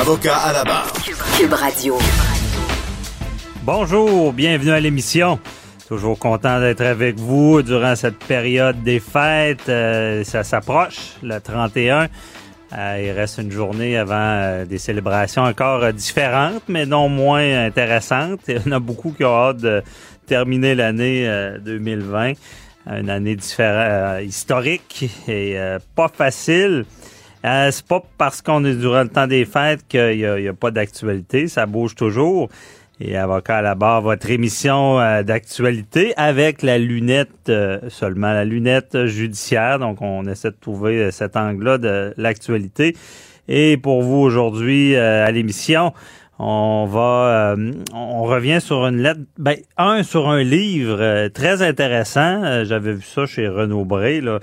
Avocat à la barre. Cube Radio. Bonjour, bienvenue à l'émission. Toujours content d'être avec vous durant cette période des fêtes. Euh, ça s'approche, le 31. Euh, il reste une journée avant euh, des célébrations encore différentes, mais non moins intéressantes. Il y en a beaucoup qui ont hâte de terminer l'année 2020. Une année historique et pas facile. C'est pas parce qu'on est durant le temps des fêtes qu'il n'y a, a, pas d'actualité. Ça bouge toujours et avocat à la barre, votre émission euh, d'actualité avec la lunette, euh, seulement la lunette judiciaire. Donc, on essaie de trouver euh, cet angle-là de l'actualité. Et pour vous aujourd'hui à l'émission, on va, on revient sur une lettre, ben un sur un livre très intéressant. J'avais vu ça chez Renaud Bré, là,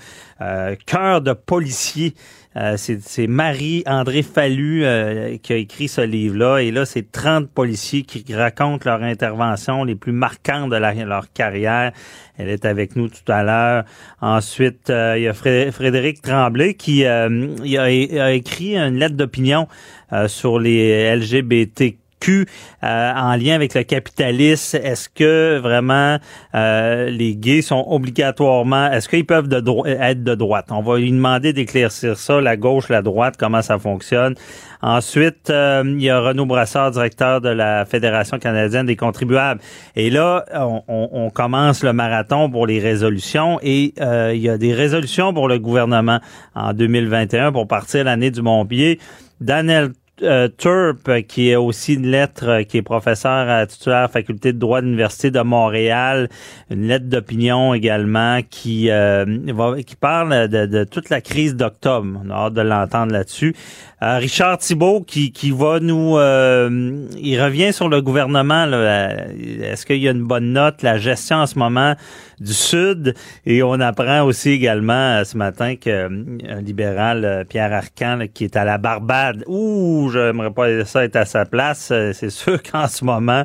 cœur de policier. Euh, c'est Marie-André Fallu euh, qui a écrit ce livre-là. Et là, c'est 30 policiers qui racontent leur intervention les plus marquantes de leur carrière. Elle est avec nous tout à l'heure. Ensuite, euh, il y a Frédéric Tremblay qui a, a, écrit une lettre d'opinion sur les Euh, en lien avec le capitalisme. Est-ce que vraiment euh, les gays sont obligatoirement, est-ce qu'ils peuvent être de droite? On va lui demander d'éclaircir ça, la gauche, la droite, comment ça fonctionne. Ensuite, euh, il y a Renaud Brassard, directeur de la Fédération canadienne des contribuables. Et là, on, on, commence le marathon pour les résolutions et il y a des résolutions pour le gouvernement en 2021 pour partir l'année du Montpied. Daniel euh, Turp, qui est aussi une lettre, euh, qui est professeur à titulaire faculté de droit de l'Université de Montréal, une lettre d'opinion également qui euh, qui parle de, toute la crise d'octobre. On a hâte de l'entendre là-dessus. Richard Thibault qui, qui va nous... il revient sur le gouvernement. Est-ce qu'il y a une bonne note? La gestion en ce moment du Sud? Et on apprend aussi également ce matin qu'un libéral, Pierre Arcan, qui est à la Barbade. Ouh, j'aimerais pas ça être à sa place. Euh, c'est sûr qu'en ce moment,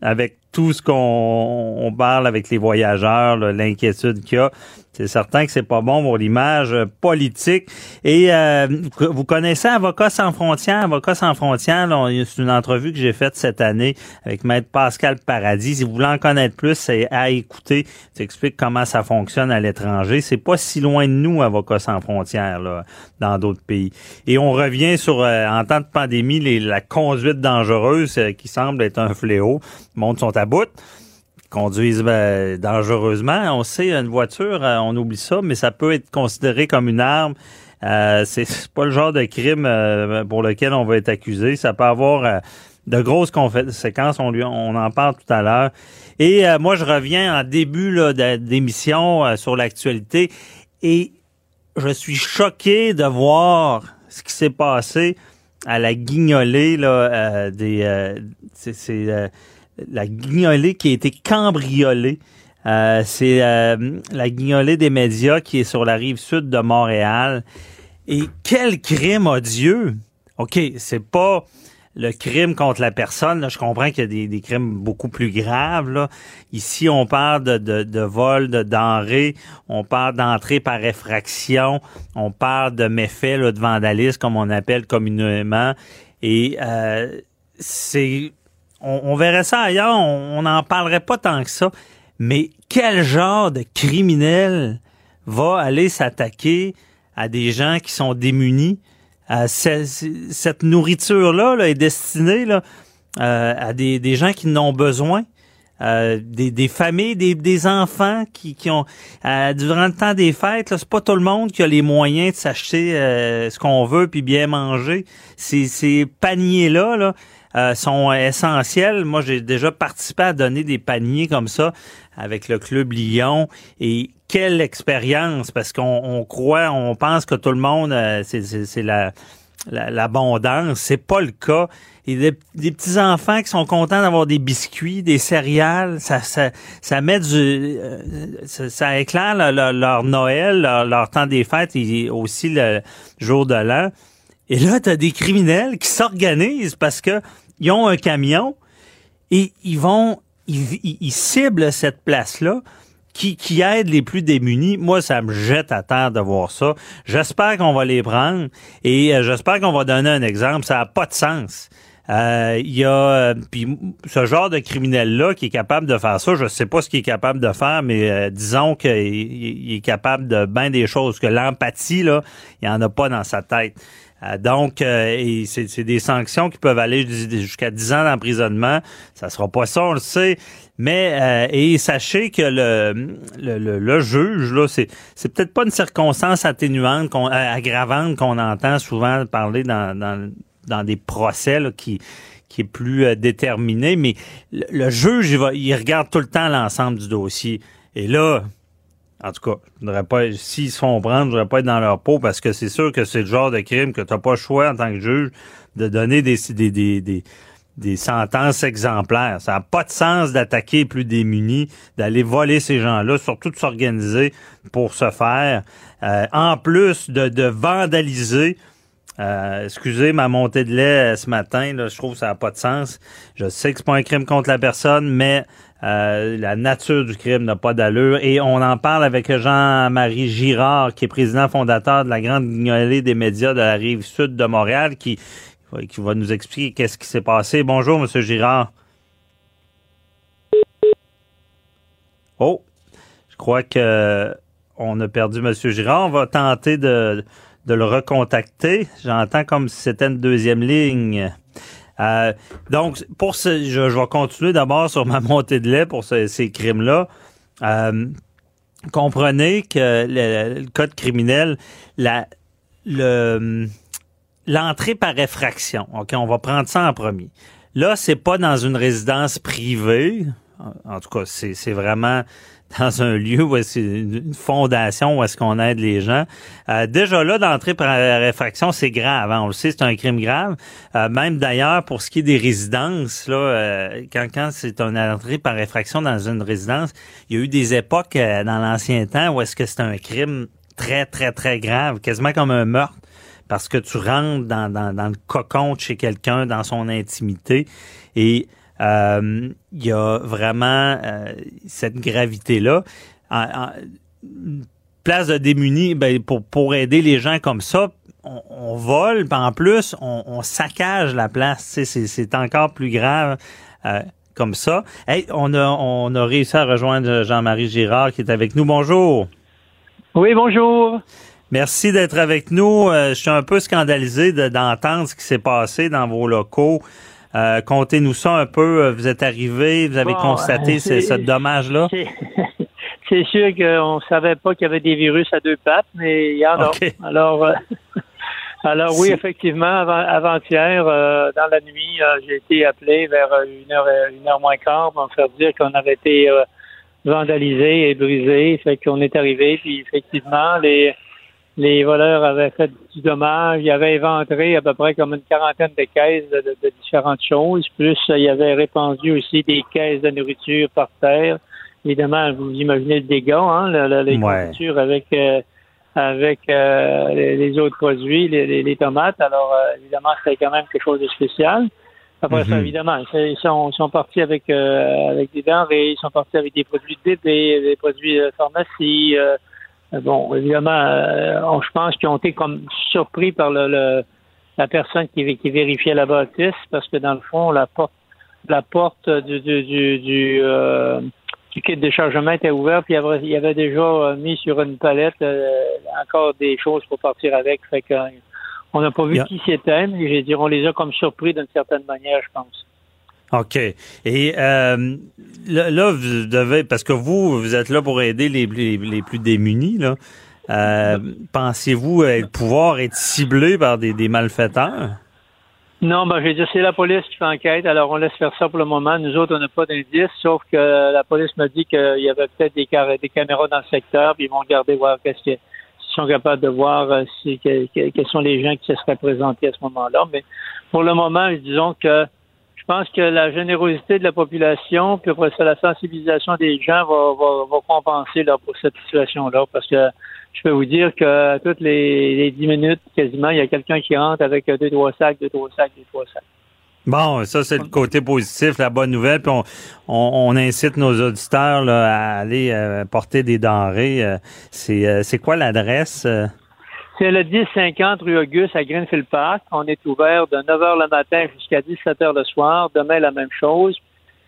avec tout ce qu'on parle avec les voyageurs, l'inquiétude qu'il y a, c'est certain que c'est pas bon pour l'image politique. Et euh, vous connaissez Avocats sans frontières? Avocats sans frontières, c'est une entrevue que j'ai faite cette année avec Maître Pascal Paradis. Si vous voulez en connaître plus, c'est à écouter. explique comment ça fonctionne à l'étranger. C'est pas si loin de nous, Avocats sans frontières, là, dans d'autres pays. Et on revient sur, euh, en temps de pandémie, les, la conduite dangereuse euh, qui semble être un fléau. Monde sont à bout conduisent ben, dangereusement. On sait, une voiture, euh, on oublie ça, mais ça peut être considéré comme une arme. Euh, c'est pas le genre de crime euh, pour lequel on va être accusé. Ça peut avoir euh, de grosses conséquences. On, en parle tout à l'heure. Et moi, je reviens en début d'émission sur l'actualité et je suis choqué de voir ce qui s'est passé à la guignolée là, des... la guignolée qui a été cambriolée. Euh, c'est euh, la guignolée des médias qui est sur la rive sud de Montréal. Et quel crime odieux! OK, c'est pas le crime contre la personne. je comprends qu'il y a des, crimes beaucoup plus graves. Là. Ici, on parle de, vol de denrées, on parle d'entrée par effraction, on parle de méfaits de vandalisme, comme on appelle communément. Et euh, c'est on, verrait ça ailleurs, on n'en parlerait pas tant que ça. Mais quel genre de criminel va aller s'attaquer à des gens qui sont démunis? cette nourriture-là là, est destinée là, à des, des gens qui n'ont besoin. Euh, des, familles, des, des enfants qui, ont euh, durant le temps des fêtes, c'est pas tout le monde qui a les moyens de s'acheter euh, ce qu'on veut puis bien manger. Ces, ces paniers là sont essentiels. Moi, j'ai déjà participé à donner des paniers comme ça avec le club Lyon et quelle expérience parce qu'on on croit, on pense que tout le monde c'est la l'abondance. C'est pas le cas. Y a des, petits enfants qui sont contents d'avoir des biscuits, des céréales. Ça, ça, ça met du, euh, ça, éclaire leur, Noël, leur, temps des fêtes et aussi le jour de l'an. Et là, tu as des criminels qui s'organisent parce que ils ont un camion et ils vont, ils ciblent cette place-là qui, qui aident les plus démunis. Moi, ça me jette à terre de voir ça. J'espère qu'on va les prendre et euh, j'espère qu'on va donner un exemple. Ça n'a pas de sens. Euh, il y a euh, puis ce genre de criminel là qui est capable de faire ça, je sais pas ce qu'il est capable de faire, mais disons qu'il il est capable de bien des choses. Que l'empathie là, il y en a pas dans sa tête. Donc, c'est des sanctions qui peuvent aller jusqu'à 10 ans d'emprisonnement. Ça sera pas ça, on le sait. Mais euh, et sachez que le, le, le, juge, là, c'est, c'est peut-être pas une circonstance atténuante, qu'on, euh, aggravante qu'on entend souvent parler dans, dans, dans des procès qui, qui est plus euh, déterminé, mais le, juge, il, va, il regarde tout le temps l'ensemble du dossier. Et là, en tout cas, je voudrais pas, s'ils se font prendre, je voudrais pas être dans leur peau parce que c'est sûr que c'est le genre de crime que tu n'as pas le choix en tant que juge de donner des, des, des, des des sentences exemplaires. Ça n'a pas de sens d'attaquer plus démunis, d'aller voler ces gens-là, surtout de s'organiser pour se faire. Euh, en plus de, de vandaliser, euh, excusez ma montée de lait euh, ce matin, là, je trouve que ça n'a pas de sens. Je sais que c'est pas un crime contre la personne, mais la nature du crime n'a pas d'allure. Et on en parle avec Jean-Marie Girard, qui est président fondateur de la Grande Guignolée des médias de la rive sud de Montréal, qui, qui va nous expliquer qu'est-ce qui s'est passé. Bonjour, M. Girard. Oh, je crois que on a perdu M. Girard. On va tenter de, le recontacter. J'entends comme si c'était une deuxième ligne. Euh, donc, pour ce, je, vais continuer d'abord sur ma montée de lait pour ces crimes-là. Euh, comprenez que le, code criminel, la, le, l'entrée par effraction. OK, on va prendre ça en premier. Là, c'est pas dans une résidence privée. En tout cas, c'est vraiment dans un lieu où c'est une fondation où est-ce qu'on aide les gens. Euh, déjà là, d'entrer par effraction, c'est grave. Hein. On le sait, c'est un crime grave. Euh, même d'ailleurs, pour ce qui est des résidences, là, euh, quand, quand c'est une entrée par effraction dans une résidence, il y a eu des époques dans l'ancien temps où est-ce que c'est un crime très, très, très grave, quasiment comme un meurtre parce que tu rentres dans, dans, dans le cocon de chez quelqu'un, dans son intimité, et euh, il y a vraiment euh, cette gravité-là. place de démunis, ben, pour, pour aider les gens comme ça, on, on vole, en plus, on, on, saccage la place. C'est encore plus grave. Euh, comme ça. Hey, on a, on a réussi à rejoindre Jean-Marie Girard qui est avec nous. Bonjour. Oui, bonjour. Merci d'être avec nous. Euh, je suis un peu scandalisé d'entendre ce qui s'est passé dans vos locaux. Euh, Contez-nous ça un peu. Euh, vous êtes arrivé, vous avez constaté ce, dommage-là? C'est sûr qu'on ne savait pas qu'il y avait des virus à deux pattes, mais il y en a. Alors, euh, alors oui, effectivement, avant-hier, dans la nuit, j'ai été appelé vers une heure, une heure moins quart pour me faire dire qu'on avait été vandalisé et brisé. Fait qu'on est arrivé, puis effectivement, les les voleurs avaient fait du dommage. Ils avaient éventré à peu près comme une quarantaine de caisses de, différentes choses. Plus, ils avaient répandu aussi des caisses de nourriture par terre. Évidemment, vous imaginez le dégât, hein, la, les nourritures avec euh, avec euh, les, autres produits, les, tomates. Alors, euh, évidemment, c'était quand même quelque chose de spécial. Après ça, mhm. évidemment, ils sont, sont partis avec avec des denrées, ils sont partis avec des produits de bébé, des produits de pharmacie. Euh, bon, évidemment, euh, je pense qu'ils ont été comme surpris par le, la personne qui, qui, vérifiait la bâtisse, parce que dans le fond, la porte, la porte du, du, du, du, euh, kit de chargement était ouverte, puis il y avait, déjà mis sur une palette encore des choses pour partir avec. Fait que, On n'a pas vu qui c'était, mais je dire, on les a comme surpris d'une certaine manière, je pense. OK. Et euh, là, vous devez, parce que vous, vous êtes là pour aider les, les, plus démunis, là. Euh, pensez-vous pouvoir être ciblé par des, des malfaiteurs? Non, ben, je vais dire, c'est la police qui fait enquête, alors on laisse faire ça pour le moment. Nous autres, on n'a pas d'indice, sauf que la police m'a dit qu'il y avait peut-être des, caméras dans le secteur, puis ils vont regarder voir qu'est-ce qu'ils sont capables de voir euh, si, quels sont les gens qui se seraient présentés à ce moment-là. Mais pour le moment, disons que pense que la générosité de la population, puis après ça, la sensibilisation des gens va, va, va compenser là, pour cette situation-là, parce que je peux vous dire que toutes les, dix minutes, quasiment, il y a quelqu'un qui rentre avec deux, trois sacs, deux, trois sacs, deux, trois sacs. Bon, ça, c'est le côté positif, la bonne nouvelle. Puis on, incite nos auditeurs à aller euh, porter des denrées. Euh, euh, c'est quoi l'adresse? C'est le 1050 rue Auguste à Greenfield Park. On est ouvert de 9 h le matin jusqu'à 17 h le soir. Demain, la même chose.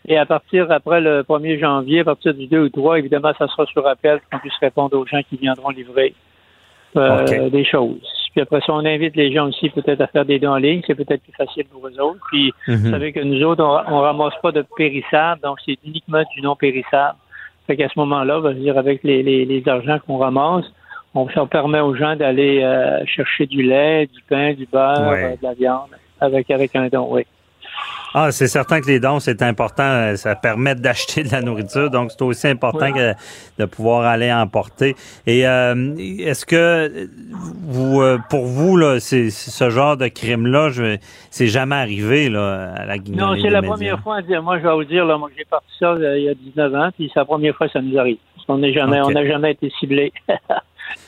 Et à partir après le 1er janvier, à partir du 2 ou 3, évidemment, ça sera sur appel pour qu'on puisse répondre aux gens qui viendront livrer euh, des choses. Puis après ça, on invite les gens aussi peut-être à faire des dons en ligne. C'est peut-être plus facile pour eux autres. Puis, vous mhm. savez que nous autres, on, on ramasse pas de périssables, donc c'est uniquement du non périssable. Fait qu'à ce moment-là, on va dire avec les, les, les argents qu'on ramasse, on, ça permet aux gens d'aller euh, chercher du lait, du pain, du beurre, euh, de la viande avec, avec un don, oui. Ah, c'est certain que les dons, c'est important. Euh, ça permet d'acheter de la nourriture. Donc, c'est aussi important que de pouvoir aller emporter. Et euh, est-ce que vous, euh, pour vous, là, c'est ce genre de crime-là, c'est jamais arrivé là, à la Guinée? Non, c'est la première fois. Moi, je vais vous dire, là, moi, j'ai parti ça il y a 19 ans, puis c'est la première fois que ça nous arrive. On n'est jamais, on n'a jamais été ciblé.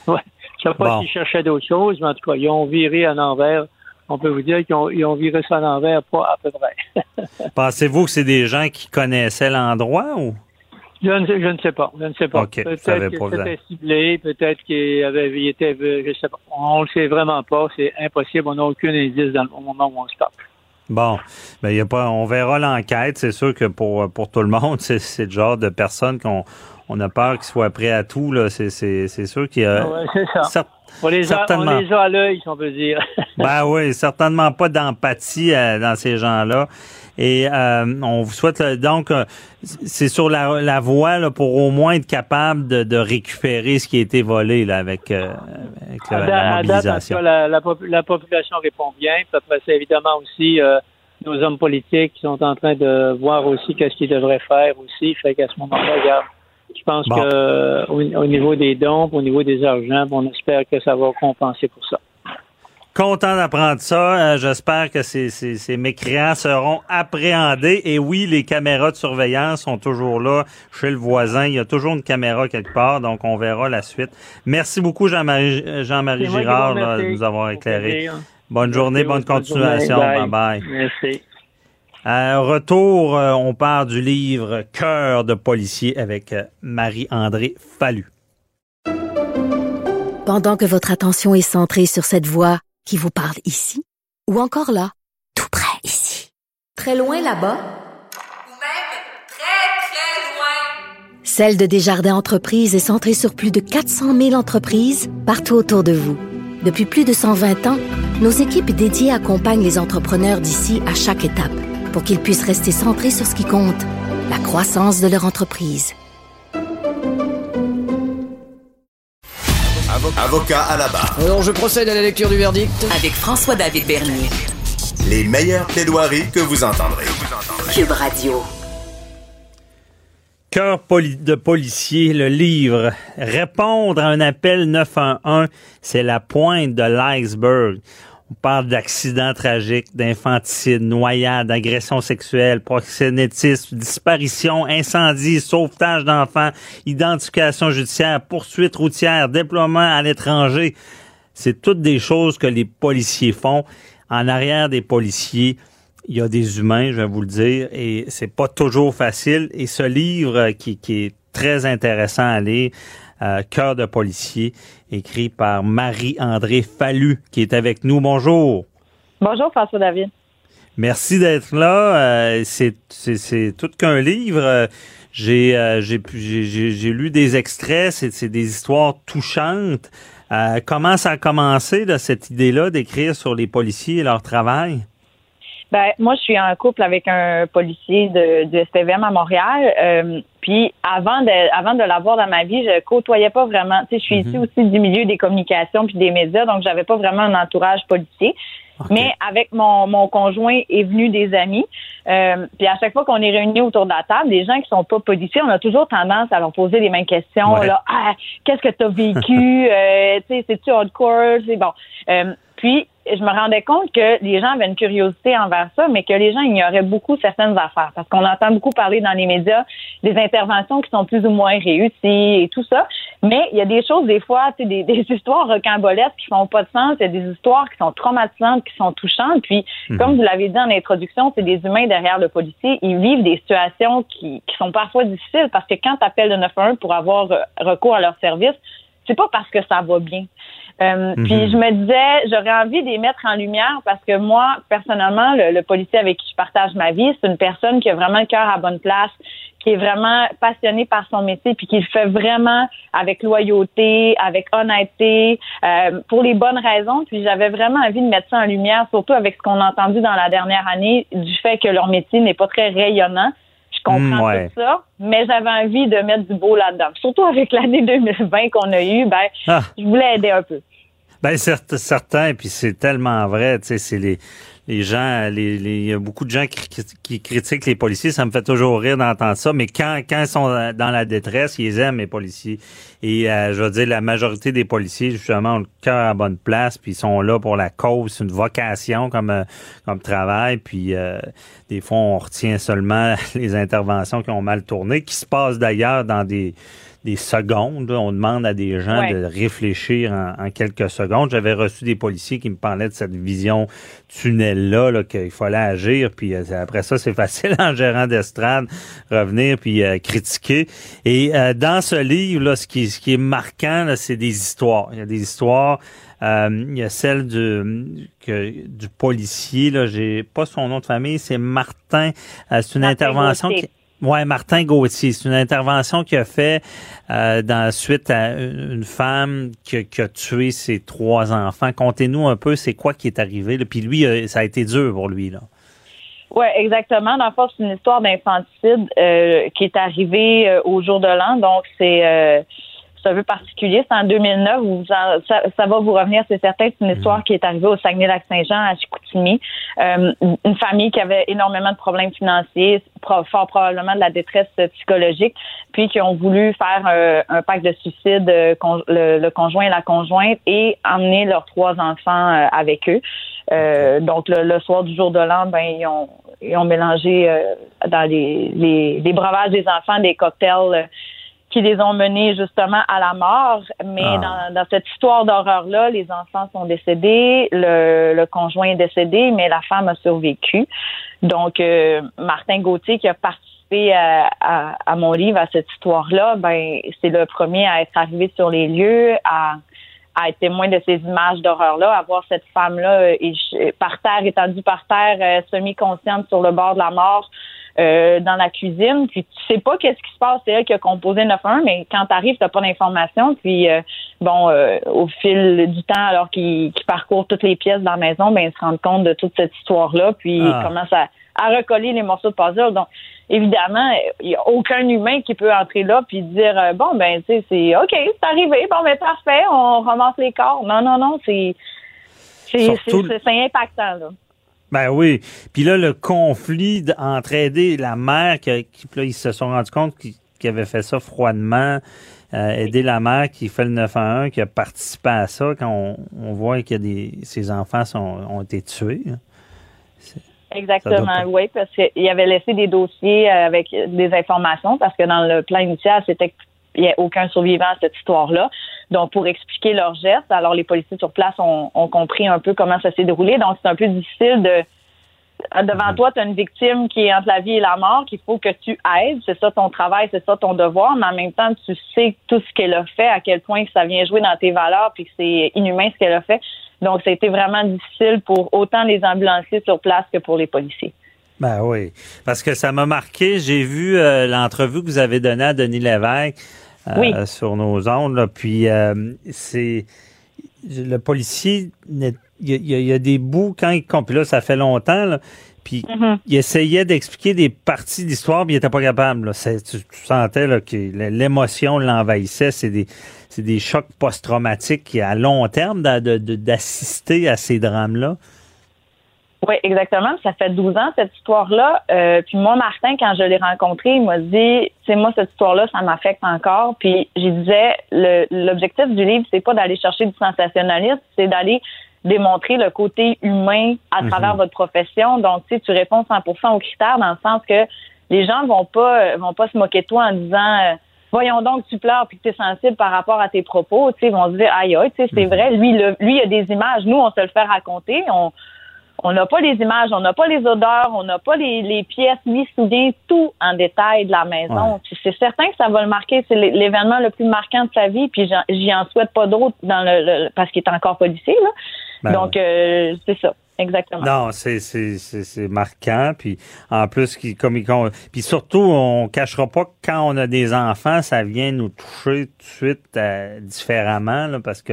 ouais. Je sais pas s'ils cherchaient d'autres choses, mais en tout cas, ils ont viré à l'envers on peut vous dire qu'ils ont, viré ça à l'envers, pas à peu près. Pensez-vous que c'est des gens qui connaissaient l'endroit ou? Je ne, sais, pas. Je ne sais pas. peut-être que c'était ciblé, peut-être qu'il avait été, je sais pas. On ne le sait vraiment pas. C'est impossible. On n'a aucun indice dans le moment où on se tape. Bon, ben y a pas, on verra l'enquête. C'est sûr que pour pour tout le monde, c'est le genre de personnes qu'on on a peur qu'ils soient prêts à tout. Là, c'est sûr qu'il y a. Ouais, c'est ça. On les, a, on les a à l'œil, si on peut dire. ben oui, certainement pas d'empathie euh, dans ces gens-là. Et euh, on vous souhaite donc euh, c'est sur la, la voie là, pour au moins être capable de, de récupérer ce qui a été volé là, avec, avec la, mobilisation. la, la, population répond bien. Puis après, c'est évidemment aussi nos hommes politiques qui sont en train de voir aussi qu'est-ce qu'ils devraient faire aussi. Fait qu'à ce moment-là, regarde, je pense qu'au que au, niveau des dons, au niveau des argents, on espère que ça va compenser pour ça. Content d'apprendre ça. Euh, j'espère que ces, ces, mécréants seront appréhendés. Et oui, les caméras de surveillance sont toujours là chez le voisin. Il y a toujours une caméra quelque part, donc on verra la suite. Merci beaucoup, Jean-Marie Jean Girard, de nous avoir éclairé. Bonne journée, bonne continuation. Bye bye. Merci. À retour, euh, on part du livre Cœur de policier avec euh, Marie-André Fallu. Pendant que votre attention est centrée sur cette voix qui vous parle ici, ou encore là, tout près ici, très loin là-bas, ou même très, très loin, Celle de Desjardins Entreprises est centrée sur plus de 400 000 entreprises partout autour de vous. Depuis plus de 120 ans, nos équipes dédiées accompagnent les entrepreneurs d'ici à chaque étape pour qu'ils puissent rester centrés sur ce qui compte, la croissance de leur entreprise. Avocat à la barre. Alors je procède à la lecture du verdict. Avec François-David Bernier. Les meilleures plaidoiries que vous entendrez. Cube Radio. Cœur de policier, le livre. Répondre à un appel 911, c'est la pointe de l'iceberg. On parle d'accidents tragiques, d'infanticide, noyades, agressions sexuelles, proxénétisme, disparition, incendie, sauvetage d'enfants, identification judiciaire, poursuite routière, déploiement à l'étranger. C'est toutes des choses que les policiers font. En arrière des policiers, il y a des humains, je vais vous le dire, et c'est pas toujours facile. Et ce livre qui, qui est très intéressant à lire, euh, Cœur de policier, écrit par Marie-André Fallu, qui est avec nous. Bonjour. Bonjour, François David. Merci d'être là. Euh, c'est, tout qu'un livre. Euh, j'ai, j'ai, lu des extraits. C'est, des histoires touchantes. comment ça a commencé, cette idée-là d'écrire sur les policiers et leur travail? Ben, moi, je suis en couple avec un policier de, de SPVM à Montréal. Euh, puis avant de, avant de l'avoir dans ma vie, je côtoyais pas vraiment. Tu sais, je suis ici mhm. aussi du milieu des communications puis des médias, donc j'avais pas vraiment un entourage policier. Mais avec mon, mon conjoint est venu des amis. Euh, puis à chaque fois qu'on est réunis autour de la table, des gens qui sont pas policiers, on a toujours tendance à leur poser les mêmes questions. Là, ah, qu'est-ce que tu as vécu? Euh, Tu sais, c'est-tu hardcore C'est bon. Euh, puis je me rendais compte que les gens avaient une curiosité envers ça, mais que les gens ignoraient beaucoup certaines affaires. Parce qu'on entend beaucoup parler dans les médias des interventions qui sont plus ou moins réussies et tout ça. Mais il y a des choses, des fois, des, des histoires rocambolesques qui font pas de sens. Il y a des histoires qui sont traumatisantes, qui sont touchantes. Puis, mhm. comme vous l'avez dit en introduction, c'est des humains derrière le policier. Ils vivent des situations qui, qui sont parfois difficiles parce que quand tu appelles le 911 pour avoir recours à leur service, c'est pas parce que ça va bien. Euh, puis mhm. je me disais, j'aurais envie de les mettre en lumière parce que moi, personnellement, le, policier avec qui je partage ma vie, c'est une personne qui a vraiment le cœur à bonne place, qui est vraiment passionné par son métier, puis qui le fait vraiment avec loyauté, avec honnêteté, euh, pour les bonnes raisons. Puis j'avais vraiment envie de mettre ça en lumière, surtout avec ce qu'on a entendu dans la dernière année du fait que leur métier n'est pas très rayonnant. Je comprends mm, tout ça, mais j'avais envie de mettre du beau là-dedans. Surtout avec l'année 2020 qu'on a eue, ben, ah. je voulais aider un peu. Ben certain, puis c'est tellement vrai, tu sais, c'est les les gens, les, il y a beaucoup de gens qui, critiquent les policiers, ça me fait toujours rire d'entendre ça, mais quand, quand ils sont dans la détresse, ils aiment les policiers. Et euh, je veux dire, la majorité des policiers, justement, ont le cœur à bonne place, puis ils sont là pour la cause, une vocation comme, euh, comme travail, puis euh, des fois, on retient seulement les interventions qui ont mal tourné, qui se passent d'ailleurs dans des des secondes. On demande à des gens de réfléchir en, quelques secondes. J'avais reçu des policiers qui me parlaient de cette vision tunnel-là, -là, qu'il fallait agir. Puis euh, après ça, c'est facile en gérant d'estrade revenir puis euh, critiquer. Et euh, dans ce livre, là, ce qui, ce qui est marquant, c'est des histoires. Il y a des histoires. il y a celle du, que, du policier, là, j'ai pas son nom de famille, c'est Martin. c'est une intervention qui Ouais, Martin Gauthier, c'est une intervention qu'il a fait euh, dans suite à une femme qui, a tué ses trois enfants. Contez-nous un peu, c'est quoi qui est arrivé. Là? Puis lui, euh, ça a été dur pour lui là. Oui, exactement. Dans c'est une histoire d'infanticide euh, qui est arrivée au jour de l'an. Donc, c'est c'est un peu particulier. C'est en 2009 où ça, ça, va vous revenir, c'est certain. C'est une histoire qui est arrivée au Saguenay-Lac-Saint-Jean, à Chicoutimi. Euh, une famille qui avait énormément de problèmes financiers, fort probablement de la détresse psychologique, puis qui ont voulu faire euh, un pacte de suicide, euh, le, conjoint et la conjointe, et emmener leurs trois enfants avec eux. donc, le, soir du jour de l'an, ben, ils ont, ils ont mélangé dans les, les, les breuvages des enfants des cocktails qui les ont menés justement à la mort. Mais ah. dans, cette histoire d'horreur-là, les enfants sont décédés, le, conjoint est décédé, mais la femme a survécu. Donc, euh, Martin Gauthier, qui a participé à, mon livre, à cette histoire-là, ben c'est le premier à être arrivé sur les lieux, à, à être témoin de ces images d'horreur-là, à voir cette femme-là euh, par terre, étendue par terre, euh, semi-consciente sur le bord de la mort, euh, dans la cuisine, puis tu sais pas qu'est-ce qui se passe, c'est elle qui a composé 9-1, mais quand tu arrives, tu pas d'informations, puis euh, bon, euh, au fil du temps, alors qu'ils parcourent toutes les pièces de la maison, ben ils se rendent compte de toute cette histoire-là, puis ils ah. commencent à, recoller les morceaux de puzzle. Donc, évidemment, il n'y a aucun humain qui peut entrer là puis dire bon ben tu sais c'est ok c'est arrivé. Bon ben parfait. On ramasse les corps. Non non non c'est c'est impactant là ben oui. Puis là, le conflit entre aider la mère, qui, là, ils se sont rendus compte qu'ils avaient fait ça froidement, euh, aider la mère qui fait le 911, qui a participé à ça, quand on, voit que des, ses enfants sont, ont été tués. Hein. Exactement, oui, parce qu'il avait laissé des dossiers euh, avec des informations, parce que dans le plan initial, c'était qu'il n'y a aucun survivant à cette histoire-là. Donc, pour expliquer leurs gestes, alors les policiers sur place ont, compris un peu comment ça s'est déroulé. Donc, c'est un peu difficile de devant mhm. toi, tu as une victime qui est entre la vie et la mort, qu'il faut que tu aides. C'est ça ton travail, c'est ça ton devoir, mais en même temps, tu sais tout ce qu'elle a fait, à quel point ça vient jouer dans tes valeurs, puis que c'est inhumain ce qu'elle a fait. Donc, ça a été vraiment difficile pour autant les ambulanciers sur place que pour les policiers. Ben oui, parce que ça m'a marqué. J'ai vu euh, l'entrevue que vous avez donnée à Denis Lévesque. Euh, sur nos ondes. Puis euh, c'est le policier, il y, a, des bouts quand il compte. Puis là, ça fait longtemps, là, puis mm-hmm. il essayait d'expliquer des parties de l'histoire, mais il n'était pas capable. Là. Tu, sentais là, que l'émotion l'envahissait. C'est des, des chocs post-traumatiques à long terme, d'assister à ces drames-là. Oui, exactement. Ça fait 12 ans, cette histoire-là. Euh, puis moi, Martin, quand je l'ai rencontré, il m'a dit, c'est moi, cette histoire-là, ça m'affecte encore. Puis je disais, l'objectif du livre, c'est pas d'aller chercher du sensationnalisme, c'est d'aller démontrer le côté humain à mhm. travers votre profession. Donc, tu sais, tu réponds 100% aux critères dans le sens que les gens vont pas vont pas se moquer de toi en disant euh, voyons donc tu pleures puis que tu es sensible par rapport à tes propos, tu sais, ils vont se dire aïe aïe, tu sais, c'est mhm. vrai, lui lui il a des images, nous on se le fait raconter, on on n'a pas les images, on n'a pas les odeurs, on n'a pas les, les pièces ni souviens tout en détail de la maison. C'est certain que ça va le marquer. C'est l'événement le plus marquant de sa vie. Puis j'y en souhaite pas d'autres dans le, parce qu'il est encore policier. Là. Ben Donc, euh, c'est ça. Exactement. Non, c'est c'est marquant puis en plus qui comme puis surtout on cachera pas que quand on a des enfants, ça vient nous toucher tout de suite euh, différemment là, parce que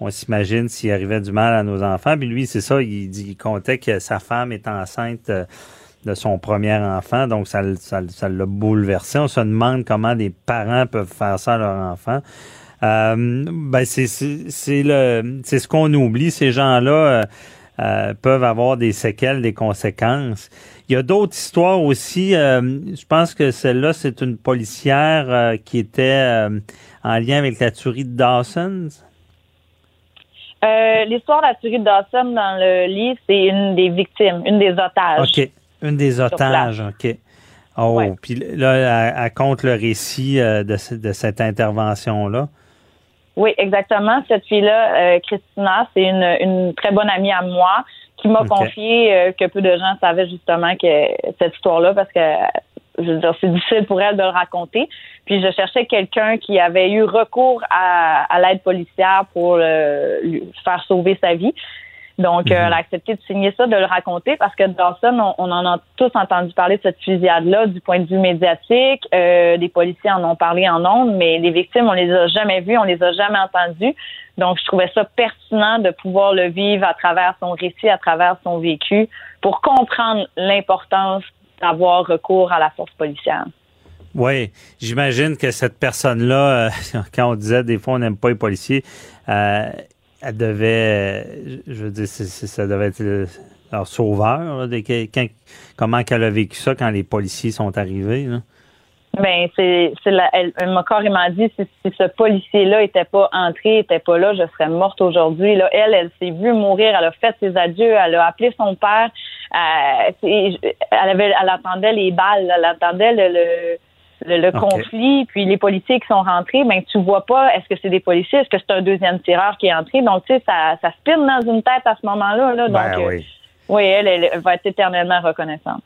on s'imagine s'il arrivait du mal à nos enfants. Puis lui, c'est ça, il, dit, il comptait que sa femme est enceinte euh, de son premier enfant, donc ça ça, ça l'a bouleversé. On se demande comment des parents peuvent faire ça à leur enfant. Euh, ben c'est le c'est ce qu'on oublie ces gens-là euh, euh, peuvent avoir des séquelles, des conséquences. Il y a d'autres histoires aussi. je pense que celle-là c'est une policière qui était en lien avec la tuerie de Dawson. L'histoire de la tuerie de Dawson dans le livre, c'est une des victimes, une des otages. OK. Une des otages, OK. Oh, puis là, elle, compte le récit de, de cette intervention-là. Oui, exactement. Cette fille-là, euh, Christina, c'est une, une, très bonne amie à moi qui m'a confié euh, que peu de gens savaient justement que cette histoire-là parce que je veux dire, c'est difficile pour elle de le raconter. Puis je cherchais quelqu'un qui avait eu recours à, à l'aide policière pour lui faire sauver sa vie. Donc, euh, mhm. elle a accepté de signer ça, de le raconter, parce que Dawson, on, on en a tous entendu parler de cette fusillade-là du point de vue médiatique. Euh, des policiers en ont parlé en ondes, mais les victimes, on les a jamais vues, on les a jamais entendues. Donc, je trouvais ça pertinent de pouvoir le vivre à travers son récit, à travers son vécu, pour comprendre l'importance d'avoir recours à la force policière. Oui, j'imagine que cette personne-là, euh, quand on disait des fois on n'aime pas les policiers, euh, elle devait, je veux dire, ça devait être leur sauveur. comment qu'elle a vécu ça quand les policiers sont arrivés? Ben, c'est, elle, m'a carrément dit si, ce policier-là était pas entré, était pas là, je serais morte aujourd'hui. Là, elle, elle s'est vue mourir, elle a fait ses adieux, elle a appelé son père. Euh, elle avait, elle attendait les balles, elle attendait le le, conflit, puis les policiers qui sont rentrés, ben tu vois pas est-ce que c'est des policiers, est-ce que c'est un deuxième tireur qui est entré? Donc, tu sais, ça, ça spinne dans une tête à ce moment-là. Là, ben donc, euh, oui. elle, elle, va être éternellement reconnaissante.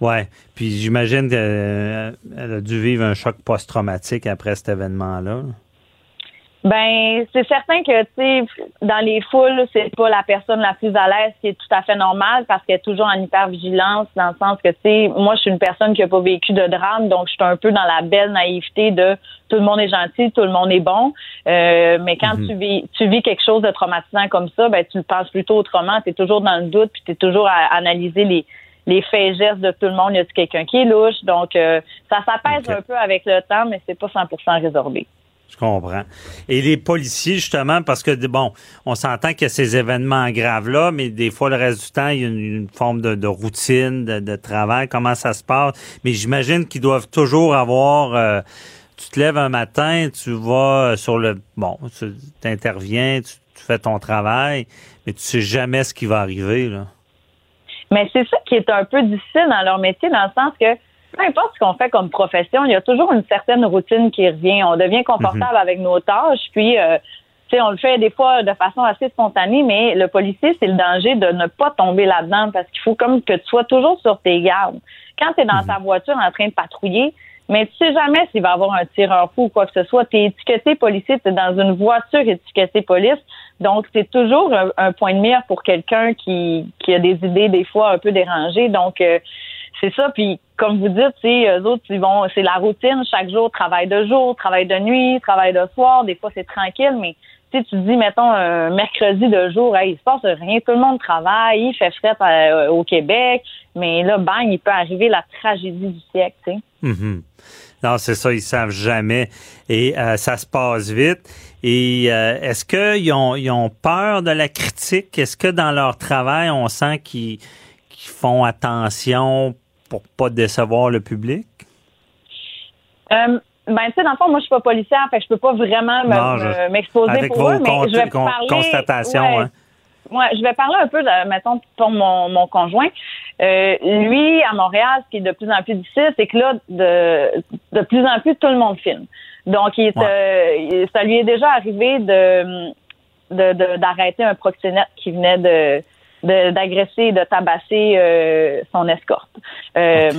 Oui, puis j'imagine qu'elle euh, a dû vivre un choc post-traumatique après cet événement-là. Ben, c'est certain que, tu sais, dans les foules, c'est pas la personne la plus à l'aise, qui est tout à fait normal parce qu'elle est toujours en hypervigilance, dans le sens que, tu sais, moi, je suis une personne qui a pas vécu de drame, donc je suis un peu dans la belle naïveté de tout le monde est gentil, tout le monde est bon. Euh, mais quand mhm. tu vis, tu vis quelque chose de traumatisant comme ça, ben, tu le penses plutôt autrement. Tu es toujours dans le doute, puis tu es toujours à analyser les, les faits et gestes de tout le monde. Y a quelqu'un qui est louche? Donc, euh, ça s'apaise un peu avec le temps, mais c'est pas 100% résorbé. Je comprends. Et les policiers, justement, parce que, bon, on s'entend qu'il y a ces événements graves-là, mais des fois, le reste du temps, il y a une, forme de, routine, de, travail, comment ça se passe. Mais j'imagine qu'ils doivent toujours avoir... Euh, tu te lèves un matin, tu vas sur le... Bon, tu interviens, tu, tu fais ton travail, mais tu sais jamais ce qui va arriver, là. Mais c'est ça qui est un peu difficile dans leur métier, dans le sens que peu importe ce qu'on fait comme profession, il y a toujours une certaine routine qui revient. On devient confortable mhm. avec nos tâches, puis euh, on le fait des fois de façon assez spontanée, mais le policier, c'est le danger de ne pas tomber là-dedans parce qu'il faut comme que tu sois toujours sur tes gardes. Quand tu es dans mhm. ta voiture en train de patrouiller, mais tu sais jamais s'il va y avoir un tireur fou ou quoi que ce soit. Tu es étiqueté policier, tu es dans une voiture étiquetée police. Donc, c'est toujours un, point de mire pour quelqu'un qui, qui a des idées des fois un peu dérangées. Donc, euh, c'est ça. Puis comme vous dites, eux autres, ils vont, c'est la routine chaque jour, travail de jour, travail de nuit, travail de soir. Des fois, c'est tranquille, mais tu te dis, mettons, un mercredi de jour, il se passe rien, tout le monde travaille, il fait fret euh, au Québec, mais là, bang, il peut arriver la tragédie du siècle, tu sais. Mm-hmm. Non, c'est ça, ils savent jamais. Et euh, ça se passe vite. Et euh, est-ce qu'ils ont, ils ont peur de la critique? Est-ce que dans leur travail, on sent qu'ils font attention pour pas décevoir le public? Euh, ben, tu sais, dans le fond, moi, je suis pas policière, fait que je peux pas vraiment m'exposer pour eux, mais je vais parler... constatations, hein? Ouais, je vais parler un peu, de, mettons, pour mon, mon conjoint. Euh, lui, à Montréal, ce qui est de plus en plus difficile, c'est que là, de, de plus en plus, tout le monde filme. Donc, il euh, ça lui est déjà arrivé de d'arrêter un proxénète qui venait de d'agresser et de tabasser euh, son escorte. Euh,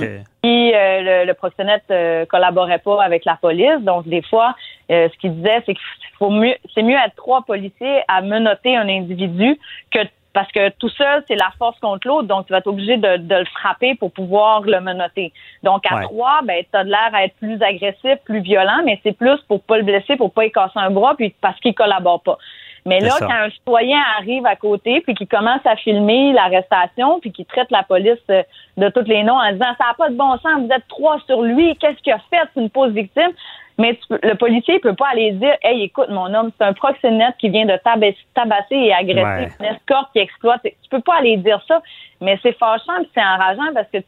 Puis le, le, proxénète collaborait pas avec la police, donc des fois, ce qu'il disait, c'est qu'il faut mieux, c'est mieux être trois policiers à menotter un individu que parce que tout seul, c'est la force contre l'autre, donc tu vas être obligé de, de, le frapper pour pouvoir le menotter. Donc à trois, ben, tu as l'air à être plus agressif, plus violent, mais c'est plus pour pas le blesser, pour pas y casser un bras, puis parce qu'il collabore pas. Mais là, quand un citoyen arrive à côté, puis qu'il commence à filmer l'arrestation, puis qu'il traite la police euh, de tous les noms en disant ça n'a pas de bon sens, vous êtes trois sur lui, qu'est-ce qu'il a fait, c'est une pause victime. Mais le policier peut pas aller dire Hey, écoute, mon homme, c'est un proxénète qui vient de tabasser et agresser une escorte qui exploite. Tu peux pas aller dire ça. Mais c'est fâchant c'est enrageant parce que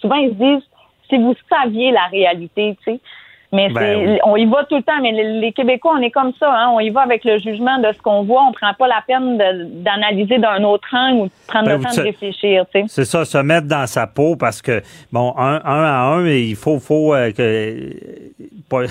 souvent ils se disent si vous saviez la réalité, tu sais. Mais ben on y va tout le temps. Mais les, Québécois, on est comme ça. Hein? On y va avec le jugement de ce qu'on voit. On prend pas la peine d'analyser d'un autre angle ou de prendre ben, le temps de réfléchir. C'est ça, se mettre dans sa peau parce que, bon, un, à un, il faut, faut euh, que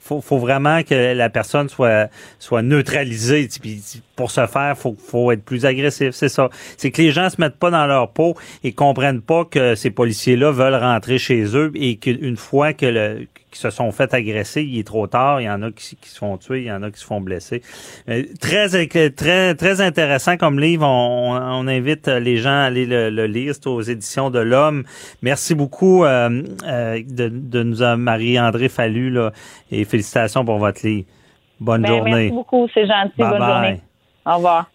faut, faut vraiment que la personne soit, soit neutralisée. Puis pour ce faire, faut, faut être plus agressif. C'est ça. C'est que les gens se mettent pas dans leur peau et comprennent pas que ces policiers-là veulent rentrer chez eux et qu'une fois que le qui se sont fait agresser, il est trop tard. Il y en a qui, se font tuer, il y en a qui se font blesser. Euh, très, très, très intéressant comme livre. On, on invite les gens à aller le, lire. C'est aux éditions de l'Homme. Merci beaucoup euh, euh, de, de, nous avoir Marie-André Fallu là, et félicitations pour votre livre. Bonne ben, journée. Merci beaucoup, c'est gentil. Bonne journée. Au revoir.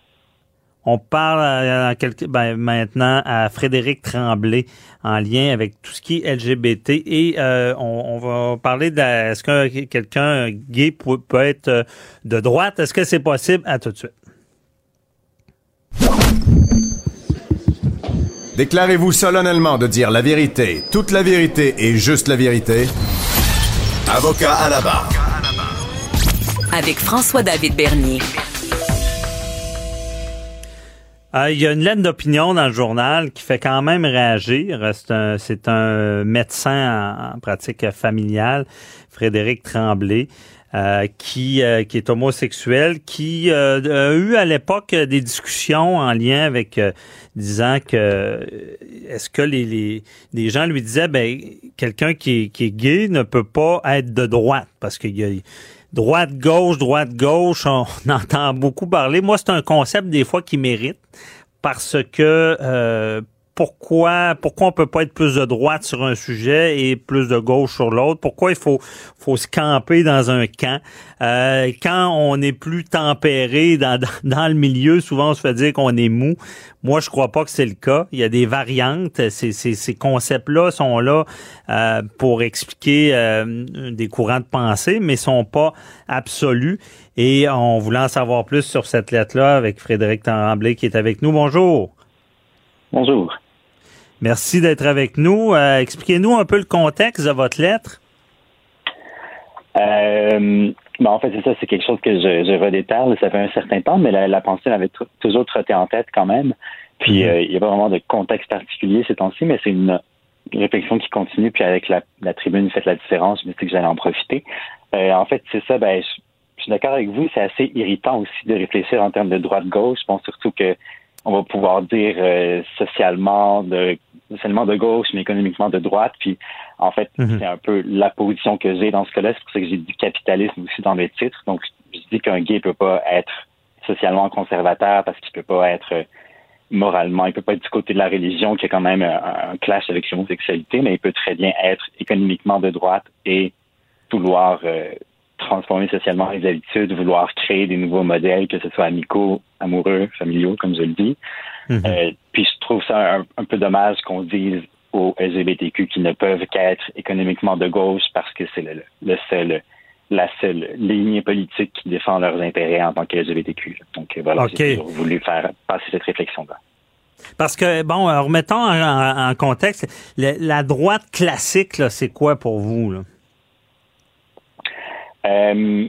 On parle ben, maintenant à Frédéric Tremblay en lien avec tout ce qui est LGBT et euh, on, va parler de est-ce que quelqu'un gay peut, être euh, de droite? Est-ce que c'est possible? À tout de suite. Déclarez-vous solennellement de dire la vérité, toute la vérité et juste la vérité. Avocat à la barre. Avec François-David Bernier. Euh, il y a une lettre d'opinion dans le journal qui fait quand même réagir. C'est un, médecin en, pratique familiale, Frédéric Tremblay. Euh, qui, euh, est homosexuel, qui a eu à l'époque des discussions en lien avec disant que est-ce que les, gens lui disaient ben quelqu'un qui est, qui est gay ne peut pas être de droite parce qu'il y a droite gauche droite gauche on entend beaucoup parler. Moi c'est un concept des fois qui mérite parce que euh, pourquoi pourquoi on peut pas être plus de droite sur un sujet et plus de gauche sur l'autre? Pourquoi il faut faut se camper dans un camp? Euh, Quand on est plus tempéré dans, dans, le milieu, souvent on se fait dire qu'on est mou. Moi, je crois pas que c'est le cas. Il y a des variantes. Ces, ces, ces concepts-là sont là euh, pour expliquer euh, des courants de pensée, mais sont pas absolus. Et on voulait en savoir plus sur cette lettre-là avec Frédéric Tremblay qui est avec nous. Bonjour. Bonjour. Merci d'être avec nous. Euh, expliquez-nous un peu le contexte de votre lettre. Euh, ben, en fait, c'est ça, c'est quelque chose que je, je. Ça fait un certain temps, mais la, pensée m'avait toujours trotté en tête quand même. Puis, mhm. euh, il n'y a pas vraiment de contexte particulier ces temps-ci, mais c'est une réflexion qui continue. Puis, avec la, tribune, faites la différence. Je me suis que j'allais en profiter. en fait, c'est ça. Ben, je, suis d'accord avec vous. C'est assez irritant aussi de réfléchir en termes de droite-gauche. Bon, surtout que on va pouvoir dire socialement, de seulement de gauche, mais économiquement de droite. Puis, en fait, mhm. c'est un peu la position que j'ai dans ce cas-là. C'est pour ça que j'ai du capitalisme aussi dans mes titres. Donc, je dis qu'un gay peut pas être socialement conservateur parce qu'il peut pas être euh, moralement, il peut pas être du côté de la religion qui a quand même un, clash avec l'homosexualité, mais il peut très bien être économiquement de droite et vouloir euh, transformer socialement les habitudes, vouloir créer des nouveaux modèles, que ce soit amicaux, amoureux, familiaux, comme je le dis. Mhm. Euh, puis je trouve ça un, peu dommage qu'on dise aux LGBTQ qu'ils ne peuvent qu'être économiquement de gauche parce que c'est le, seul la seule ligne politique qui défend leurs intérêts en tant que LGBTQ. Donc voilà, j'ai voulu faire passer cette réflexion-là. Parce que, bon, remettons en, contexte, la droite classique, c'est quoi pour vous? Là? Euh,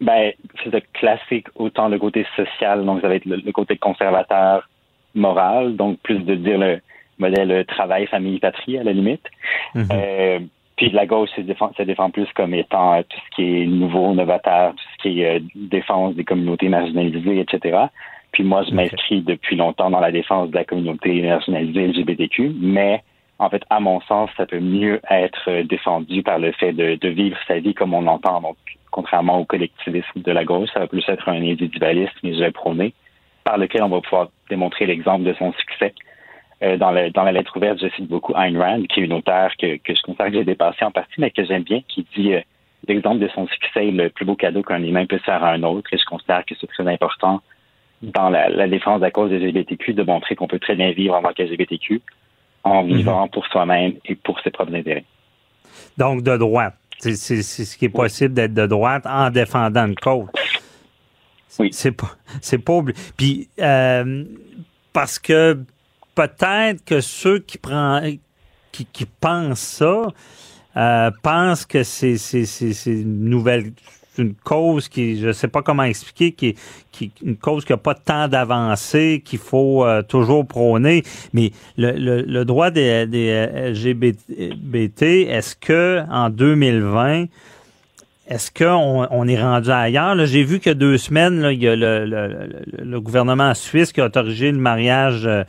ben, c'est classique autant le côté social, donc ça va être le, côté conservateur moral, donc plus de dire le modèle travail, famille, patrie à la limite. Mhm. euh, puis la gauche se défend, se défend plus comme étant euh, tout ce qui est nouveau, novateur, tout ce qui est euh, défense des communautés marginalisées, etc. Puis moi, je m'inscris depuis longtemps dans la défense de la communauté marginalisée LGBTQ, mais en fait, à mon sens, ça peut mieux être défendu par le fait de, vivre sa vie comme on l'entend. Donc, contrairement au collectivisme de la gauche, ça va plus être un individualisme, je vais prôner, par lequel on va pouvoir démontrer l'exemple de son succès. Euh, dans, dans la lettre ouverte, je cite beaucoup Ayn Rand, qui est une auteure que, que je considère que j'ai dépassé en partie, mais que j'aime bien, qui dit euh, l'exemple de son succès est le plus beau cadeau qu'un humain peut faire à un autre, et je considère que c'est très important dans la, la, défense de la cause des LGBTQ de montrer qu'on peut très bien vivre en tant qu'LGBTQ en mhm. vivant pour soi-même et pour ses propres intérêts. Donc, de droite. C'est ce qui est possible d'être de droite en défendant une cause. Oui. C'est pas, c'est pas Puis, euh, parce que peut-être que ceux qui prennent, qui, qui pensent ça, euh, pensent que c'est, c'est, c'est une nouvelle une cause qui, je sais pas comment expliquer, qui, qui une cause qui a pas tant d'avancée, qu'il faut euh, toujours prôner. Mais le, le, droit des, des LGBT, est-ce que en 2020 est-ce qu'on on est rendu ailleurs? J'ai vu que deux semaines, là, il y a le, le, le, gouvernement suisse qui a autorisé le mariage euh,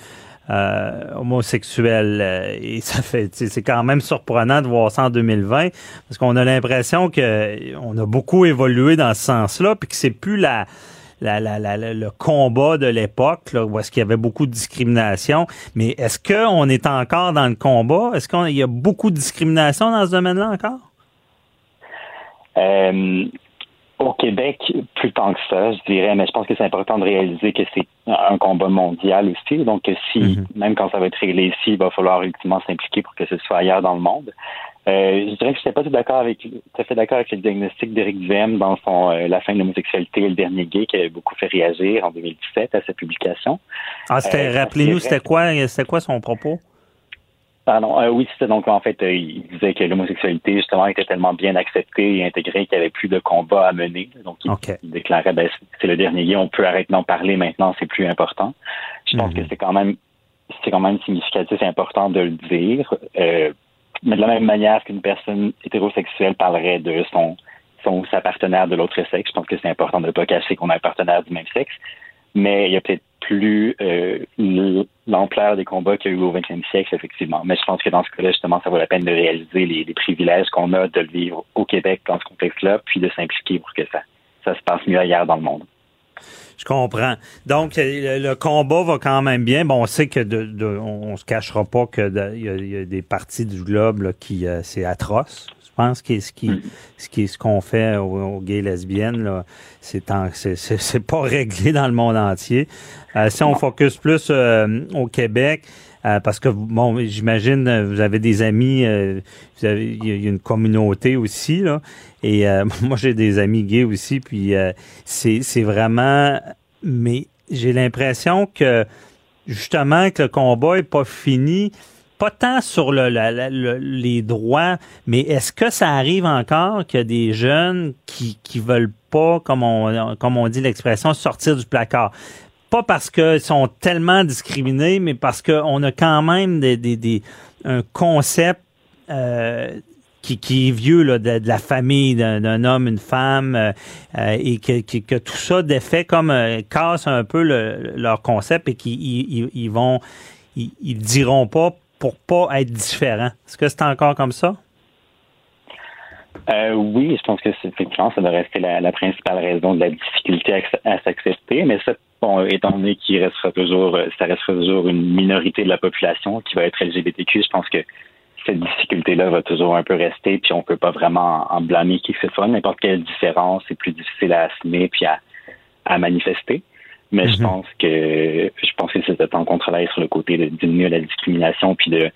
euh, homosexuels. Euh, et ça fait, c'est quand même surprenant de voir ça en 2020 parce qu'on a l'impression que on a beaucoup évolué dans ce sens-là, puis que c'est plus la, la, la, le combat de l'époque, où est-ce qu'il y avait beaucoup de discrimination. Mais est-ce qu'on est encore dans le combat? Est-ce qu'il y a beaucoup de discrimination dans ce domaine-là encore? Euh, au Québec, plus tant que ça, je dirais, mais je pense que c'est important de réaliser que c'est un combat mondial aussi. Donc, si, mhm. même quand ça va être réglé ici, il va falloir ultimement s'impliquer pour que ce soit ailleurs dans le monde. Euh, je dirais que je n'étais pas tout d'accord avec, tout à fait d'accord avec le diagnostic d'Éric Duhem dans son euh, La fin de l'homosexualité et le dernier gay qui avait beaucoup fait réagir en 2017 à sa publication. Ah, c'était, euh, rappelez-nous, c'était quoi, c'était quoi son propos? Pardon, euh, oui, c'était donc en fait, euh, il disait que l'homosexualité justement était tellement bien acceptée et intégrée qu'il n'y avait plus de combat à mener. Donc il, déclarait, ben, c'est le dernier lien, on peut arrêter d'en parler maintenant, c'est plus important. Je pense que mhm. c'est quand même, c'est quand même significatif et important de le dire. Euh, mais de la même manière qu'une personne hétérosexuelle parlerait de son, son sa partenaire de l'autre sexe, je pense que c'est important de ne pas cacher qu'on a un partenaire du même sexe. Mais il y a peut-être plus euh, l'ampleur des combats qu'il y a eu au 20e siècle, effectivement. Mais je pense que dans ce cas-là, justement, ça vaut la peine de réaliser les, privilèges qu'on a de le vivre au Québec dans ce contexte-là, puis de s'impliquer pour que ça, ça se passe mieux ailleurs dans le monde. Je comprends. Donc, le, combat va quand même bien. Bon, on sait que de, on, se cachera pas que il y, a des parties du globe qui euh, c'est atroce. Je pense que ce qui, ce qui, ce qu'on fait aux, gays lesbiennes, là, c'est, c'est, pas réglé dans le monde entier. Euh, si on focus plus euh, au Québec, euh, parce que bon, j'imagine vous avez des amis, vous avez, il y a une communauté aussi là, et moi j'ai des amis gays aussi, puis c'est, c'est vraiment, mais j'ai l'impression que justement que le combat est pas fini pas tant sur le, les droits, mais est-ce que ça arrive encore a des jeunes qui qui veulent pas, comme on comme on dit l'expression, sortir du placard? Pas parce qu'ils sont tellement discriminés, mais parce qu'on a quand même des, des, des un concept euh, qui, qui, est vieux là, de, la famille d'un homme, une femme, euh, euh, et que, que, tout ça défait comme casse un peu leur concept et qu'ils ils, vont ils, ils diront pas pour pas être différent. Est-ce que c'est encore comme ça? Euh, oui, je pense que c'est effectivement, ça doit rester la, principale raison de la difficulté à, s'accepter, mais ça, étant donné qu'il restera toujours, euh, ça restera toujours une minorité de la population qui va être LGBTQ, je pense que cette difficulté-là va toujours un peu rester, puis on peut pas vraiment en blâmer qui que ce soit. N'importe quelle différence est plus difficile à assumer puis à manifester. Mais je mhm. pense que je pense que temps qu'on travaille sur le côté de diminuer la discrimination puis de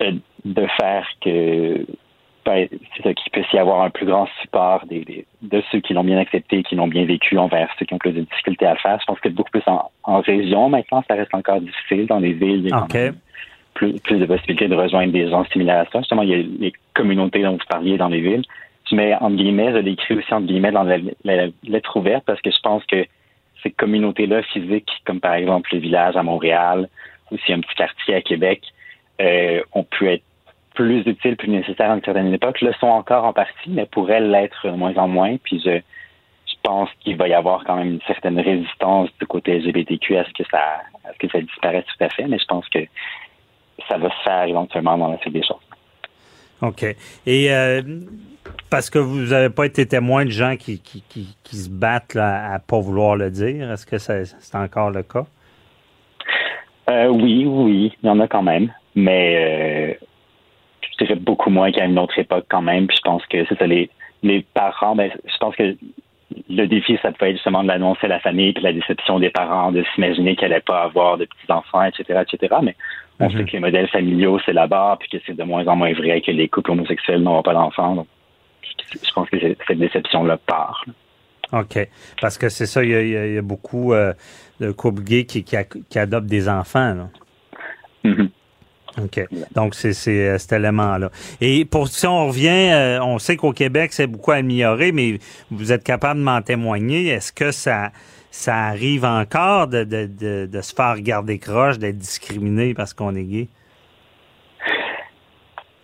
de faire que ben, c'est ça qu'il puisse y avoir un plus grand support des, de ceux qui l'ont bien accepté, qui l'ont bien vécu envers ceux qui ont plus de difficultés à le faire. Je pense que beaucoup plus en, en région maintenant, ça reste encore difficile. Dans les villes, il y a plus, plus, de possibilités de rejoindre des gens similaires à ça. Justement, il y a les communautés dont vous parliez dans les villes. Je mets entre guillemets, je l'écris aussi entre guillemets dans la, lettre ouverte parce que je pense que ces communautés-là physiques, comme par exemple les villages à Montréal, ou si un petit quartier à Québec, euh, ont pu être plus utiles, plus nécessaires à une certaine époque, le sont encore en partie, mais pourraient l'être de moins en moins. Puis je, pense qu'il va y avoir quand même une certaine résistance du côté LGBTQ à ce que ça, à ce que ça disparaisse tout à fait, mais je pense que ça va se faire éventuellement dans la suite des choses. OK. Et euh, parce que vous n'avez pas été témoin de gens qui, qui, qui, qui se battent là, à pas vouloir le dire, est-ce que c'est encore le cas? Euh, oui, oui, il y en a quand même, mais euh, je dirais beaucoup moins qu'à une autre époque quand même. Puis je pense que c'est ça, les, les parents, ben, je pense que le défi, ça peut être justement de l'annoncer à la famille, puis la déception des parents, de s'imaginer qu'elle n'allait pas avoir de petits-enfants, etc., etc. Mais on sait mhm. que les modèles familiaux, c'est là-bas, puis que c'est de moins en moins vrai que les couples homosexuels n'auront pas d'enfants. Je pense que cette déception-là part. OK. Parce que c'est ça, il y, a, beaucoup euh, de couples gays qui, qui, adoptent des enfants. Là. Mm-hmm. OK. Donc, c'est euh, cet élément-là. Et pour si on revient, euh, on sait qu'au Québec, c'est beaucoup amélioré, mais vous êtes capable de m'en témoigner. Est-ce que ça, ça arrive encore de, de, de, se faire garder croche, d'être discriminé parce qu'on est gay?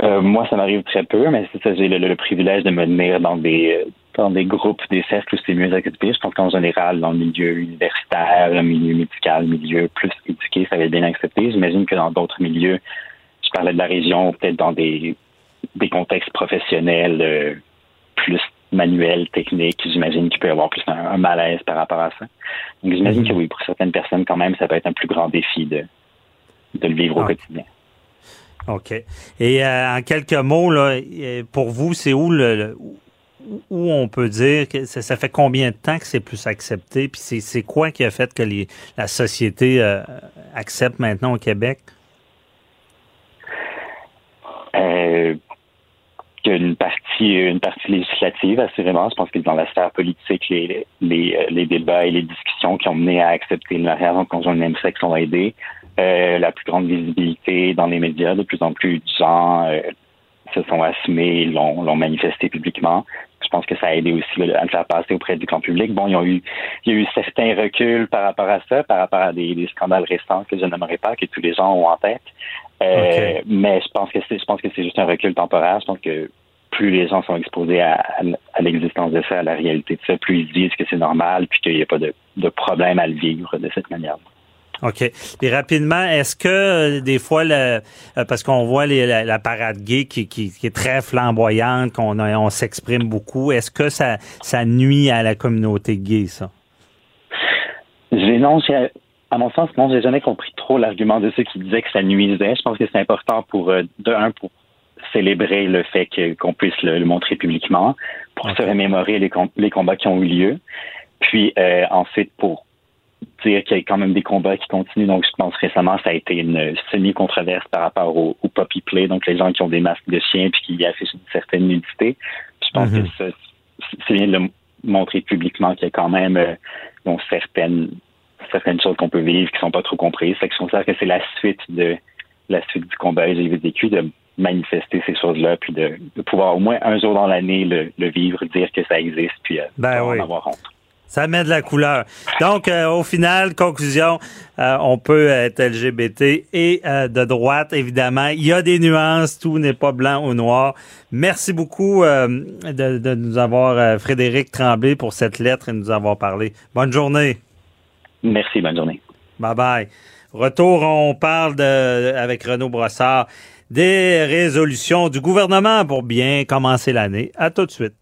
Moi, ça m'arrive très peu, mais c'est ça, j'ai le, privilège de me tenir dans des dans des groupes, des cercles où c'est mieux accepté. Je pense qu'en général, dans le milieu universitaire, le milieu médical, le milieu plus éduqué, ça va être bien accepté. J'imagine que dans d'autres milieux, je parlais de la région, peut-être dans des, des contextes professionnels euh, plus manuels, techniques, j'imagine qu'il peut y avoir plus un, malaise par rapport à ça. Donc j'imagine que mhm. oui, pour certaines personnes, quand même, ça peut être un plus grand défi de, de le vivre au quotidien. OK. Et euh, en quelques mots, là, pour vous, c'est où le, où on peut dire que ça, fait combien de temps que c'est plus accepté? Puis c'est quoi qui a fait que la société euh, accepte maintenant au Québec? Euh, une partie, une partie législative, assurément. Je pense que dans la sphère politique, les, les, euh, les débats et les discussions qui ont mené à accepter le mariage entre conjoints de même sexe ont aidé. Euh, la plus grande visibilité dans les médias, de plus en plus de gens se sont assumés, l'ont manifesté publiquement je pense que ça a aidé aussi à le faire passer auprès du grand public. Bon, il y a eu, il y a eu certains reculs par rapport à ça, par rapport à des, scandales récents que je n'aimerais pas, que tous les gens ont en tête. Euh, mais je pense que c'est, je pense que c'est juste un recul temporaire. Je pense que plus les gens sont exposés à, l'existence de ça, à la réalité de ça, plus ils disent que c'est normal, puis qu'il n'y a pas de, de problème à le vivre de cette manière. OK. Et rapidement, est-ce que euh, des fois, le, euh, parce qu'on voit la, parade gay qui, qui, est très flamboyante, qu'on on s'exprime beaucoup, est-ce que ça, ça nuit à la communauté gay, ça? Non, à mon sens, non, j'ai jamais compris trop l'argument de ceux qui disaient que ça nuisait. Je pense que c'est important pour, euh, de un, pour célébrer le fait qu'on puisse le, montrer publiquement, pour se remémorer les, les combats qui ont eu lieu, puis ensuite pour dire qu'il y a quand même des combats qui continuent. Donc, je pense récemment, ça a été une semi-controverse par rapport au, au, puppy play, donc les gens qui ont des masques de chiens puis qui affichent une certaine nudité. je pense que mm-hmm. c'est bien de le montrer publiquement qu'il y a quand même euh, certaines certaines choses qu'on peut vivre qui sont pas trop comprises. Fait que je considère que c'est la suite de la suite du combat LGBTQ de manifester ces choses-là, puis de, pouvoir au moins un jour dans l'année le, vivre, dire que ça existe, puis euh, ben en avoir honte. Ça met de la couleur. Donc, euh, au final, conclusion, euh, on peut être LGBT et euh, de droite, évidemment. Il y a des nuances, tout n'est pas blanc ou noir. Merci beaucoup de, nous avoir, Frédéric Tremblay, pour cette lettre et de nous avoir parlé. Bonne journée. Merci, bonne journée. Bye bye. Retour, on parle de, avec Renaud Brossard des résolutions du gouvernement pour bien commencer l'année. À tout de suite.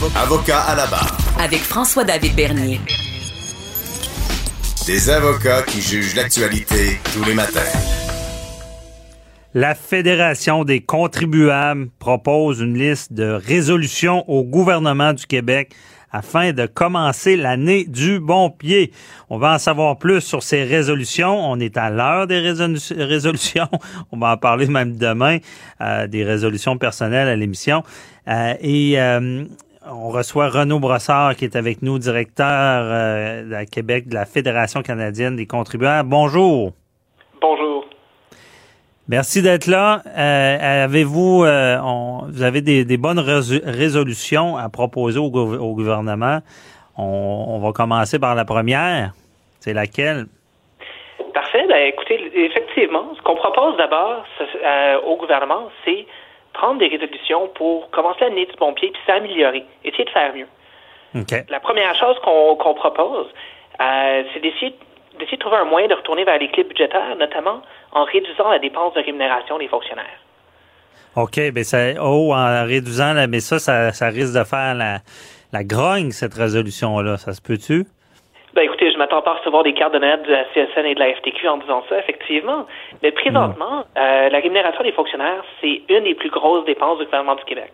Avocat à la barre. Avec François-David Bernier. Des avocats qui jugent l'actualité tous les matins. La Fédération des contribuables propose une liste de résolutions au gouvernement du Québec afin de commencer l'année du bon pied. On va en savoir plus sur ces résolutions. On est à l'heure des résolutions. On va en parler même demain, euh, des résolutions personnelles à l'émission. Euh, et euh, on reçoit Renaud Brossard qui est avec nous, directeur à Québec de la Fédération canadienne des contribuables. Bonjour. Bonjour. Merci d'être là. Euh, avez-vous, euh, vous avez des, bonnes résolutions à proposer au, gouvernement? On, va commencer par la première. C'est laquelle? Parfait. Ben, écoutez, effectivement, ce qu'on propose d'abord euh, au gouvernement, c'est prendre des résolutions pour commencer l'année du bon pied puis s'améliorer, essayer de faire mieux. La première chose qu'on propose, c'est d'essayer d'essayer de trouver un moyen de retourner vers l'équilibre budgétaire, notamment en réduisant la dépense de rémunération des fonctionnaires. OK, mais ça, oh, en réduisant, mais ça, ça, risque de faire la, la grogne, cette résolution-là. Ça se peut-tu? Ben écoutez, je m'attends pas à recevoir des cartes de net de la CSN et de la FTQ en disant ça, effectivement. Mais présentement, euh, la rémunération des fonctionnaires, c'est une des plus grosses dépenses du gouvernement du Québec.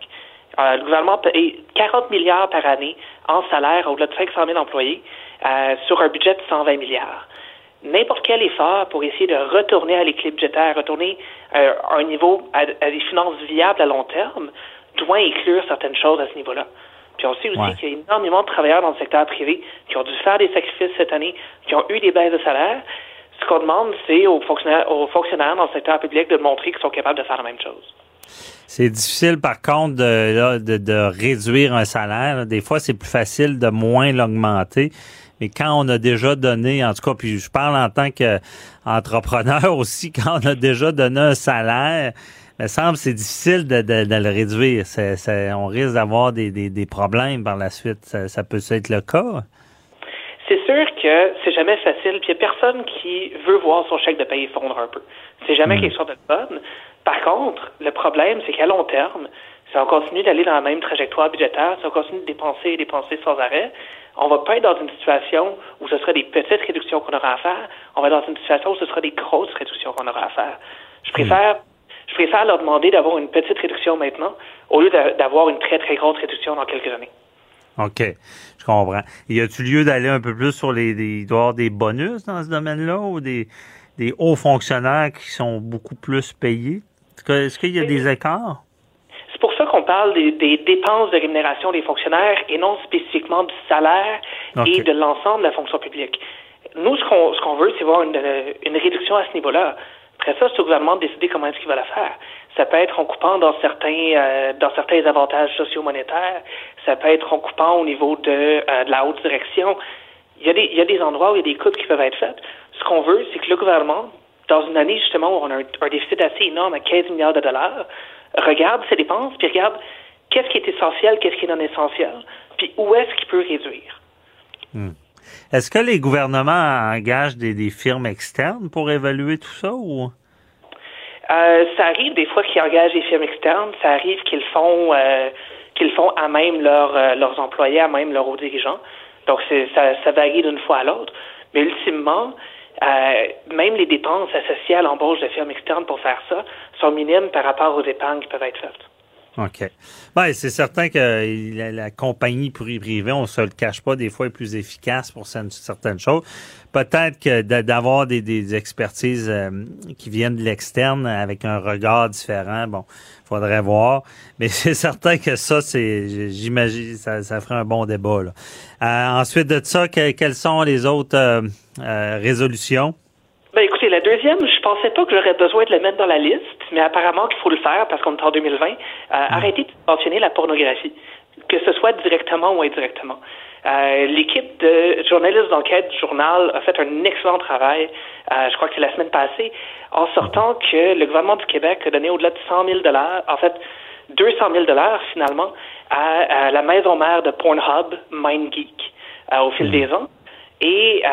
Euh, le gouvernement paye 40 milliards par année en salaire au-delà de 500 000 employés euh, sur un budget de 120 milliards n'importe quel effort pour essayer de retourner à l'équilibre budgétaire, retourner euh, à un niveau, à, des finances viables à long terme, doit inclure certaines choses à ce niveau-là. Puis on sait aussi qu'il y a énormément de travailleurs dans le secteur privé qui ont dû faire des sacrifices cette année, qui ont eu des baisses de salaire. Ce qu'on demande, c'est aux fonctionnaires, aux fonctionnaires dans le secteur public de montrer qu'ils sont capables de faire la même chose. C'est difficile, par contre, de, de, de réduire un salaire. Des fois, c'est plus facile de moins l'augmenter. Mais quand on a déjà donné, en tout cas, puis je parle en tant qu'entrepreneur aussi, quand on a déjà donné un salaire, me semble c'est difficile de, de, le réduire. on risque d'avoir des, des, problèmes par la suite. Ça, peut être le cas. C'est sûr que c'est jamais facile. Puis il n'y a personne qui veut voir son chèque de paye fondre un peu. C'est jamais hmm. quelque chose de bon. Par contre, le problème, c'est qu'à long terme, si on continue d'aller dans la même trajectoire budgétaire, si on continue de dépenser et dépenser sans arrêt, on va pas être dans une situation où ce sera des petites réductions qu'on aura à faire. On va être dans une situation où ce sera des grosses réductions qu'on aura à faire. Je préfère, je préfère leur demander d'avoir une petite réduction maintenant au lieu d'avoir une très, très grosse réduction dans quelques années. OK. Je comprends. Y a-t-il lieu d'aller un peu plus sur les, des, des bonus dans ce domaine-là ou des, des hauts fonctionnaires qui sont beaucoup plus payés? Est-ce qu'il y a des écarts? C'est pour ça qu'on parle des, dépenses de rémunération des fonctionnaires et non spécifiquement du salaire et de l'ensemble de la fonction publique. Nous, ce qu'on ce veut, c'est voir une, une, réduction à ce niveau-là. Ça, c'est au gouvernement de décider comment est-ce qu'il va la faire. Ça peut être en coupant dans certains euh, dans certains avantages socio-monétaires. Ça peut être en coupant au niveau de, euh, de la haute direction. Il y, a des, il y a des endroits où il y a des coupes qui peuvent être faites. Ce qu'on veut, c'est que le gouvernement, dans une année justement où on a un, un déficit assez énorme à 15 milliards de dollars, regarde ses dépenses, puis regarde qu'est-ce qui est essentiel, qu'est-ce qui est non essentiel, puis où est-ce qu'il peut réduire. Hmm. Est-ce que les gouvernements engagent des, firmes externes pour évaluer tout ça ou? Euh, ça arrive des fois qu'ils engagent des firmes externes. Ça arrive qu'ils font euh, qu'ils font à même euh, leurs employés, à même leurs hauts dirigeants. Donc ça, ça varie d'une fois à l'autre. Mais ultimement, même les dépenses associées à l'embauche de firmes externes pour faire ça sont minimes par rapport aux épargnes qui peuvent être faites. OK. Ben, c'est certain que la, compagnie privée, on se le cache pas, des fois est plus efficace pour certaines choses. Peut-être que d'avoir des, expertises euh, qui viennent de l'externe avec un regard différent, bon, faudrait voir. Mais c'est certain que ça, c'est, j'imagine, ça, ça ferait un bon débat. Là. Euh, ensuite de ça, quelles sont les autres euh, résolutions? Ben écoutez, la deuxième, je pensais pas que j'aurais besoin de la mettre dans la liste, mais apparemment qu'il faut le faire parce qu'on est en 2020. Euh, mm. Arrêtez de mentionner la pornographie, que ce soit directement ou indirectement. L'équipe de journalistes d'enquête du journal a fait un excellent travail, je crois que c'est la semaine passée, en sortant que le gouvernement du Québec a donné au-delà de 100 000 en fait 200 000 finalement, à, la maison mère de Pornhub, MindGeek, au fil des ans. Et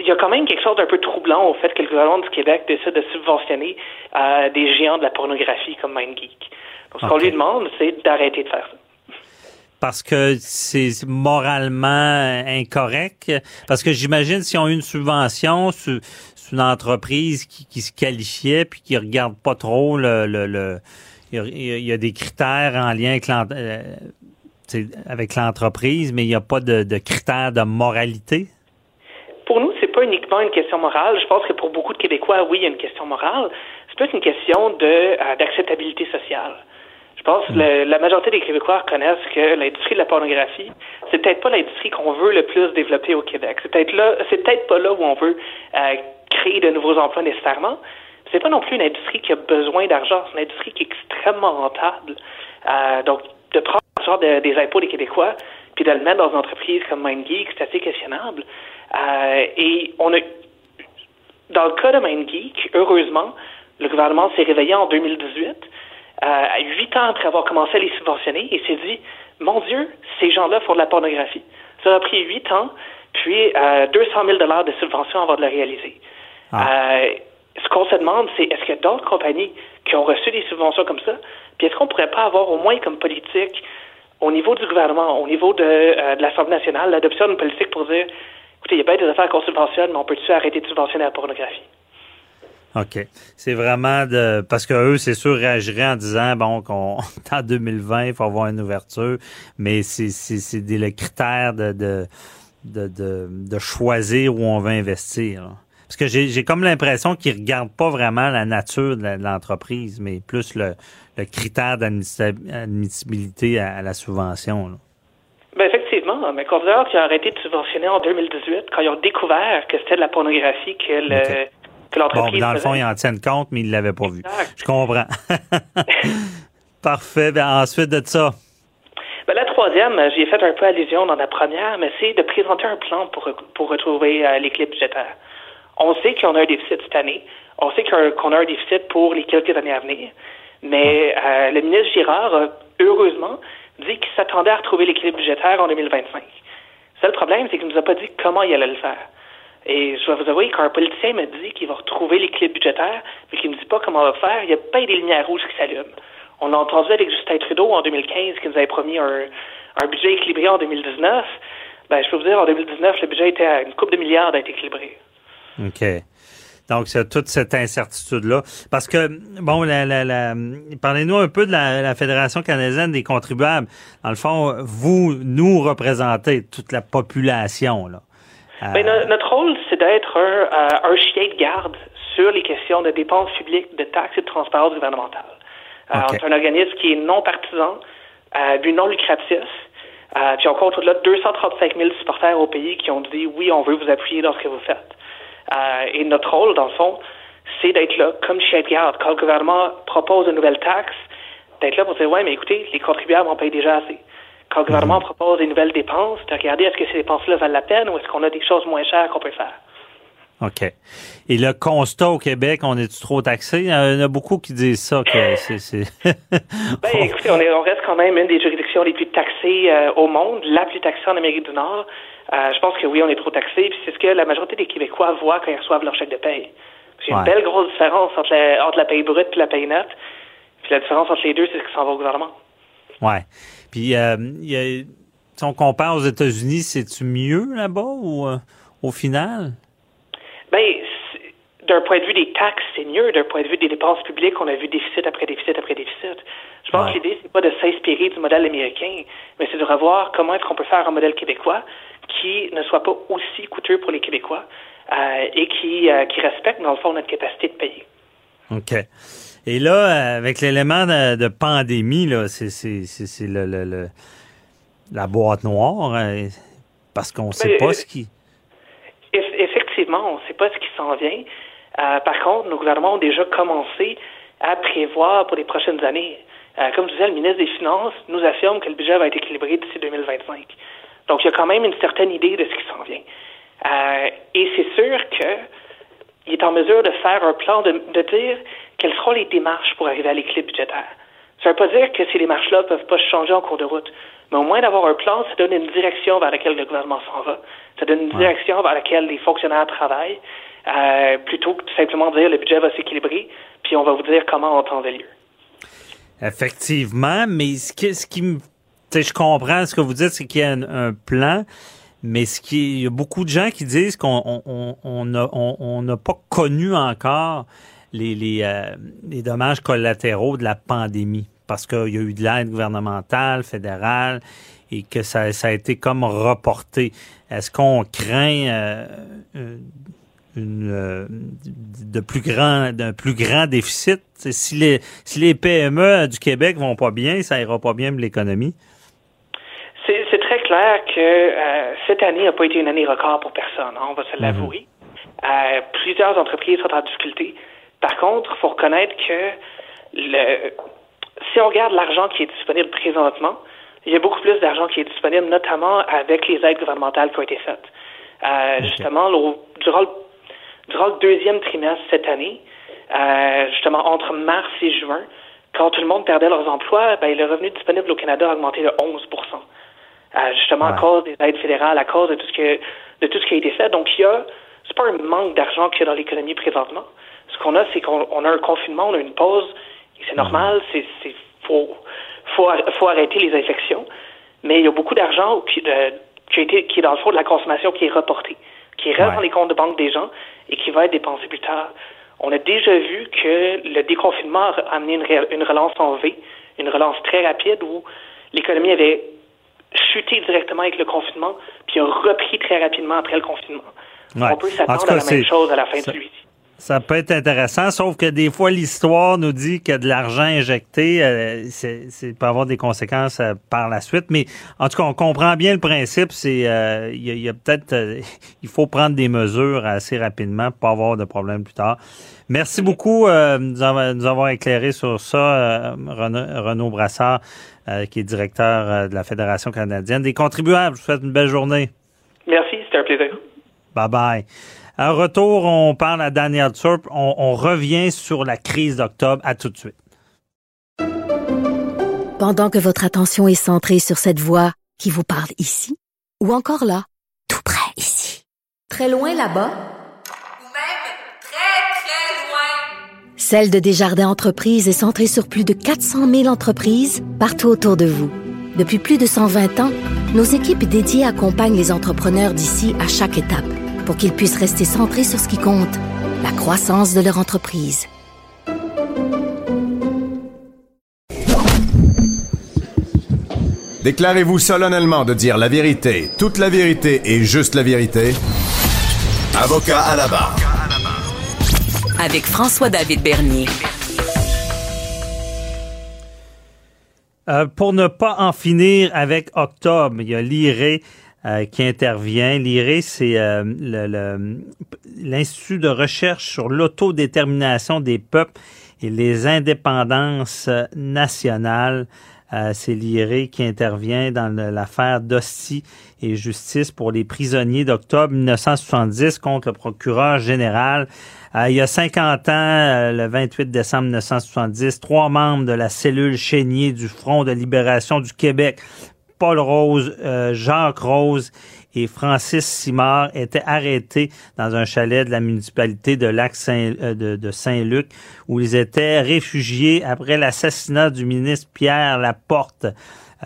il y a quand même quelque chose d'un peu troublant au fait que le gouvernement du Québec décide de subventionner euh, des géants de la pornographie comme MindGeek. Donc, ce qu'on lui demande, c'est d'arrêter de faire ça. Parce que c'est moralement incorrect. Parce que j'imagine si on a une subvention, c'est une entreprise qui, se qualifiait puis qui regarde pas trop le, le, il, y a, des critères en lien avec euh, avec l'entreprise, mais il n'y a pas de, de critères de moralité c'est pas uniquement une question morale. Je pense que pour beaucoup de Québécois, oui, il y a une question morale. C'est plus une question de euh, d'acceptabilité sociale. Je pense que la majorité des Québécois reconnaissent que l'industrie de la pornographie, c'est peut-être pas l'industrie qu'on veut le plus développer au Québec. C'est peut-être là, c'est peut-être pas là où on veut euh, créer de nouveaux emplois nécessairement. C'est pas non plus une industrie qui a besoin d'argent. C'est une industrie qui est extrêmement rentable. Euh, donc, de prendre genre des impôts des Québécois puis de le mettre dans une entreprise comme MindGeek, c'est assez questionnable. Euh, et on a, dans le cas de MindGeek, heureusement, le gouvernement s'est réveillé en 2018, euh, huit ans après avoir commencé à les subventionner, et s'est dit, mon Dieu, ces gens-là font de la pornographie. Ça a pris huit ans, puis euh, 200 000 dollars de subventions avant de le réaliser. Ah. Euh, ce qu'on se demande, c'est est-ce qu'il y a d'autres compagnies qui ont reçu des subventions comme ça? Puis est-ce qu'on pourrait pas avoir au moins comme politique, au niveau du gouvernement, au niveau de, euh, de l'Assemblée nationale, l'adoption d'une politique pour dire il y a pas des affaires qu'on subventionne, mais on peut-tu arrêter de subventionner la pornographie? OK. C'est vraiment de. Parce que eux, c'est sûr, réagiraient en disant bon, qu'on en 2020, il faut avoir une ouverture, mais c'est, le critère de, de, de, de, choisir où on veut investir. Parce que j'ai, comme l'impression qu'ils regardent pas vraiment la nature de l'entreprise, mais plus le, le critère d'admissibilité à, la subvention. Ben effectivement, mais considère qui a arrêté de subventionner en 2018 quand ils ont découvert que c'était de la pornographie que le que l'entreprise. Bon, dans le fond, ils en tiennent compte, mais ils ne l'avaient pas vu. Je comprends. Parfait. Ben, ensuite de ça? Ben, la troisième, j'y ai fait un peu allusion dans la première, mais c'est de présenter un plan pour, pour retrouver euh, l'équilibre budgétaire. On sait qu'on a un déficit cette année. On sait qu'on a un déficit pour les quelques années à venir. Mais euh, le ministre Girard heureusement dit qu'il s'attendait à retrouver l'équilibre budgétaire en 2025. C'est le problème, c'est qu'il ne nous a pas dit comment il allait le faire. Et je dois vous avouer, quand un politicien me dit qu'il va retrouver l'équilibre budgétaire, mais qu'il ne me dit pas comment on va faire, il n'y a pas des lumières rouges qui s'allument. On a entendu avec Justin Trudeau en 2015 qu'il nous avait promis un, un budget équilibré en 2019. Ben, je peux vous dire, en 2019, le budget était à une coupe de milliards d'être équilibré. OK. Donc, c'est toute cette incertitude-là. Parce que, bon, la, la, la parlez-nous un peu de la, Fédération canadienne des contribuables. Dans le fond, vous, nous représentez toute la population. Là. Euh, ben, notre rôle, c'est d'être un, euh, un, chien de garde sur les questions de dépenses publiques, de taxes et de transparence gouvernementale. Euh, c'est un organisme qui est non partisan, but non lucratif. puis on compte au-delà de 235 000 supporters au pays qui ont dit oui, on veut vous appuyer dans ce que vous faites. Euh, et notre rôle, dans le fond, c'est d'être là comme chien de garde. Quand le gouvernement propose une nouvelle taxe, d'être là pour dire, ouais, mais écoutez, les contribuables en payent déjà assez. Quand le gouvernement mhm. propose des nouvelles dépenses, de regarder est-ce que ces dépenses-là valent la peine ou est-ce qu'on a des choses moins chères qu'on peut faire. OK. Et le constat au Québec, on est trop taxé? Il y en a beaucoup qui disent ça, que c'est... ben, écoutez, on, est, on, reste quand même une des juridictions les plus taxées euh, au monde, la plus taxée en Amérique du Nord. Euh, je pense que oui, on est trop taxé, puis c'est ce que la majorité des Québécois voient quand ils reçoivent leur chèque de paye. A une belle grosse différence entre la, entre la paye brute et la paye nette. Puis la différence entre les deux, c'est ce qui s'en va au gouvernement. Ouais. Puis euh, y a, si on compare aux États-Unis, c'est-tu mieux là-bas ou euh, au final? Ben, point de vue des taxes, c'est mieux. D'un point de vue des dépenses publiques, on a vu déficit après déficit après déficit. Je pense que l'idée, c'est pas de s'inspirer du modèle américain, mais c'est de revoir comment est-ce qu'on peut faire un modèle québécois qui ne soit pas aussi coûteux pour les Québécois euh, et qui, euh, qui respecte, dans le fond, notre capacité de payer. OK. Et là, avec l'élément de, pandémie, là, c'est, c'est, le, le, la boîte noire, hein, parce qu'on ne sait pas ce qui... Effectivement, on ne sait pas ce qui s'en vient. Euh, par contre, nos gouvernements ont déjà commencé à prévoir pour les prochaines années. comme je disais, le ministre des Finances nous affirme que le budget va être équilibré d'ici 2025. Donc, il y a quand même une certaine idée de ce qui s'en vient. Euh, et c'est sûr qu'il est en mesure de faire un plan, de, de dire quelles seront les démarches pour arriver à l'équilibre budgétaire. Ça ne veut pas dire que ces démarches-là ne peuvent pas changer en cours de route, mais au moins d'avoir un plan, ça donne une direction vers laquelle le gouvernement s'en va. Ça donne une direction vers laquelle les fonctionnaires travaillent, euh, plutôt que simplement dire le budget va s'équilibrer, puis on va vous dire comment on temps lieu. Effectivement, mais ce qui, ce qui. Je comprends ce que vous dites, c'est qu'il y a un, plan, mais ce qui, il y a beaucoup de gens qui disent qu'on on, on, n'a pas connu encore les, les, euh, les dommages collatéraux de la pandémie parce qu'il y a eu de l'aide gouvernementale, fédérale, et que ça, ça a été comme reporté. Est-ce qu'on craint euh, une, euh, de plus grand, d'un plus grand déficit? Si les, si les PME du Québec vont pas bien, ça ira pas bien pour l'économie? C'est très clair que euh, cette année n'a pas été une année record pour personne, hein, on va se mhm. l'avouer. plusieurs entreprises sont en difficulté. Par contre, il faut reconnaître que le, si on regarde l'argent qui est disponible présentement, il y a beaucoup plus d'argent qui est disponible, notamment avec les aides gouvernementales qui ont été faites. Euh, Justement, durant, le, durant, le, deuxième trimestre cette année, euh, justement entre mars et juin, quand tout le monde perdait leurs emplois, ben, le revenu disponible au Canada a augmenté de 11% euh, justement à cause des aides fédérales, à cause de tout ce que de tout ce qui a été fait. Donc il y a c'est pas un manque d'argent qu'il y a dans l'économie présentement. Ce qu'on a, c'est qu'on a un confinement, on a une pause c'est normal, c'est faut, faut, faut arrêter les infections, mais il y a beaucoup d'argent qui, qui, a été, qui est dans le fond de la consommation qui est reporté, qui reste dans les comptes de banque des gens et qui va être dépensé plus tard. On a déjà vu que le déconfinement a amené une, une relance en V, une relance très rapide où l'économie avait chuté directement avec le confinement, puis a repris très rapidement après le confinement. On peut s'attendre à la même chose à la fin de celui-ci. Ça peut être intéressant, sauf que des fois, l'histoire nous dit que de l'argent injecté, euh, c'est peut avoir des conséquences euh, par la suite. Mais en tout cas, on comprend bien le principe. C'est euh, il y a, peut-être il faut prendre des mesures assez rapidement pour pas avoir de problème plus tard. Merci beaucoup de nous, avoir, éclairé sur ça, Renaud, Brassard, qui est directeur de la Fédération canadienne des contribuables. Je vous souhaite une belle journée. Merci, c'était un plaisir. Bye bye. Un retour, on parle à Daniel Turp. On, revient sur la crise d'octobre. À tout de suite. Pendant que votre attention est centrée sur cette voix qui vous parle ici, ou encore là, tout près ici, très loin là-bas, ou même très, très loin, Celle de Desjardins Entreprises est centrée sur plus de 400 000 entreprises partout autour de vous. Depuis plus de 120 ans, nos équipes dédiées accompagnent les entrepreneurs d'ici à chaque étape pour qu'ils puissent rester centrés sur ce qui compte, la croissance de leur entreprise. Déclarez-vous solennellement de dire la vérité, toute la vérité et juste la vérité. Avocat à la barre. Avec François-David Bernier. Euh, pour ne pas en finir avec octobre, il y a l'IRE euh, qui intervient. L'IRE, c'est euh, l'Institut de recherche sur l'autodétermination des peuples et les indépendances nationales. Euh, c'est l'IRE qui intervient dans l'affaire d'Hostie et justice pour les prisonniers d'octobre 1970 contre le procureur général. il y a 50 ans, le 28 décembre 1970, trois membres de la cellule chénier du Front de libération du Québec Paul Rose, euh, Jacques Rose et Francis Simard étaient arrêtés dans un chalet de la municipalité de Lac euh, Saint-Luc où ils étaient réfugiés après l'assassinat du ministre Pierre Laporte.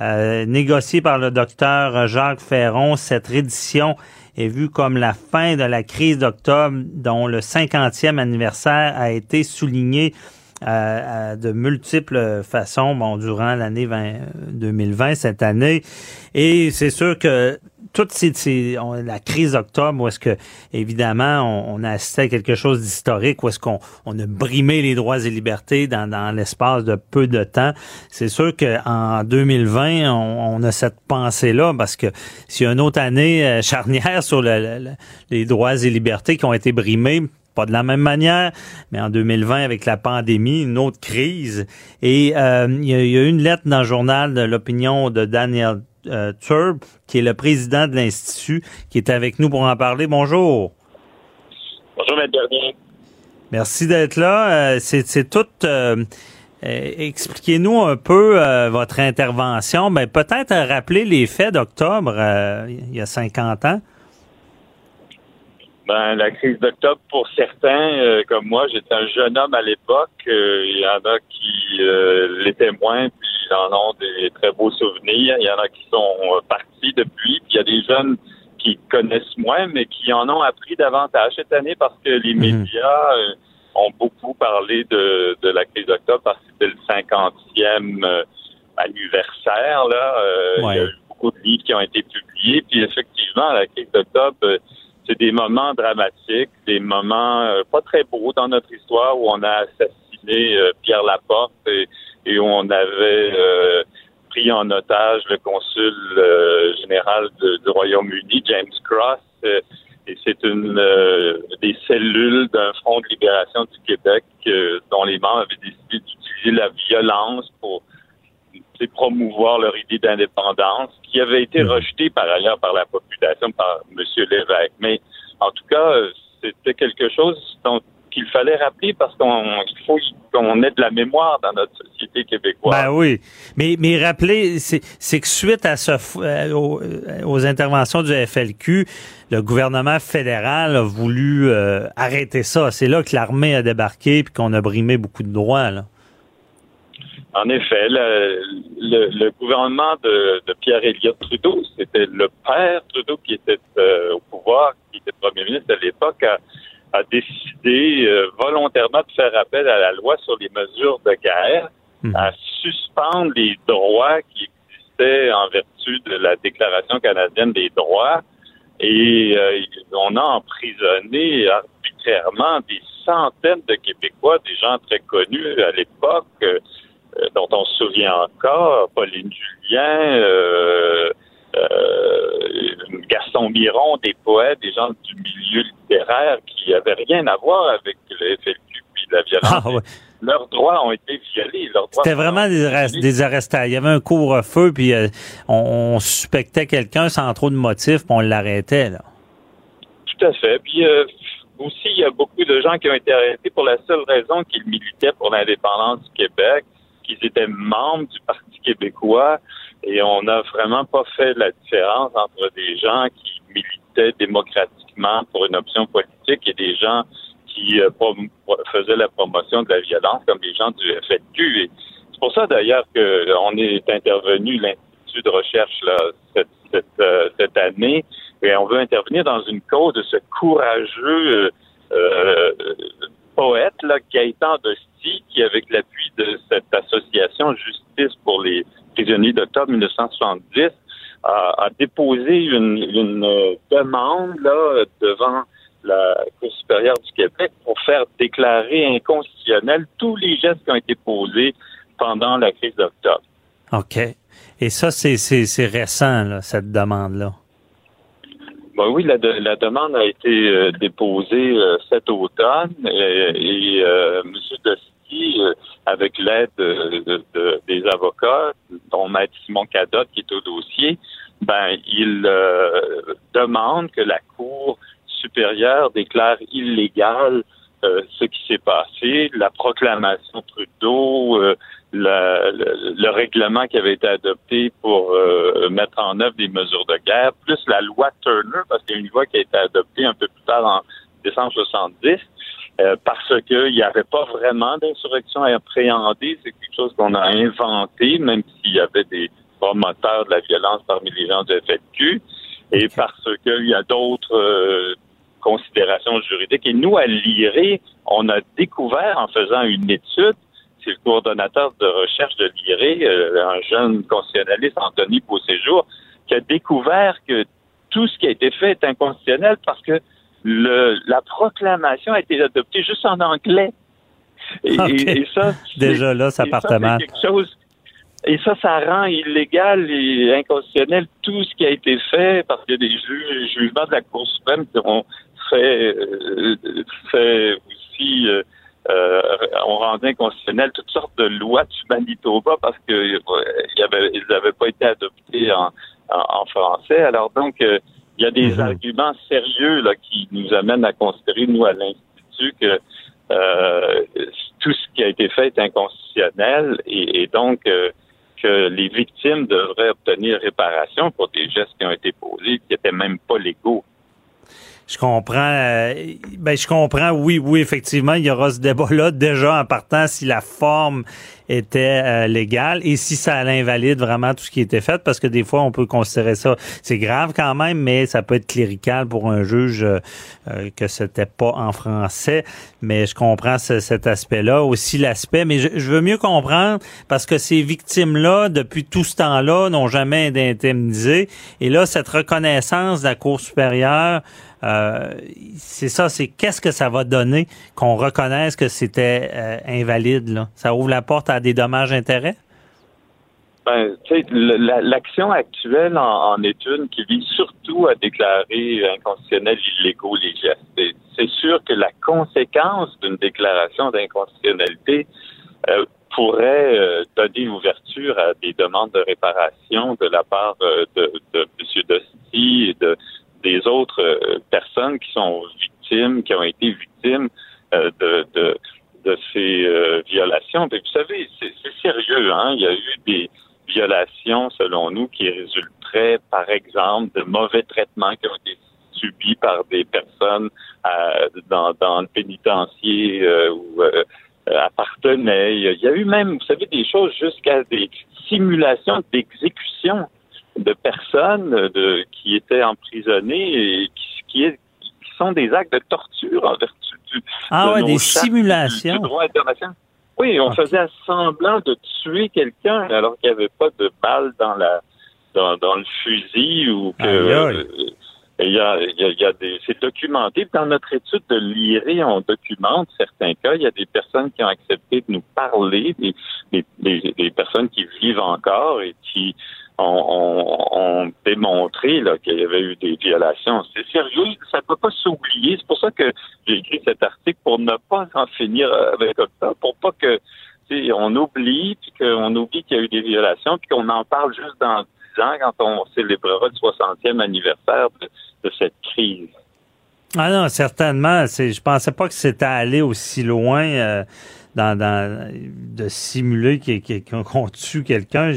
Euh, négocié par le docteur Jacques Ferron, cette reddition est vue comme la fin de la crise d'octobre dont le 50e anniversaire a été souligné de multiples façons bon, durant l'année 2020, cette année. Et c'est sûr que toute ces, la crise d'octobre, où est-ce que, évidemment, on, a assisté à quelque chose d'historique, où est-ce qu'on on a brimé les droits et libertés dans, dans l'espace de peu de temps. C'est sûr qu'en 2020, on, on, a cette pensée-là, parce que s'il y a une autre année euh, charnière sur les droits et libertés qui ont été brimés, pas de la même manière, mais en 2020, avec la pandémie, une autre crise. Et euh, il y, a eu une lettre dans le journal de l'opinion de Daniel Turb, qui est le président de l'Institut, qui est avec nous pour en parler. Bonjour. Bonjour, M. Dernier. Merci d'être là. C'est tout... Expliquez-nous un peu votre intervention. Ben, peut-être rappeler les faits d'octobre, il y a 50 ans. Ben, la crise d'octobre, pour certains, euh, comme moi, j'étais un jeune homme à l'époque. Euh, il y en a qui euh, l'étaient moins, puis ils en ont des très beaux souvenirs. Il y en a qui sont partis depuis. Puis il y a des jeunes qui connaissent moins, mais qui en ont appris davantage cette année parce que les mhm. médias ont beaucoup parlé de, de la crise d'octobre parce que c'était le 50e anniversaire. Là. Il y a eu beaucoup de livres qui ont été publiés. Puis effectivement, la crise d'octobre c'est des moments dramatiques, des moments euh, pas très beaux dans notre histoire où on a assassiné euh, Pierre Laporte et, où on avait euh, pris en otage le consul général du Royaume-Uni, James Cross. et c'est une des cellules d'un front de libération du Québec dont les membres avaient décidé d'utiliser la violence pour promouvoir leur idée d'indépendance, qui avait été mhm. rejetée par ailleurs par la population, par M. Lévesque. Mais en tout cas, c'était quelque chose dont qu'il fallait rappeler parce qu'il faut qu'on ait de la mémoire dans notre société québécoise. Ben oui, mais mais rappeler, c'est que suite à ce euh, euh, aux, interventions du FLQ, le gouvernement fédéral a voulu euh, arrêter ça. C'est là que l'armée a débarqué puis qu'on a brimé beaucoup de droits là. En effet, le, gouvernement de, Pierre Elliott Trudeau, c'était le père Trudeau qui était euh, au pouvoir, qui était premier ministre à l'époque, a, décidé euh, volontairement de faire appel à la loi sur les mesures de guerre, hmm. à suspendre les droits qui existaient en vertu de la Déclaration canadienne des droits. Et euh, on a emprisonné arbitrairement des centaines de Québécois, des gens très connus à l'époque. Euh, dont on se souvient encore, Pauline Julien, euh, euh, Gaston Miron, des poètes, des gens du milieu littéraire qui n'avaient rien à voir avec le FLQ puis la violence. Ah, leurs droits ont été violés. C'était vraiment des, des arrestations. Il y avait un couvre-feu, puis on, suspectait quelqu'un sans trop de motifs, puis on l'arrêtait. Tout à fait. Puis aussi, il y a beaucoup de gens qui ont été arrêtés pour la seule raison qu'ils militaient pour l'indépendance du Québec qu'ils étaient membres du Parti québécois et on n'a vraiment pas fait la différence entre des gens qui militaient démocratiquement pour une option politique et des gens qui euh, faisaient la promotion de la violence comme les gens du FLQ. c'est pour ça d'ailleurs qu'on est intervenu l'Institut de recherche là, cette, euh, cette, année et on veut intervenir dans une cause de ce courageux euh, poète là, Gaëtan de qui, avec l'appui de cette association Justice pour les prisonniers d'octobre 1970, a, déposé une, euh, demande là, devant la Cour supérieure du Québec pour faire déclarer inconstitutionnels tous les gestes qui ont été posés pendant la crise d'octobre. OK. Et ça, c'est récent, cette demande-là. Ben oui, la, la, demande a été euh, déposée euh, cet automne et, M. De euh, avec l'aide des avocats, dont Maître Simon Cadotte qui est au dossier, ben, il euh, demande que la Cour supérieure déclare illégal euh, ce qui s'est passé, la proclamation Trudeau, le, règlement qui avait été adopté pour mettre en œuvre des mesures de guerre, plus la loi Turner, parce qu'il y a une loi qui a été adoptée un peu plus tard en décembre 70, euh, parce qu'il n'y avait pas vraiment d'insurrection appréhendée. C'est quelque chose qu'on a inventé, même s'il y avait des promoteurs de la violence parmi les gens du FLQ, et parce qu'il y a d'autres euh, considérations juridiques. Et nous, à l'IRE, on a découvert en faisant une étude, c'est le coordonnateur de recherche de l'IRE, euh, un jeune constitutionnaliste, Anthony Beauséjour, qui a découvert que tout ce qui a été fait est inconstitutionnel parce que le, la proclamation a été adoptée juste en anglais. Et, et, ça, déjà là, ça partait mal. Et ça, ça rend illégal et inconstitutionnel tout ce qui a été fait parce qu'il y a des jugements de la Cour suprême qui ont fait, euh, fait aussi euh, euh, ont rendu inconstitutionnel toutes sortes de lois du Manitoba parce que euh, y avait, ils n'avaient pas été adoptés en, en, français. Alors donc, il y a des mhm. arguments sérieux là, qui nous amènent à considérer, nous, à l'Institut, que tout ce qui a été fait est inconstitutionnel et, donc que les victimes devraient obtenir réparation pour des gestes qui ont été posés qui n'étaient même pas légaux. Je comprends. Euh, ben, je comprends. Oui, oui, effectivement, il y aura ce débat-là déjà en partant si la forme était euh, légale et si ça invalide vraiment tout ce qui était fait, parce que des fois, on peut considérer ça. C'est grave quand même, mais ça peut être clérical pour un juge euh, que c'était pas en français. Mais je comprends cet aspect-là. Aussi l'aspect, mais je, je, veux mieux comprendre parce que ces victimes-là, depuis tout ce temps-là, n'ont jamais été indemnisées. Et là, cette reconnaissance de la Cour supérieure euh, c'est ça, c'est qu'est-ce que ça va donner qu'on reconnaisse que c'était euh, invalide. Là? Ça ouvre la porte à des dommages-intérêts? Ben, l'action actuelle en, est une qui vise surtout à déclarer inconstitutionnels illégaux les gestes. C'est sûr que la conséquence d'une déclaration d'inconstitutionnalité euh, pourrait donner ouverture à des demandes de réparation de la part de, de M. Dosti et de des autres euh, personnes qui sont victimes, qui ont été victimes euh, de, ces euh, violations. vous savez, c'est sérieux. Hein? Il y a eu des violations, selon nous, qui résulteraient, par exemple, de mauvais traitements qui ont été subis par des personnes dans, dans le pénitencier où appartenaient. Il y a eu même, vous savez, des choses jusqu'à des simulations d'exécution de personnes de, qui étaient emprisonnées et qui, sont des actes de torture en vertu du ah ouais, des simulations. droit international. Oui, on faisait semblant de tuer quelqu'un alors qu'il n'y avait pas de balles dans la dans, dans le fusil ou que euh, il y a, il y a, des, c'est documenté. Dans notre étude de l'IRE, on documente certains cas. Il y a des personnes qui ont accepté de nous parler, des, des, des personnes qui vivent encore et qui ont, démontré qu'il y avait eu des violations. C'est sérieux, ça ne peut pas s'oublier. C'est pour ça que j'ai écrit cet article pour ne pas en finir avec ça, pour pas que on oublie, puis qu'on oublie qu'il y a eu des violations, puis qu'on en parle juste dans 10 ans quand on célébrera le 60e anniversaire de, cette crise. Ah non, certainement. Je pensais pas que c'était allé aussi loin euh, dans, de simuler qu'on tue quelqu'un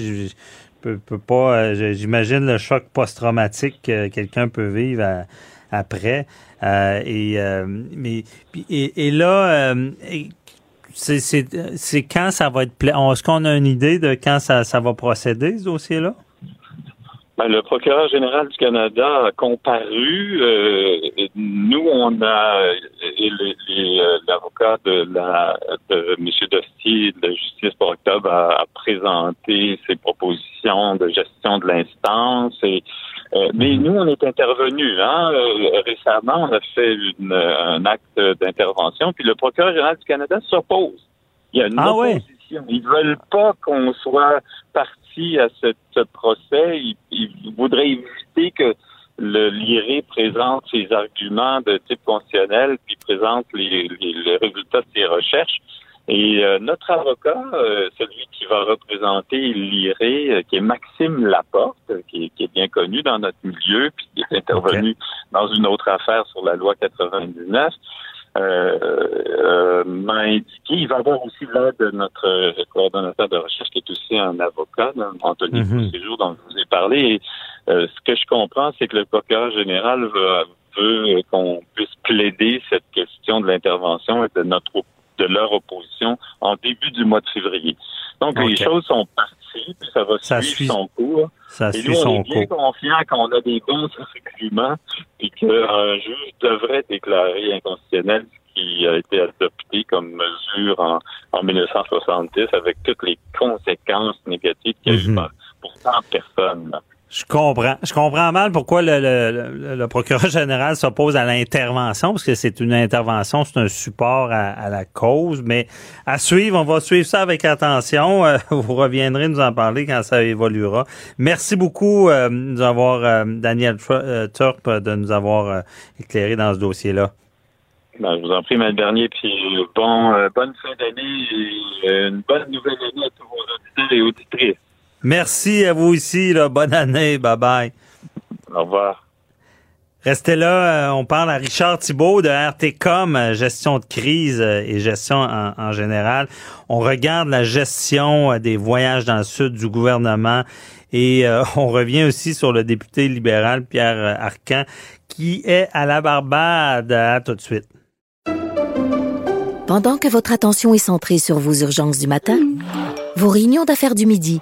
peut, peut pas. Euh, j'imagine le choc post-traumatique que quelqu'un peut vivre après. Euh, et, euh, mais, et, et là, c'est quand ça va être. Est-ce qu'on a une idée de quand ça, ça va procéder, ce dossier-là? Ben, le procureur général du Canada a comparu. Euh, nous, on a euh, l'avocat de la de M. Dostier de la Justice pour Octobre a, présenté ses propositions de gestion de l'instance. Et euh, mais nous, on est intervenu. Hein, récemment, on a fait un acte d'intervention. Puis le procureur général du Canada s'oppose. Il y a une ah opposition. Ils veulent pas qu'on soit parti à ce, procès, il, voudrait éviter que le l'IRE présente ses arguments de type constitutionnel, puis présente les, résultats de ses recherches. Et euh, notre avocat, euh, celui qui va représenter l'IRE, euh, qui est Maxime Laporte, qui, est bien connu dans notre milieu, puis qui est intervenu dans une autre affaire sur la loi 99, euh, euh, m'a indiqué. Il va avoir aussi l'aide de notre coordonnateur de recherche qui est aussi un avocat, Anthony mm dont je vous ai parlé. Et, euh, ce que je comprends, c'est que le procureur général veut, veut qu'on puisse plaider cette question de l'intervention et de notre de leur opposition en début du mois de février. Donc les choses sont parties, puis ça va suivre son cours. Ça et nous, on est bien confiant qu'on a des bons arguments et qu'un juge devrait déclarer inconstitutionnel ce qui a été adopté comme mesure en, en 1970 avec toutes les conséquences négatives qu'il y a eu mhm. pour 100 personnes. Je comprends. Je comprends mal pourquoi le, le, le procureur général s'oppose à l'intervention, parce que c'est une intervention, c'est un support à, la cause. Mais à suivre, on va suivre ça avec attention. Euh, vous reviendrez nous en parler quand ça évoluera. Merci beaucoup euh, nous avoir, euh, Daniel Turp, de nous avoir éclairé dans ce dossier-là. Ben, je vous en prie, M. Dernier, puis bon, bonne fin d'année et une bonne nouvelle année à tous vos auditeurs et auditrices. Merci à vous ici. Là. Bonne année. Bye bye. Au revoir. Restez là, euh, on parle à Richard Thibault de RTCOM, euh, gestion de crise euh, et gestion en, général. On regarde la gestion des voyages dans le sud du gouvernement et on revient aussi sur le député libéral Pierre Arcan qui est à la Barbade. À tout de suite. Pendant que votre attention est centrée sur vos urgences du matin, vos réunions d'affaires du midi,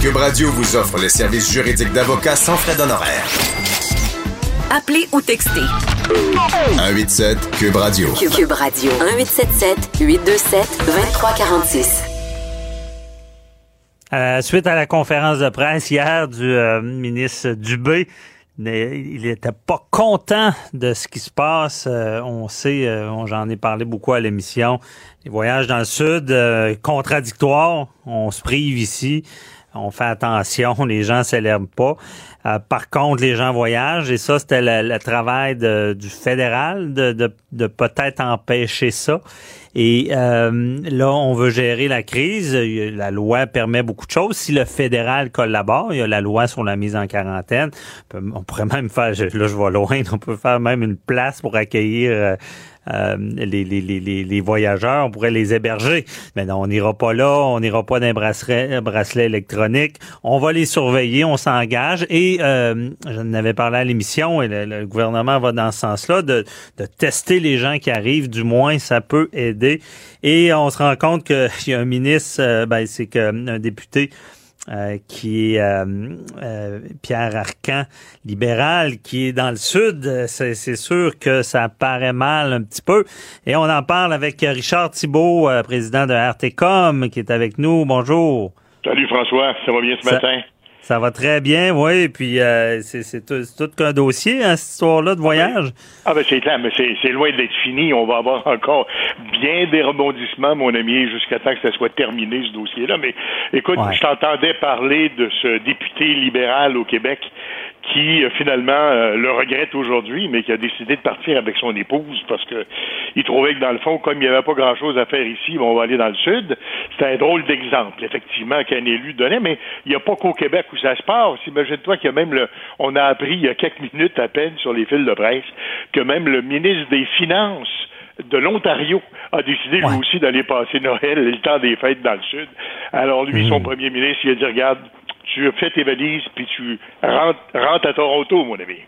Cube Radio vous offre les services juridiques d'avocats sans frais d'honoraires. Appelez ou textez. 187 Cube Radio. Cube Radio. 1877 827 2346. Euh, suite à la conférence de presse hier du euh, ministre Dubé, il n'était pas content de ce qui se passe. Euh, on sait, j'en ai parlé beaucoup à l'émission, les voyages dans le sud, contradictoires. On se prive ici on fait attention, les gens s'élèvent pas. Euh, par contre, les gens voyagent et ça, c'était le, travail du fédéral de, peut-être empêcher ça. Et euh, là, on veut gérer la crise. La loi permet beaucoup de choses. Si le fédéral collabore, il y a la loi sur la mise en quarantaine. On pourrait même faire, là je vais loin, on peut faire même une place pour accueillir euh, les, les, les, les, voyageurs, on pourrait les héberger. Mais non, on n'ira pas là, on n'ira pas d'un bracelet, bracelet électronique. On va les surveiller, on s'engage. Et euh, j'en avais parlé à l'émission, et le, gouvernement va dans ce sens-là, de, de tester les gens qui arrivent, du moins, ça peut aider. Et on se rend compte qu'il y a un ministre, euh, ben, c'est qu'un député euh, qui est euh, euh, Pierre Arcan, libéral, qui est dans le sud. C'est, sûr que ça paraît mal un petit peu. Et on en parle avec Richard Thibault, président de RTCOM, qui est avec nous. Bonjour. Salut François, ça va bien ce matin? Ça va très bien, oui. Puis euh, c'est tout, qu'un dossier, hein, cette histoire-là de voyage? Ah ben c'est clair, mais c'est loin d'être fini. On va avoir encore bien des rebondissements, mon ami, jusqu'à temps que ça soit terminé, ce dossier-là. Mais écoute, je t'entendais parler de ce député libéral au Québec qui euh, finalement euh, le regrette aujourd'hui, mais qui a décidé de partir avec son épouse parce que il trouvait que dans le fond, comme il n'y avait pas grand-chose à faire ici, on va aller dans le sud. C'est un drôle d'exemple, effectivement, qu'un élu donnait, mais il n'y a pas qu'au Québec où ça se passe. Imagine-toi qu'il y a même le, on a appris il y a quelques minutes à peine sur les fils de presse que même le ministre des Finances de l'Ontario a décidé lui aussi d'aller passer Noël, le temps des fêtes dans le sud. Alors lui, son mmh. premier ministre, il a dit regarde, tu fais tes valises, puis tu rentres, rentres à Toronto, mon ami.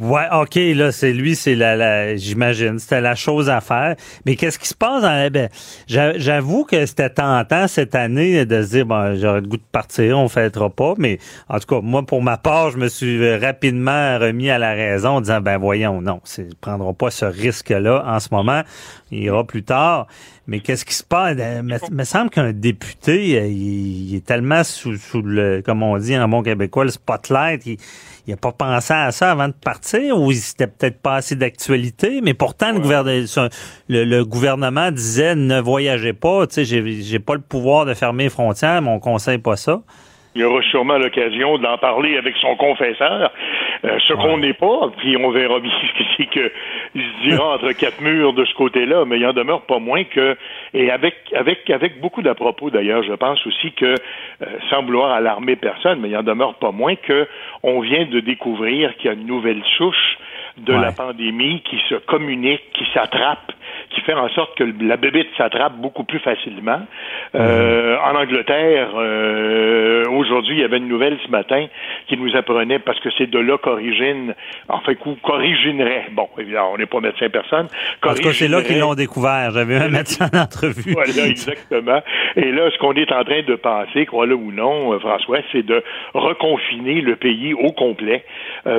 Ouais, ok, là, c'est lui, c'est la, la j'imagine, c'était la chose à faire. Mais qu'est-ce qui se passe dans ben, j'avoue que c'était tentant cette année de se dire, bon, j'aurais le goût de partir, on fêtera pas. Mais en tout cas, moi, pour ma part, je me suis rapidement remis à la raison en disant, ben voyons, non, c'est prendront pas ce risque-là en ce moment. Il ira plus tard. Mais qu'est-ce qui se passe? Il me, semble qu'un député, il, est tellement sous, sous le, comme on dit en bon québécois, le spotlight. Il, il n'a pas pensé à ça avant de partir ou c'était peut-être pas assez d'actualité, mais pourtant le, gouvernement, le, gouvernement disait ne voyagez pas, tu sais, j'ai pas le pouvoir de fermer les frontières, mais on conseille pas ça. Il aura sûrement l'occasion d'en parler avec son confesseur, euh, ce qu'on n'est pas, puis on verra bien ce que il se dira entre quatre murs de ce côté-là, mais il en demeure pas moins que, et avec avec avec beaucoup d'à propos d'ailleurs, je pense aussi que, euh, sans vouloir alarmer personne, mais il en demeure pas moins que on vient de découvrir qu'il y a une nouvelle souche de la pandémie qui se communique, qui s'attrape qui fait en sorte que la bébite s'attrape beaucoup plus facilement. Euh, en Angleterre, euh, aujourd'hui, il y avait une nouvelle ce matin qui nous apprenait, parce que c'est de là qu'origine, enfin, qu'originerait, bon, évidemment, on n'est pas médecin personne. Parce que c'est là qu'ils l'ont découvert. J'avais un médecin d'entrevue. voilà, exactement. Et là, ce qu'on est en train de penser, crois-le ou non, euh, François, c'est de reconfiner le pays au complet,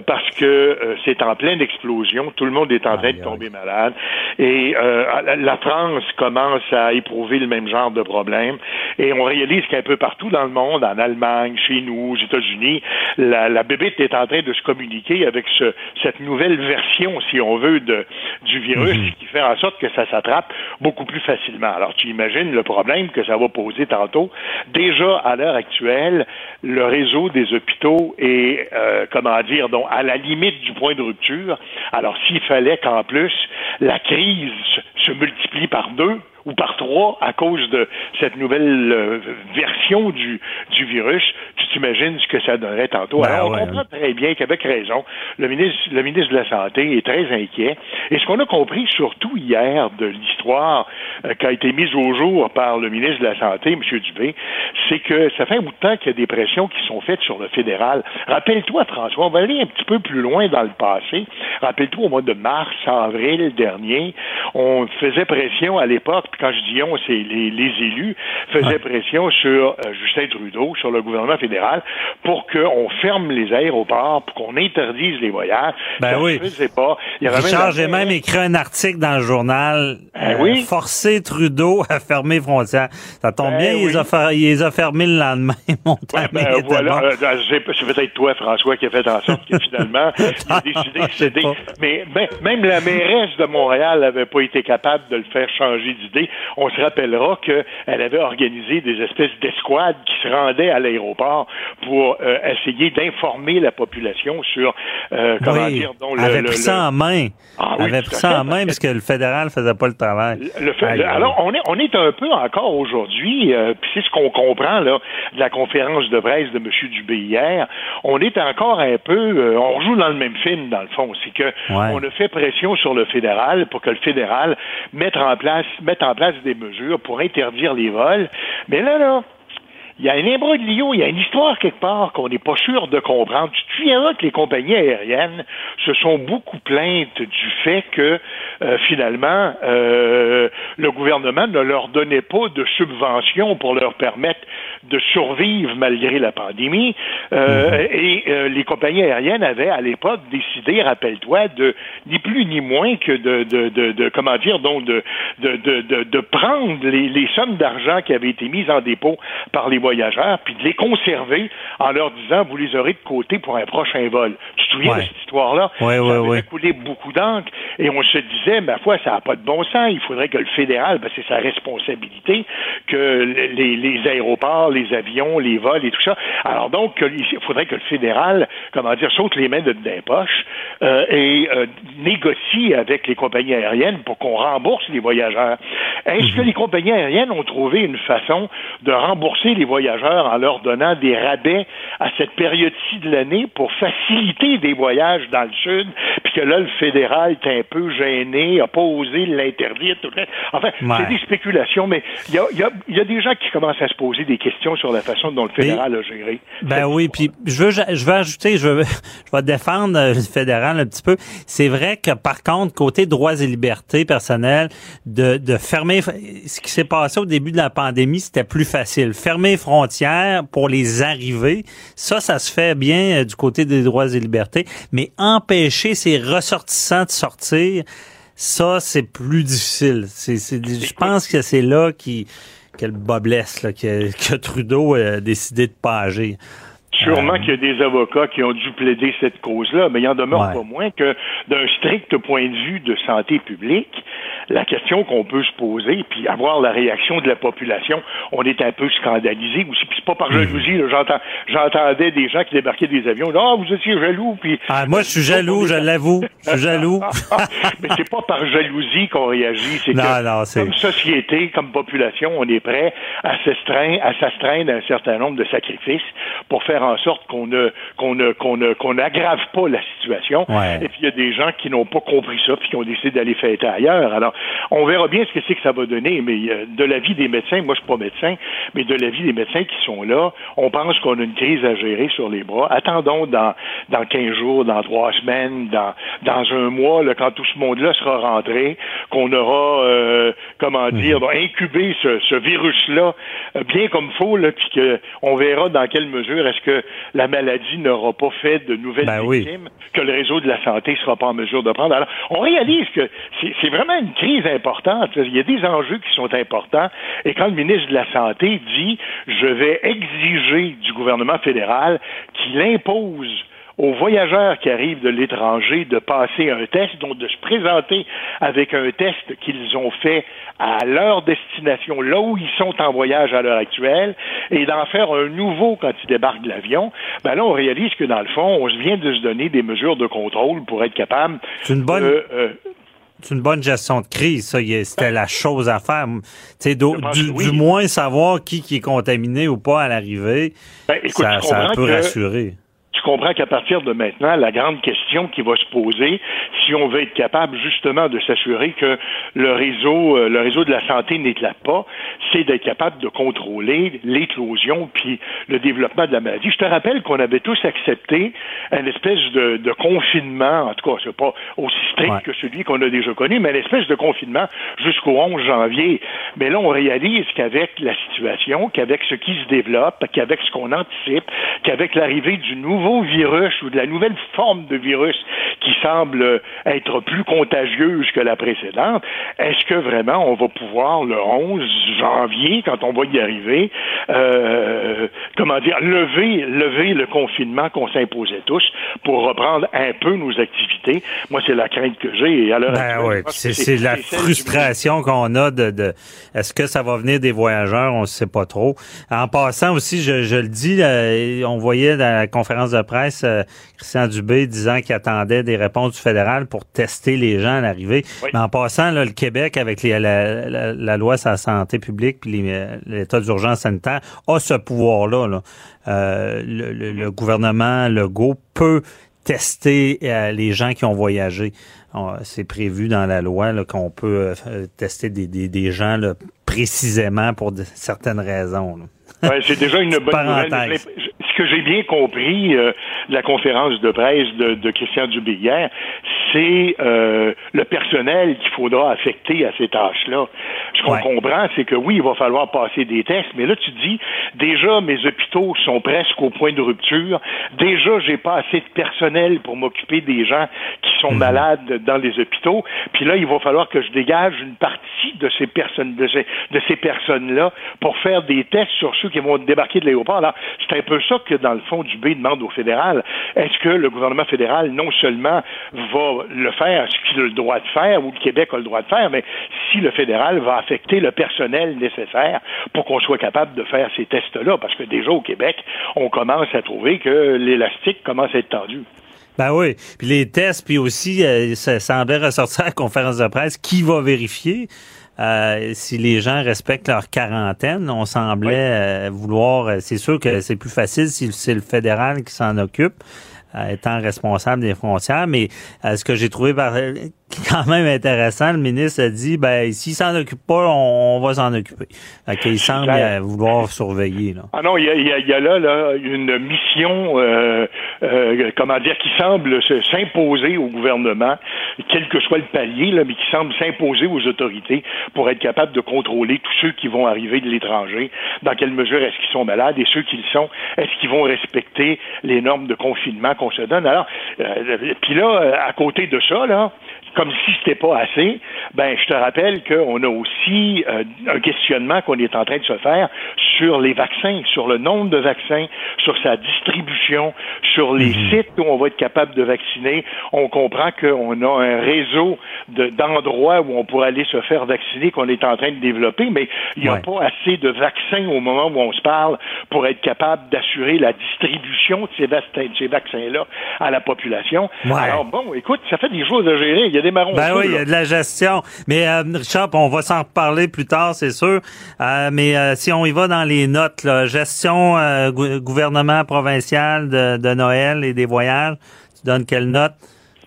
parce que c'est en pleine explosion. Tout le monde est en train de tomber malade. Et euh, la France commence à éprouver le même genre de problème. Et on réalise qu'un peu partout dans le monde, en Allemagne, chez nous, aux États-Unis, la, la bébête est en train de se communiquer avec ce, cette nouvelle version, si on veut, de, du virus mhm. qui fait en sorte que ça s'attrape beaucoup plus facilement. Alors, tu imagines le problème que ça va poser tantôt. Déjà, à l'heure actuelle, le réseau des hôpitaux est, euh, comment dire, donc, à la limite du point de rupture. Alors, s'il fallait qu'en plus, la crise se multiplie par deux, ou par trois à cause de cette nouvelle euh, version du, du virus, tu t'imagines ce que ça donnerait tantôt. Ben Alors, on comprend très bien qu'avec raison, le ministre, le ministre de la Santé est très inquiet. Et ce qu'on a compris surtout hier de l'histoire euh, qui a été mise au jour par le ministre de la Santé, M. Dubé, c'est que ça fait un bout de temps qu'il y a des pressions qui sont faites sur le fédéral. Rappelle-toi, François, on va aller un petit peu plus loin dans le passé. Rappelle-toi, au mois de mars, avril dernier, on faisait pression à l'époque quand je dis on, c'est les, les, élus, faisaient pression sur euh, Justin Trudeau, sur le gouvernement fédéral, pour qu'on ferme les aéroports, pour qu'on interdise les voyages. Ben oui. pas. Richard, j'ai même écrit un article dans le journal, ben oui. Euh, forcer Trudeau à fermer frontières. Ça tombe ben bien, oui. il, les a il les a fermés le lendemain, mon ouais, ben, voilà, euh, c'est peut-être toi, François, qui a fait en sorte que finalement, il a décidé de céder. Mais ben, même la mairesse de Montréal n'avait pas été capable de le faire changer d'idée on se rappellera qu'elle avait organisé des espèces d'escouades qui se rendaient à l'aéroport pour euh, essayer d'informer la population sur euh, comment oui, dire donc le, elle avait pris ça en main. Ah, oui, avait pris ça en main parce que le fédéral faisait pas le travail. Le fait, alors on est on est un peu encore aujourd'hui, euh, puis c'est ce qu'on comprend là de la conférence de presse de M. Dubé hier. On est encore un peu, on joue dans le même film dans le fond, c'est que ouais. on a fait pression sur le fédéral pour que le fédéral mette en place mette en place des mesures pour interdire les vols. Mais là, là, il y a un imbroglio, il y a une histoire quelque part qu'on n'est pas sûr de comprendre. Tu te souviendras que les compagnies aériennes se sont beaucoup plaintes du fait que euh, finalement euh, le gouvernement ne leur donnait pas de subventions pour leur permettre de survivre malgré la pandémie. Euh, -hmm. Et euh, les compagnies aériennes avaient à l'époque décidé, rappelle-toi, de ni plus ni moins que de, de, de, de comment dire, donc de, de, de, de prendre les, les sommes d'argent qui avaient été mises en dépôt par les voyageurs, puis de les conserver en leur disant vous les aurez de côté pour un prochain vol. Tu te souviens Ouais. de cette histoire-là? Ouais, ça ouais, avait coulé beaucoup d'encre et on se disait, ma foi, ça n'a pas de bon sens. Il faudrait que le fédéral, ben, c'est sa responsabilité, que les, les aéroports, les avions, les vols et tout ça. Alors donc, il faudrait que le fédéral, comment dire, saute les mains de les poches euh, et euh, négocie avec les compagnies aériennes pour qu'on rembourse les voyageurs. Est-ce que les compagnies aériennes ont trouvé une façon de rembourser les voyageurs en leur donnant des rabais à cette période-ci de l'année pour faciliter des voyages dans le sud, puis que là, le fédéral est un peu gêné, n'a pas osé l'interdire. tout le- Enfin, Ouais. c'est des spéculations, mais il y a, y a- y a des gens qui commencent à se poser des questions sur la façon dont le fédéral a géré. Ben oui, puis je veux, je veux ajouter, je veux, je vais défendre euh, le fédéral un petit peu. C'est vrai que par contre, côté droits et libertés personnelles, de, de fermer, ce qui s'est passé au début de la pandémie, c'était plus facile. Fermer frontières pour les arrivées, ça, ça se fait bien euh, du côté des droits et libertés, mais empêcher ces ressortissants de sortir, ça, c'est plus difficile. Je pense que c'est là qui, que le que, que Trudeau a décidé de pas agir. Sûrement qu'il y a des avocats qui ont dû plaider cette cause-là, mais il en demeure Ouais. pas moins que d'un strict point de vue de santé publique, la question qu'on peut se poser, puis avoir la réaction de la population, on est un peu scandalisé aussi. Puis c'est pas par jalousie, là, j'entends, j'entendais des gens qui débarquaient des avions, ah, vous étiez jaloux, puis... Ah, moi, je suis jaloux, je l'avoue. Je suis jaloux. mais c'est pas par jalousie qu'on réagit, c'est Non, que non, c'est- comme société, comme population, on est prêt à s'astreindre, à s'astreindre à un certain nombre de sacrifices pour faire en sorte qu'on ne qu'on ne qu'on ne qu'on n'aggrave pas la situation. Ouais. Et puis il y a des gens qui n'ont pas compris ça puis qui ont décidé d'aller fêter ailleurs. Alors, on verra bien ce que c'est que ça va donner, mais euh, de l'avis des médecins, moi je suis pas médecin, mais de l'avis des médecins qui sont là, on pense qu'on a une crise à gérer sur les bras. Attendons dans dans 15 jours, dans trois semaines, dans dans un mois, là, quand tout ce monde-là sera rentré, qu'on aura euh, comment dire, donc, incubé ce, ce virus-là euh, bien comme faut, là, puis que on verra dans quelle mesure est-ce que la maladie n'aura pas fait de nouvelles ben victimes, que le réseau de la santé sera pas en mesure de prendre. Alors, on réalise que c'est vraiment une crise importante. Il y a des enjeux qui sont importants. Et quand le ministre de la Santé dit, je vais exiger du gouvernement fédéral qu'il impose aux voyageurs qui arrivent de l'étranger de passer un test, donc de se présenter avec un test qu'ils ont fait à leur destination, là où ils sont en voyage à l'heure actuelle, et d'en faire un nouveau quand ils débarquent de l'avion, ben là, on réalise que dans le fond, on vient de se donner des mesures de contrôle pour être capable C'est une bonne... Euh, c'est une bonne gestion de crise, ça. C'était la chose à faire. Du, du, moins savoir qui, qui est contaminé ou pas à l'arrivée, ben, ça, ça peut rassurer tu comprends qu'à partir de maintenant, la grande question qui va se poser, si on veut être capable justement de s'assurer que le réseau, euh, le réseau de la santé n'éclate pas, c'est d'être capable de contrôler l'éclosion puis le développement de la maladie. Je te rappelle qu'on avait tous accepté une espèce de, de confinement, en tout cas, c'est pas aussi strict que celui qu'on a déjà connu, mais une espèce de confinement jusqu'au 11 janvier. Mais là, on réalise qu'avec la situation, qu'avec ce qui se développe, qu'avec ce qu'on anticipe, qu'avec l'arrivée du nouveau virus ou de la nouvelle forme de virus qui semble être plus contagieuse que la précédente, est-ce que vraiment on va pouvoir le 11 janvier, quand on va y arriver, euh, comment dire, lever, lever le confinement qu'on s'imposait tous pour reprendre un peu nos activités? Moi, c'est la crainte que j'ai. Et ben c'est la frustration qu'on a de, de est-ce que ça va venir des voyageurs? On ne sait pas trop. En passant aussi, je, je le dis, on voyait dans la conférence de presse, euh, Christian Dubé disant qu'il attendait des réponses du fédéral pour tester les gens à l'arrivée. Mais en passant, le Québec, avec la, loi sur la santé publique puis euh, l'état d'urgence sanitaire, a ce pouvoir-là. Euh, le, gouvernement Legault peut tester les gens qui ont voyagé. C'est prévu dans la loi qu'on peut tester des, gens précisément pour certaines raisons. c'est déjà une bonne nouvelle ce que j'ai bien compris euh, la conférence de presse de, de Christian Dubé hier, c'est euh, le personnel qu'il faudra affecter à ces tâches-là. Ce qu'on comprend, c'est que oui, il va falloir passer des tests, mais là, tu dis, déjà, mes hôpitaux sont presque au point de rupture. Déjà, j'ai pas assez de personnel pour m'occuper des gens qui sont mhm. malades dans les hôpitaux. Puis là, il va falloir que je dégage une partie de ces personnes, de ces, de ces personnes-là pour faire des tests sur ceux qui vont débarquer de l'aéroport. Alors, c'est un peu ça que, dans le fond, Dubé demande au fédéral. Est-ce que le gouvernement fédéral, non seulement va le faire, ce qu'il a le droit de faire, ou le Québec a le droit de faire, mais si le fédéral va affecter le personnel nécessaire pour qu'on soit capable de faire ces tests-là, parce que déjà au Québec, on commence à trouver que l'élastique commence à être tendu. Ben oui. Puis les tests, puis aussi, euh, ça semblait ressortir à la conférence de presse, qui va vérifier? Euh, si les gens respectent leur quarantaine, on semblait euh, vouloir. C'est sûr que c'est plus facile si c'est le fédéral qui s'en occupe, étant responsable des frontières. Mais ce que j'ai trouvé par, quand même intéressant. Le ministre a dit, ben, s'il s'en occupe pas, on, va s'en occuper. Il semble vouloir surveiller. Là. Ah non, il y a, là, là, une mission, euh, euh, comment dire, qui semble s'imposer au gouvernement, quel que soit le palier, là, mais qui semble s'imposer aux autorités pour être capable de contrôler tous ceux qui vont arriver de l'étranger. Dans quelle mesure est-ce qu'ils sont malades et ceux qui le sont, est-ce qu'ils vont respecter les normes de confinement qu'on se donne? Alors, euh, puis là, à côté de ça, là, comme si c'était pas assez, ben je te rappelle qu'on a aussi euh, un questionnement qu'on est en train de se faire sur les vaccins, sur le nombre de vaccins, sur sa distribution, sur les mhm. sites où on va être capable de vacciner. On comprend qu'on a un réseau d'endroits où on pourrait aller se faire vacciner qu'on est en train de développer, mais il n'y a pas assez de vaccins au moment où on se parle pour être capable d'assurer la distribution de ces, vaccins-là à la population. Alors bon, écoute, ça fait des choses à gérer. Il y a des marrons. Ben oui, il y a de la gestion. Mais euh, Richard, on va s'en reparler plus tard, c'est sûr. Euh, mais euh, si on y va dans les notes, là, gestion gouvernement provincial de, de Noël et des voyages, tu donnes quelle note?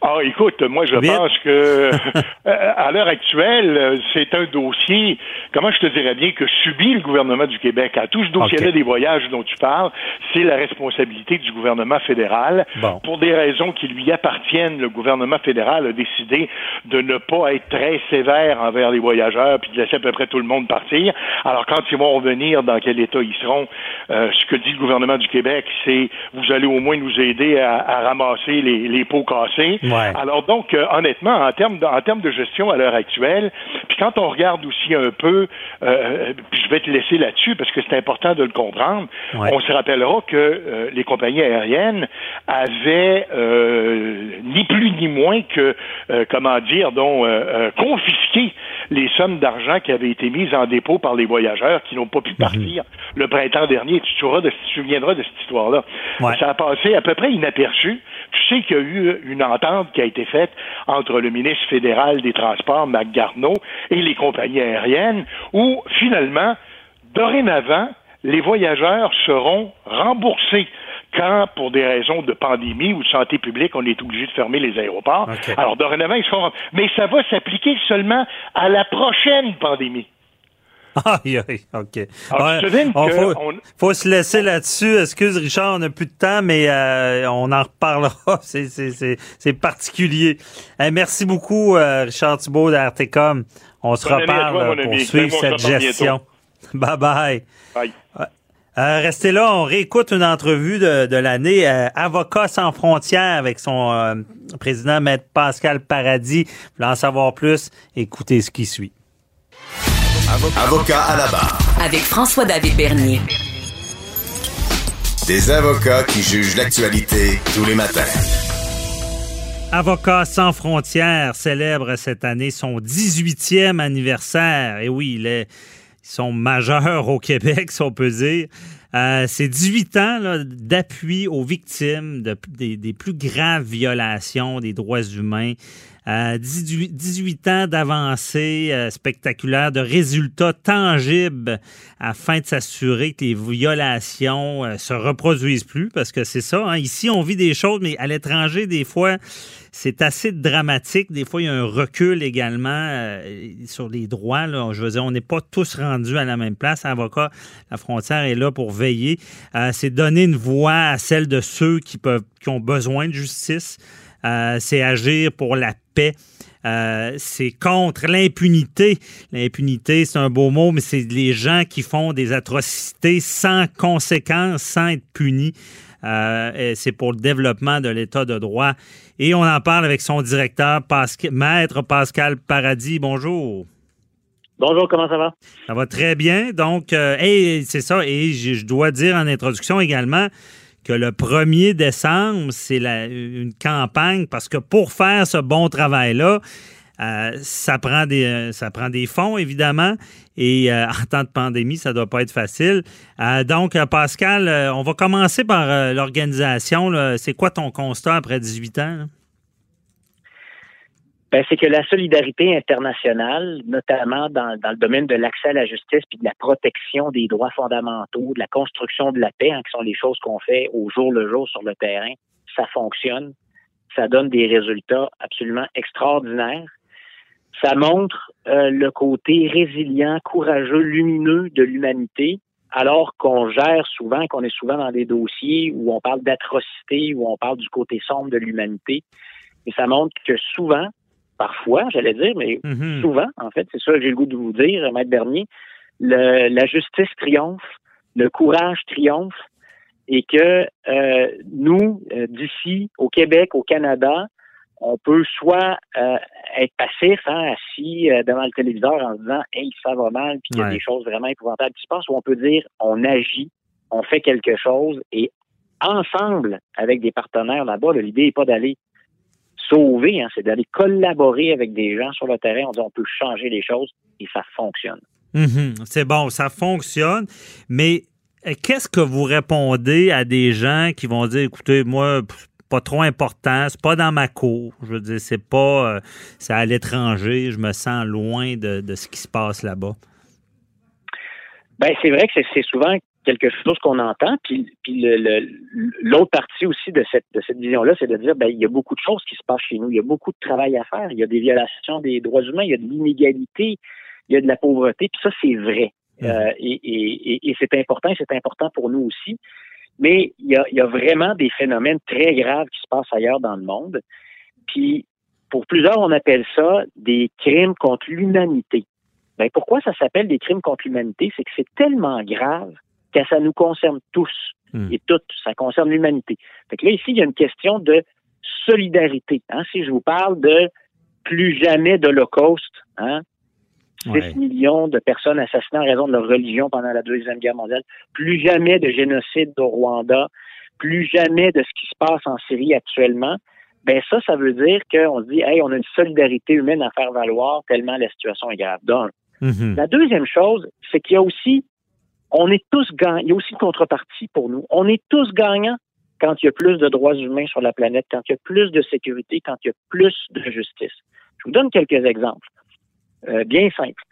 Ah, écoute, moi, je pense que euh, à l'heure actuelle, c'est un dossier, comment je te dirais bien, que subit le gouvernement du Québec. À tout ce dossier-là des voyages dont tu parles, c'est la responsabilité du gouvernement fédéral. Pour des raisons qui lui appartiennent, le gouvernement fédéral a décidé de ne pas être très sévère envers les voyageurs puis de laisser à peu près tout le monde partir. Alors, quand ils vont revenir, dans quel état ils seront, euh, ce que dit le gouvernement du Québec, c'est vous allez au moins nous aider à, ramasser les, les pots cassés. Alors donc, euh, honnêtement, en termes de, en termes de gestion à l'heure actuelle, puis quand on regarde aussi un peu, euh, puis je vais te laisser là-dessus parce que c'est important de le comprendre, on se rappellera que euh, les compagnies aériennes avaient ni plus ni moins que, comment dire, donc confisqué les sommes d'argent qui avaient été mises en dépôt par les voyageurs qui n'ont pas pu mhm. partir le printemps dernier. Tu, te de, tu souviendras de cette histoire-là. Ça a passé à peu près inaperçu. Tu sais qu'il y a eu une entente qui a été faite entre le ministre fédéral des Transports, Mac Garneau, et les compagnies aériennes, où finalement, dorénavant, les voyageurs seront remboursés quand, pour des raisons de pandémie ou de santé publique, on est obligé de fermer les aéroports. Alors, dorénavant, ils seront... Mais ça va s'appliquer seulement à la prochaine pandémie. Aïe, aïe, OK. faut, se laisser là-dessus. Excuse, Richard, on n'a plus de temps, mais euh, on en reparlera. C'est particulier. merci beaucoup, euh, Richard Thibault d'Artecom. On se reparle pour suivre cette gestion. Bye-bye. Bye. Euh, restez là, on réécoute une entrevue de, de l'année Avocat sans frontières avec son président Maître Pascal Paradis. Vous voulez en savoir plus? Écoutez ce qui suit. Avocat à la barre. Avec François-David Bernier. Des avocats qui jugent l'actualité tous les matins. Avocats sans frontières célèbre cette année son 18e anniversaire. Et oui, ils sont majeurs au Québec, si on peut dire. Euh, c'est 18 ans d'appui aux victimes de, des, plus graves violations des droits humains. 18, ans d'avancées euh, spectaculaires, de résultats tangibles afin de s'assurer que les violations euh, se reproduisent plus, parce que c'est ça. Hein. Ici, on vit des choses, mais à l'étranger, des fois, c'est assez dramatique. Des fois, il y a un recul également euh, sur les droits. Je veux dire, on n'est pas tous rendus à la même place. Avocat, la frontière est là pour veiller. c'est donner une voix à celle de ceux qui peuvent, qui ont besoin de justice. Euh, c'est agir pour la paix. Euh, c'est contre l'impunité. L'impunité, c'est un beau mot, mais c'est les gens qui font des atrocités sans conséquences, sans être punis. Euh, c'est pour le développement de l'État de droit. Et on en parle avec son directeur, Maître Pascal Paradis. Bonjour. Bonjour, comment ça va? Ça va très bien. Donc, c'est ça. Et je dois dire en introduction également que le 1er décembre, c'est une campagne parce que pour faire ce bon travail-là, euh, ça prend des euh, ça prend des fonds évidemment et euh, en temps de pandémie ça doit pas être facile. donc Pascal, on va commencer par l'organisation. C'est quoi ton constat après 18 ans? C'est que la solidarité internationale, notamment dans, le domaine de l'accès à la justice puis de la protection des droits fondamentaux, de la construction de la paix, hein, qui sont les choses qu'on fait au jour le jour sur le terrain, ça fonctionne. Ça donne des résultats absolument extraordinaires. Ça montre euh, le côté résilient, courageux, lumineux de l'humanité, alors qu'on gère souvent, qu'on est souvent dans des dossiers où on parle d'atrocité, où on parle du côté sombre de l'humanité. Et ça montre que souvent, parfois, j'allais dire, mais mhm. souvent, en fait, c'est ça que j'ai le goût de vous dire, Maître Bernier, la justice triomphe, le courage triomphe, et que euh, nous, euh, d'ici, au Québec, au Canada, on peut soit euh, être passif, hein, assis devant le téléviseur en se disant Hey, ça va mal, puis il y a des choses vraiment épouvantables qui se passent, ou on peut dire on agit, on fait quelque chose, et ensemble, avec des partenaires là-bas, l'idée n'est pas d'aller sauver, hein, c'est d'aller collaborer avec des gens sur le terrain. On dit on peut changer les choses et ça fonctionne. Mhm. c'est bon, ça fonctionne, mais euh, qu'est-ce que vous répondez à des gens qui vont dire, écoutez, moi, pas trop important, c'est pas dans ma cour. Je veux dire, c'est pas, euh, c'est à l'étranger, je me sens loin de, ce qui se passe là-bas. Ben, c'est vrai que c'est souvent quelque chose qu'on entend. Puis, l'autre partie aussi de cette, de cette vision-là, c'est de dire, ben, il y a beaucoup de choses qui se passent chez nous. Il y a beaucoup de travail à faire. Il y a des violations des droits humains. Il y a de l'inégalité. Il y a de la pauvreté. Puis ça, c'est vrai. Mmh. Euh, et, c'est important. C'est important pour nous aussi. Mais il y, a, il y a vraiment des phénomènes très graves qui se passent ailleurs dans le monde. Puis, pour plusieurs, on appelle ça des crimes contre l'humanité. Ben, pourquoi ça s'appelle des crimes contre l'humanité? C'est que c'est tellement grave que ça nous concerne tous hmm. et toutes. Ça concerne l'humanité. Fait que là, ici, il y a une question de solidarité. Hein? Si je vous parle de plus jamais d'Holocauste, hein? 6 millions de personnes assassinées en raison de leur religion pendant la Deuxième Guerre mondiale, plus jamais de génocide au Rwanda, plus jamais de ce qui se passe en Syrie actuellement, ben ça, ça veut dire qu'on se dit, hey, on a une solidarité humaine à faire valoir tellement la situation est grave. Donc, mm-hmm. la deuxième chose, c'est qu'il y a aussi on est tous gagnants. Il y a aussi une contrepartie pour nous. On est tous gagnants quand il y a plus de droits humains sur la planète, quand il y a plus de sécurité, quand il y a plus de justice. Je vous donne quelques exemples, euh, bien simples.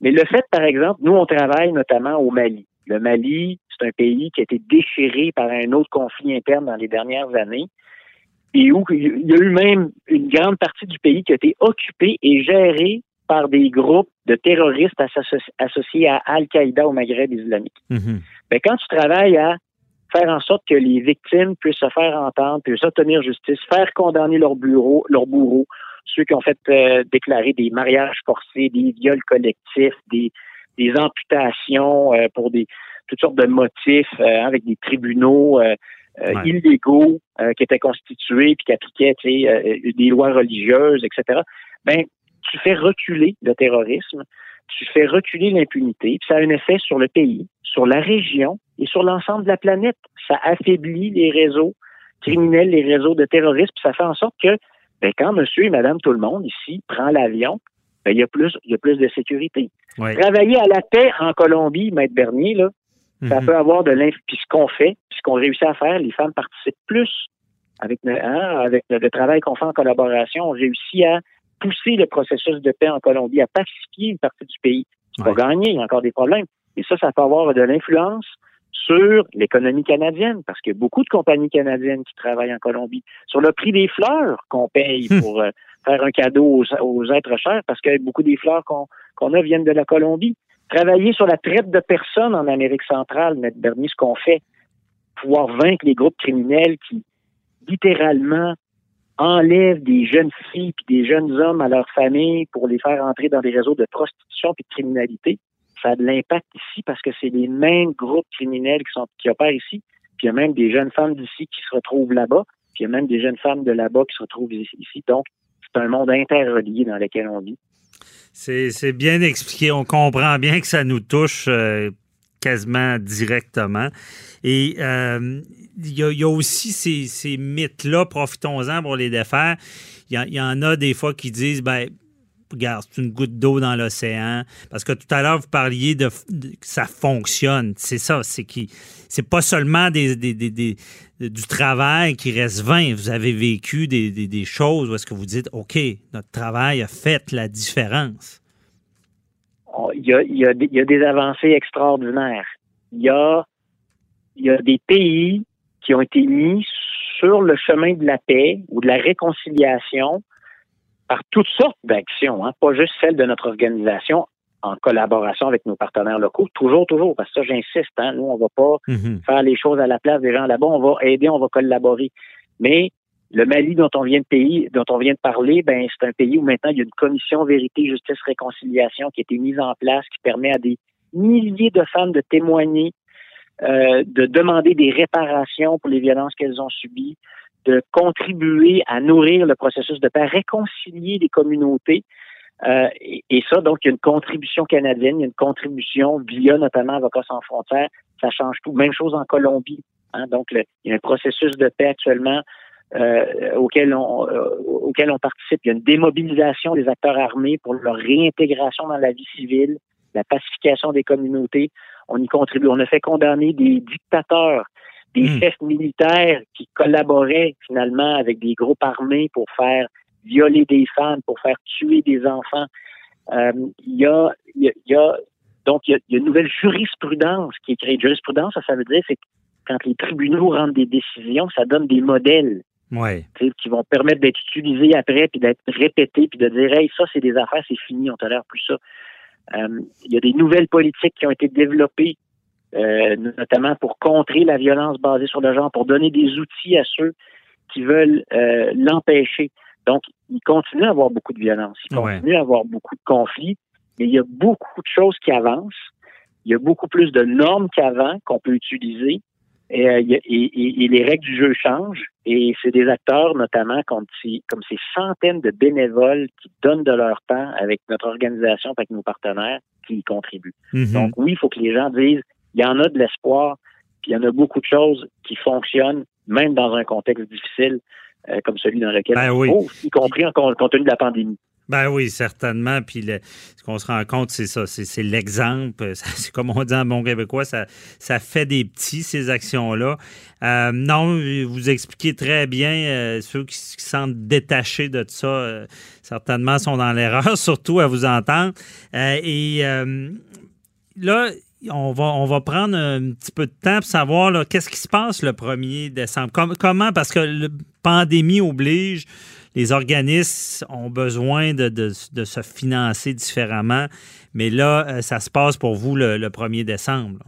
Mais le fait, par exemple, nous, on travaille notamment au Mali. Le Mali, c'est un pays qui a été déchiré par un autre conflit interne dans les dernières années et où il y a eu même une grande partie du pays qui a été occupée et gérée par des groupes de terroristes associés à Al-Qaïda au Maghreb islamique. Mm quand tu travailles à faire en sorte que les victimes puissent se faire entendre, puissent obtenir justice, faire condamner leurs bureaux, leurs bourreaux, ceux qui ont fait euh, déclarer des mariages forcés, des viols collectifs, des, des amputations euh, pour des toutes sortes de motifs euh, avec des tribunaux illégaux qui étaient constitués puis qui appliquaient des lois religieuses, etc. Ben tu fais reculer le terrorisme, tu fais reculer l'impunité, puis ça a un effet sur le pays, sur la région et sur l'ensemble de la planète. Ça affaiblit les réseaux criminels, les réseaux de terrorisme, puis ça fait en sorte que ben, quand monsieur et madame tout le monde ici prend l'avion, ben, il y a plus il y a plus de sécurité. Travailler à la paix en Colombie, Maître Bernier, là, ça mhm. peut avoir de l'influence. Puis ce qu'on fait, puis ce qu'on réussit à faire, les femmes participent plus avec, hein, avec le travail qu'on fait en collaboration. On réussit à pousser le processus de paix en Colombie, à pacifier une partie du pays. C'est pas gagné, il y a encore des problèmes. Et ça, ça peut avoir de l'influence sur l'économie canadienne, parce qu'il y a beaucoup de compagnies canadiennes qui travaillent en Colombie, sur le prix des fleurs qu'on paye hmm. pour euh, faire un cadeau aux, êtres chers, parce que beaucoup des fleurs qu'on a viennent de la Colombie. Travailler sur la traite de personnes en Amérique centrale, mettre Bernier, ce qu'on fait, pouvoir vaincre les groupes criminels qui littéralement enlève des jeunes filles puis des jeunes hommes à leur famille pour les faire entrer dans des réseaux de prostitution puis de criminalité, ça a de l'impact ici parce que c'est les mêmes groupes criminels qui sont qui opèrent ici. Puis il y a même des jeunes femmes d'ici qui se retrouvent là-bas. Puis il y a même des jeunes femmes de là-bas qui se retrouvent ici. Donc, c'est un monde interrelié dans lequel on vit. C'est bien expliqué. On comprend bien que ça nous touche euh, quasiment directement. Et euh, il y, a aussi ces, mythes-là, profitons-en pour les défaire. Il y, en a des fois qui disent, ben, regarde, c'est une goutte d'eau dans l'océan. Parce que tout à l'heure, vous parliez de, que ça fonctionne. C'est ça, c'est qui c'est pas seulement des, du travail qui reste vain. Vous avez vécu des, choses où est-ce que vous dites, OK, notre travail a fait la différence. Il y a, il y a, il y a des avancées extraordinaires. Il y a, y a des pays qui ont été mis sur le chemin de la paix ou de la réconciliation par toutes sortes d'actions, hein, pas juste celles de notre organisation en collaboration avec nos partenaires locaux, toujours, toujours, parce que ça, j'insiste, hein, nous, on va pas mhm. faire les choses à la place des gens là-bas, on va aider, on va collaborer. Mais le Mali dont on vient de parler, ben c'est un pays où maintenant il y a une commission vérité, justice, réconciliation qui a été mise en place, qui permet à des milliers de femmes de témoigner euh, de demander des réparations pour les violences qu'elles ont subies, de contribuer à nourrir le processus de paix, réconcilier les communautés. Euh, et, ça, donc, il y a une contribution canadienne, il y a une contribution via notamment Avocats sans frontières. Ça change tout. Même chose en Colombie. Hein. donc, il y a un processus de paix actuellement euh, auquel, on, euh, auquel on participe. Il y a une démobilisation des acteurs armés pour leur réintégration dans la vie civile, la pacification des communautés on y contribue. On a fait condamner des dictateurs, des hmm. chefs militaires qui collaboraient finalement avec des groupes armés pour faire violer des femmes, pour faire tuer des enfants. Euh, il y, a, y, a, Donc, il y, a, une nouvelle jurisprudence qui est créée. Jurisprudence, ça, ça veut dire, c'est que quand les tribunaux rendent des décisions, ça donne des modèles qui vont permettre d'être utilisés après, puis d'être répétés, puis de dire, hey, ça, c'est des affaires, c'est fini, on tolère plus ça. Euh, il y a des nouvelles politiques qui ont été développées, euh, notamment pour contrer la violence basée sur le genre, pour donner des outils à ceux qui veulent euh, l'empêcher. Donc, il continue à avoir beaucoup de violence, il continue à avoir beaucoup de conflits, mais il y a beaucoup de choses qui avancent. Il y a beaucoup plus de normes qu'avant qu'on peut utiliser. Et, euh, et, les règles du jeu changent. Et c'est des acteurs, notamment comme, comme ces centaines de bénévoles qui donnent de leur temps avec notre organisation, avec nos partenaires, qui y contribuent. Mm-hmm. Donc oui, il faut que les gens disent, il y en a de l'espoir, puis il y en a beaucoup de choses qui fonctionnent, même dans un contexte difficile euh, comme celui dans lequel ben on trouve, y compris en compte tenu de la pandémie. Ben oui, certainement. Puis ce qu'on se rend compte, c'est ça, c'est l'exemple. C'est comme on dit en bon québécois, ça, ça fait des petits, ces actions-là. Euh, non, vous expliquez très bien, euh, ceux qui se sentent détachés de ça, euh, certainement sont dans l'erreur, surtout à vous entendre. et là, on va, on va prendre un petit peu de temps pour savoir qu'est-ce qui se passe le 1er décembre? comment, parce que la pandémie oblige, les organismes ont besoin de, se financer différemment. Mais là, euh, ça se passe pour vous le, 1er décembre.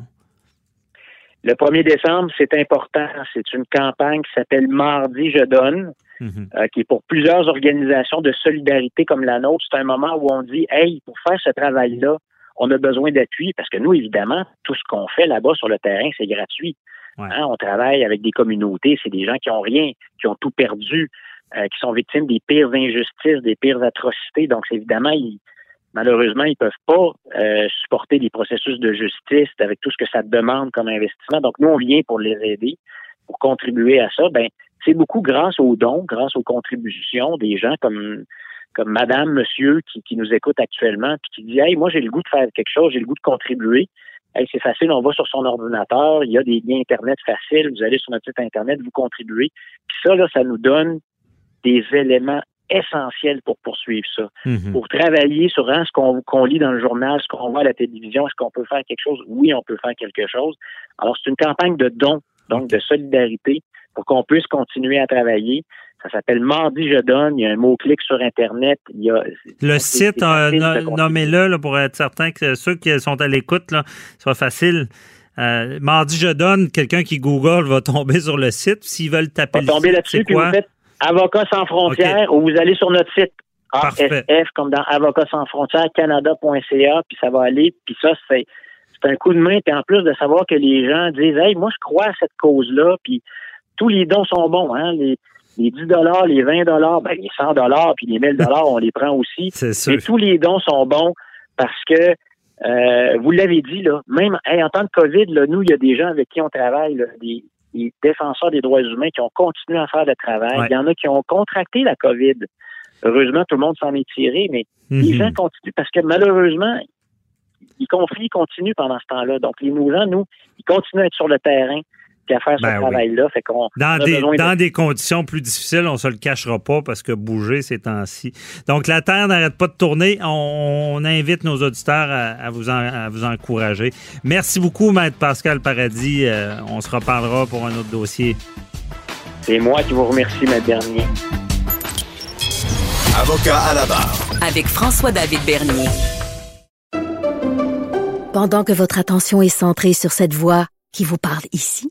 Le 1er décembre, c'est important. C'est une campagne qui s'appelle Mardi, je donne, mhm. euh, qui est pour plusieurs organisations de solidarité comme la nôtre. C'est un moment où on dit, hey, pour faire ce travail-là, on a besoin d'appui parce que nous, évidemment, tout ce qu'on fait là-bas sur le terrain, c'est gratuit. Hein, on travaille avec des communautés, c'est des gens qui ont rien, qui ont tout perdu. Euh, qui sont victimes des pires injustices, des pires atrocités. Donc, évidemment, ils, malheureusement, ils peuvent pas euh, supporter les processus de justice avec tout ce que ça demande comme investissement. Donc, nous, on vient pour les aider, pour contribuer à ça. Ben, c'est beaucoup grâce aux dons, grâce aux contributions des gens comme comme Madame, Monsieur qui, qui nous écoute actuellement, puis qui dit Hey, moi j'ai le goût de faire quelque chose, j'ai le goût de contribuer. Hey, c'est facile, on va sur son ordinateur, il y a des liens Internet faciles, vous allez sur notre site Internet, vous contribuez. Puis ça, là, ça nous donne des éléments essentiels pour poursuivre ça. Mhm. Pour travailler sur hein, ce qu'on lit dans le journal, ce qu'on voit à la télévision, est-ce qu'on peut faire quelque chose? Oui, on peut faire quelque chose. Alors, c'est une campagne de dons, donc de solidarité, pour qu'on puisse continuer à travailler. Ça s'appelle Mardi Je donne. Il y a un mot-clic sur Internet. Il y a, le site, euh, nommez-le pour être certain que ceux qui sont à l'écoute, soit facile. Euh, Mardi Je donne, quelqu'un qui Google va tomber sur le site. S'ils veulent taper va tomber là-dessus, puis vous faites Avocats sans frontières, ou vous allez sur notre site ASF, comme dans Avocats sans frontières, canada.ca, puis ça va aller. Puis ça, c'est un coup de main. Puis en plus de savoir que les gens disent, hey, moi, je crois à cette cause-là, puis tous les dons sont bons, hein, les, les 10 dollars, les 20 dollars, ben, les 100 dollars, puis les 1000 dollars, on les prend aussi. C'est tous les dons sont bons parce que euh, vous l'avez dit, là, même en temps de COVID, là, nous, il y a des gens avec qui on travaille, là, des, les défenseurs des droits humains qui ont continué à faire le travail. Il y en a qui ont contracté la COVID. Heureusement, tout le monde s'en est tiré, mais les mhm. gens continuent parce que malheureusement, les conflits continuent pendant ce temps-là. Donc, les mouvements, nous, ils continuent à être sur le terrain à faire ce ben travail-là. dans, des, dans des conditions plus difficiles, on se le cachera pas parce que bouger ces temps-ci. Donc, la Terre n'arrête pas de tourner. On, invite nos auditeurs à, vous à vous encourager. Merci beaucoup, Maître Pascal Paradis. Euh, on se reparlera pour un autre dossier. C'est moi qui vous remercie, Maître Bernier. Avocat à la barre. Avec François-David Bernier. Pendant que votre attention est centrée sur cette voix qui vous parle ici,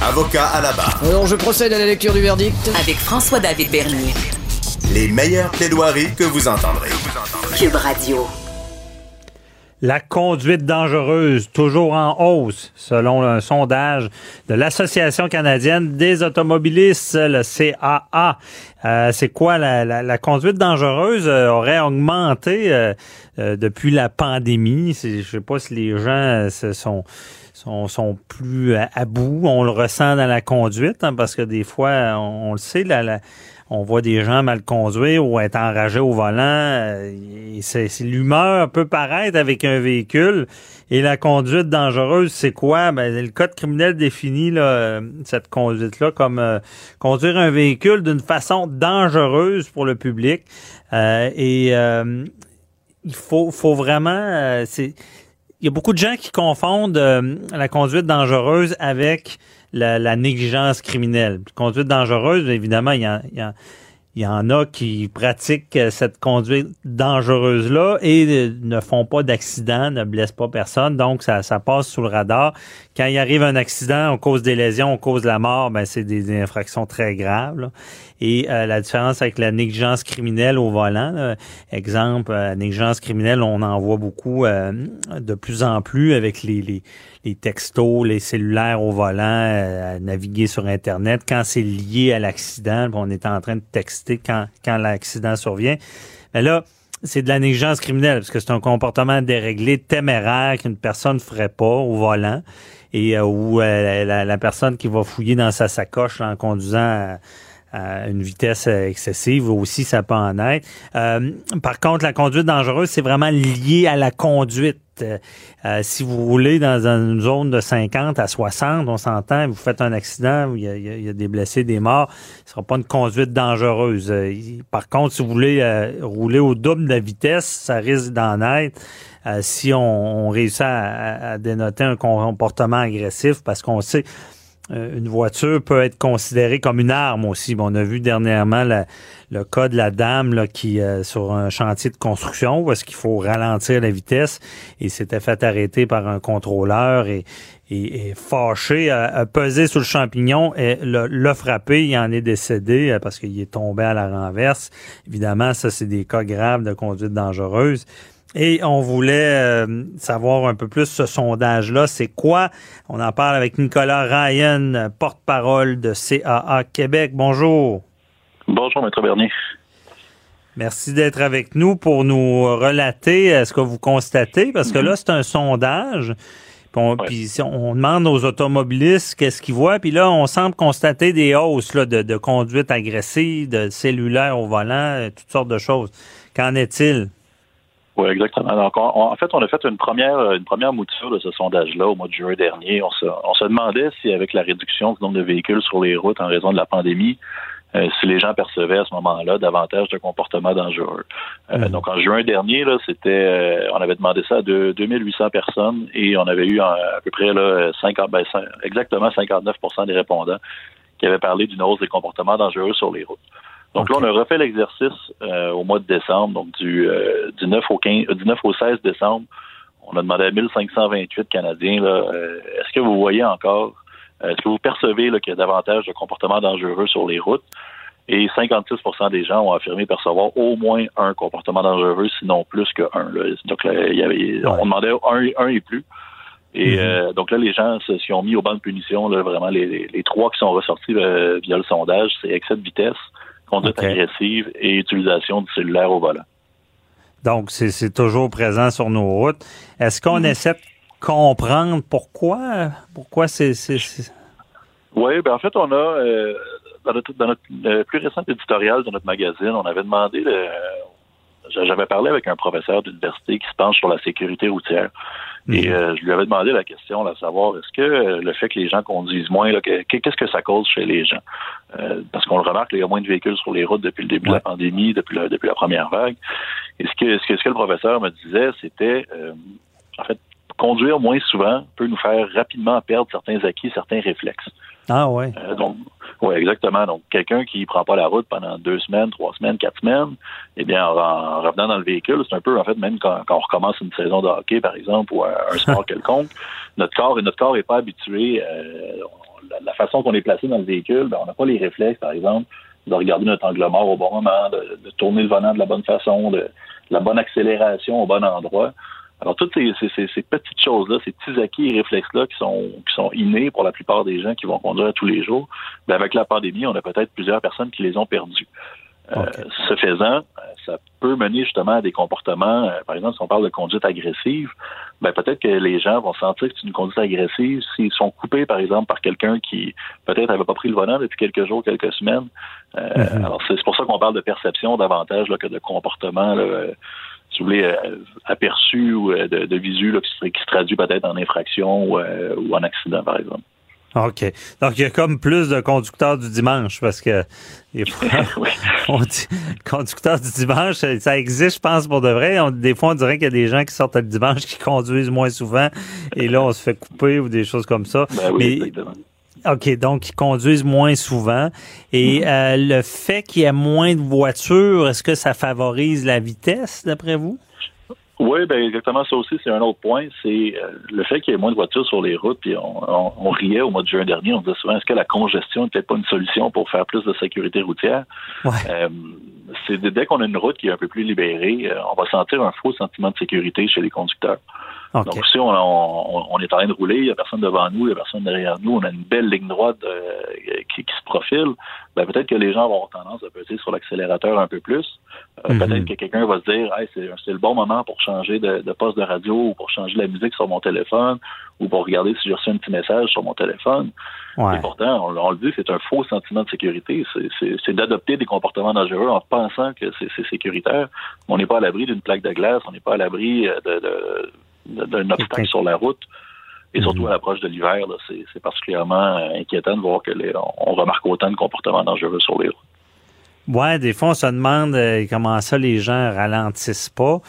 Avocat à la barre. Alors, je procède à la lecture du verdict. Avec François-David Bernier. Les meilleures plaidoiries que vous entendrez. Cube Radio. La conduite dangereuse, toujours en hausse, selon un sondage de l'Association canadienne des automobilistes, le CAA. Euh, c'est quoi la, conduite dangereuse euh, aurait augmenté euh, depuis la pandémie? Je sais pas si les gens se sont sont, sont plus à, bout. On le ressent dans la conduite, hein, parce que des fois, on, le sait, on voit des gens mal conduire ou être enragés au volant. Euh, c'est, l'humeur peut paraître avec un véhicule. Et la conduite dangereuse, c'est quoi? Ben, le code criminel définit là, cette conduite-là comme euh, conduire un véhicule d'une façon dangereuse pour le public. Euh, et il faut, vraiment... c'est y a beaucoup de gens qui confondent euh, la conduite dangereuse avec la, négligence criminelle. Conduite dangereuse, évidemment, il il y a il y en a qui pratiquent cette conduite dangereuse-là et ne font pas d'accident, ne blessent pas personne, donc ça, passe sous le radar. Quand il arrive un accident, on cause des lésions, on cause la mort, ben c'est des, infractions très graves. Et euh, la différence avec la négligence criminelle au volant, exemple, la négligence criminelle, on en voit beaucoup euh, de plus en plus avec les, les les textos, les cellulaires au volant, euh, à naviguer sur Internet. Quand c'est lié à l'accident, on est en train de texter quand, l'accident survient. Mais là, c'est de la négligence criminelle parce que c'est un comportement déréglé, téméraire qu'une personne ne ferait pas au volant et euh, où euh, la, personne qui va fouiller dans sa sacoche en conduisant à, une vitesse excessive aussi ça peut en être. par contre, la conduite dangereuse, c'est vraiment lié à la conduite. Euh, euh, si vous roulez dans une zone de 50 à 60, on s'entend, vous faites un accident, il y, a, des blessés, des morts, ce sera pas une conduite dangereuse. Euh, par contre, si vous voulez rouler au double de la vitesse, ça risque d'en être. si on, réussit à, dénoter un comportement agressif, parce qu'on sait une voiture peut être considérée comme une arme aussi. on a vu dernièrement le cas de la dame qui euh, sur un chantier de construction est-ce qu'il faut ralentir la vitesse et s'était fait arrêter par un contrôleur et, fâché, a, pesé sur le champignon et l'a frappé. Il en est décédé euh, parce qu'il est tombé à la renverse. Évidemment, ça, c'est des cas graves de conduite dangereuse. Et on voulait euh, savoir un peu plus ce sondage-là. C'est quoi? On en parle avec Nicolas Ryan, porte-parole de CAA Québec. Bonjour. Bonjour, Maître Bernier. Merci d'être avec nous pour nous relater euh, ce que vous constatez, parce que là, c'est un sondage. Puis on, demande aux automobilistes qu'est-ce qu'ils voient, puis là, on semble constater des hausses là, de, de conduite agressive, de cellulaire au volant, euh, toutes sortes de choses. Qu'en est-il? Oui, exactement. Donc, en fait, on a fait une première, une première mouture de ce sondage-là au mois de juin dernier. On se, on se demandait si, avec la réduction du nombre de véhicules sur les routes en raison de la pandémie, euh, si les gens percevaient à ce moment-là davantage de comportements dangereux. Euh, mhm. Donc, en juin dernier, là, c'était, euh, on avait demandé ça à 2800 personnes et on avait eu à peu près là, 50, ben, exactement 59% des répondants qui avaient parlé d'une hausse des comportements dangereux sur les routes. Donc là, on a refait l'exercice euh, au mois de décembre, donc du, euh, du 9 au 15, du 9 au 16 décembre. On a demandé à 1528 Canadiens, euh, est-ce que vous voyez encore, est-ce que vous percevez qu'il y a davantage de comportements dangereux sur les routes? Et 56% des gens ont affirmé percevoir au moins un comportement dangereux, sinon plus que un. Donc là, il y avait, on demandait un, un et plus. Et mm-hmm. donc là, les gens se sont mis au banc de punition. Là, vraiment, les, les, trois qui sont ressortis via le sondage, c'est excès de vitesse, conduite agressive et utilisation du cellulaire au volant. Donc, c'est toujours présent sur nos routes. Est-ce qu'on mm-hmm. essaie de comprendre pourquoi? Pourquoi c'est. Oui, ben en fait, on a, euh, dans, notre, dans notre plus récent éditorial de notre magazine, on avait demandé, j'avais parlé avec un professeur d'université qui se penche sur la sécurité routière. Et mhm. euh, je lui avais demandé la question, à savoir, est-ce que euh, le fait que les gens conduisent moins, qu'est-ce que ça cause chez les gens? Euh, parce qu'on le remarque, il y a moins de véhicules sur les routes depuis le début de la pandémie, depuis la, depuis la première vague. Et ce que, ce que, ce que le professeur me disait, c'était, en fait, conduire moins souvent peut nous faire rapidement perdre certains acquis, certains réflexes. Ah ouais. donc, oui, exactement. Donc, quelqu'un qui prend pas la route pendant deux semaines, trois semaines, quatre semaines, eh bien, en, revenant dans le véhicule, c'est un peu, en fait, même quand, on recommence une saison de hockey, par exemple, ou un, sport quelconque, notre corps, notre corps est pas habitué. Euh, la, façon qu'on est placé dans le véhicule, ben, on n'a pas les réflexes, par exemple, de regarder notre angle mort au bon moment, de, de tourner le volant de la bonne façon, de la bonne accélération au bon endroit. Alors, toutes ces, petites choses-là, ces petits acquis et réflexes-là qui sont, qui sont innés pour la plupart des gens qui vont conduire tous les jours, bien, avec la pandémie, on a peut-être plusieurs personnes qui les ont perdus. Ce faisant, ça peut mener justement à des comportements, par exemple, si on parle de conduite agressive, ben peut-être que les gens vont sentir que c'est une conduite agressive s'ils sont coupés, par exemple, par quelqu'un qui peut-être n'avait pas pris le volant depuis quelques jours, quelques semaines. Mm-hmm. Alors c'est pour ça qu'on parle de perception davantage là, que de comportement. Là, si vous voulez, euh, aperçu ou euh, de, visu qui, se, traduit peut-être en infraction euh, ou, en accident, par exemple. OK. Donc, il y a comme plus de conducteurs du dimanche parce que des fois, on dit conducteurs du dimanche, ça existe, je pense, pour de vrai. des fois, on dirait qu'il y a des gens qui sortent le dimanche qui conduisent moins souvent et là, on se fait couper ou des choses comme ça. Ben oui, exactement. OK, donc ils conduisent moins souvent. Et mhm. euh, le fait qu'il y ait moins de voitures, est-ce que ça favorise la vitesse, d'après vous? Oui, ben exactement ça aussi, c'est un autre point. C'est euh, le fait qu'il y ait moins de voitures sur les routes. Puis on, riait au mois de juin dernier, on disait souvent est-ce que la congestion n'est peut-être pas une solution pour faire plus de sécurité routière? Euh, c'est dès qu'on a une route qui est un peu plus libérée, on va sentir un faux sentiment de sécurité chez les conducteurs. Donc, si on, on, est en train de rouler, il n'y a personne devant nous, il n'y a personne derrière nous, on a une belle ligne droite euh, qui, se profile, ben, peut-être que les gens vont avoir tendance à peser sur l'accélérateur un peu plus. Euh, mhm. Peut-être que quelqu'un va se dire hey, c'est le bon moment pour changer de, poste de radio ou pour changer la musique sur mon téléphone ou pour regarder si j'ai reçu un petit message sur mon téléphone. Et pourtant, on, le dit, c'est un faux sentiment de sécurité. C'est d'adopter des comportements dangereux en pensant que c'est sécuritaire. On n'est pas à l'abri d'une plaque de glace, on n'est pas à l'abri euh, de d'un obstacle sur la route. Et surtout mhm. à l'approche de l'hiver, c'est particulièrement euh, inquiétant de voir que les, on remarque autant de comportements dangereux sur les routes. Ouais, des fois, on se demande euh, comment ça les gens ralentissent pas.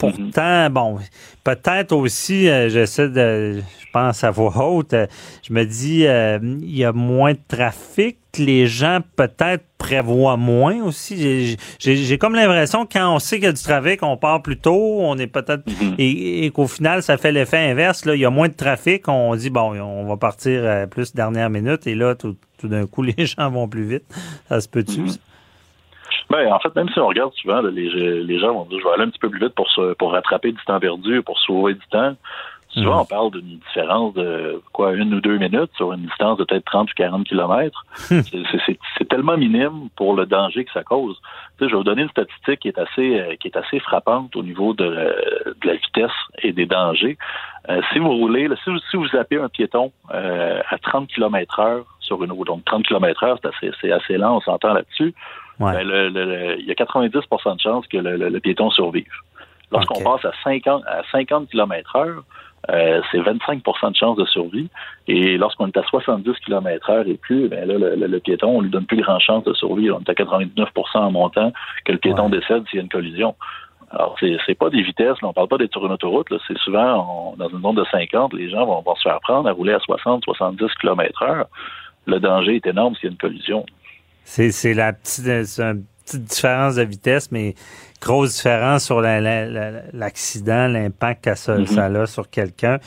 Pourtant, bon, peut-être aussi, euh, j'essaie de, je pense à voix haute, euh, je me dis, euh, il y a moins de trafic, les gens peut-être prévoient moins aussi. J'ai comme l'impression que quand on sait qu'il y a du trafic, on part plus tôt, on est peut-être mm-hmm. et, qu'au final, ça fait l'effet inverse. Là, il y a moins de trafic, on dit bon, on va partir plus dernière minute, et là, tout, d'un coup, les gens vont plus vite. Ça se peut-tu? Mm-hmm. Ben, en fait, même si on regarde souvent, les, les gens vont dire je vais aller un petit peu plus vite pour, pour rattraper du temps perdu, pour sauver du temps. Souvent, mhm. on parle d'une différence de quoi, une ou deux minutes sur une distance de peut-être 30 ou 40 kilomètres. Hmm. C'est tellement minime pour le danger que ça cause. Tu sais, je vais vous donner une statistique qui est assez euh, qui est assez frappante au niveau de, de la vitesse et des dangers. Euh, si vous roulez, si, vous, si vous zappez un piéton euh, à 30 km heure sur une route, donc 30 km heure, c'est assez, assez lent, on s'entend là-dessus. Ben, il y a 90% de chances que le, piéton survive. Lorsqu'on passe à 50, à 50 km heure, euh, c'est 25% de chances de survie. Et lorsqu'on est à 70 km heure et plus, ben là, le, piéton, on lui donne plus grand chance de survie. On est à 99% en montant que le piéton décède s'il y a une collision. Alors, c'est pas des vitesses, là, on parle pas d'être sur une autoroute, c'est souvent dans une zone de 50, les gens vont, vont, se faire prendre à rouler à 60, 70 km heure. Le danger est énorme s'il y a une collision. C'est la petite, une petite différence de vitesse, mais grosse différence sur l'accident, l'impact que ça, mm-hmm. a sur quelqu'un.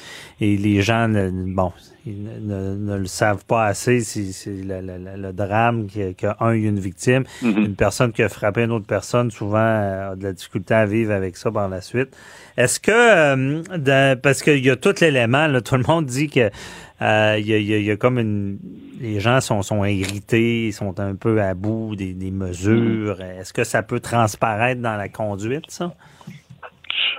Et les gens, bon, ils ne, le savent pas assez. C'est le, drame qu'un a une victime. Mm-hmm. Une personne qui a frappé une autre personne, souvent, euh, a de la difficulté à vivre avec ça par la suite. Est-ce que, euh, parce qu'il y a tout l'élément, tout le monde dit que euh, il y, a, comme une... Les gens sont, sont irrités, sont un peu à bout des, mesures. Mm-hmm. Est-ce que ça peut transparaître dans la conduite, ça?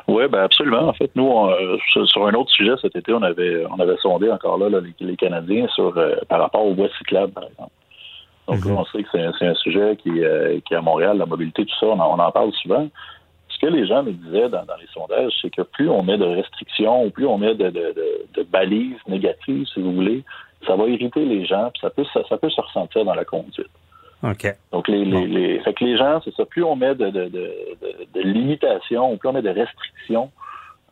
Oui, ben absolument. En fait, nous, sur un autre sujet cet été, on avait on avait sondé encore là, les, Canadiens sur euh, par rapport aux voies cyclables, par exemple. Donc mm-hmm. on sait que c'est un, sujet qui, euh, qui est à Montréal, la mobilité, tout ça, on en, parle souvent. Ce que les gens me disaient dans, les sondages, c'est que plus on met de restrictions, ou plus on met de, de, balises négatives, si vous voulez, ça va irriter les gens, puis ça peut ça peut se ressentir dans la conduite. Donc, les, les, fait que les gens, c'est ça, plus on met de, de, de, de, limitations, plus on met de restrictions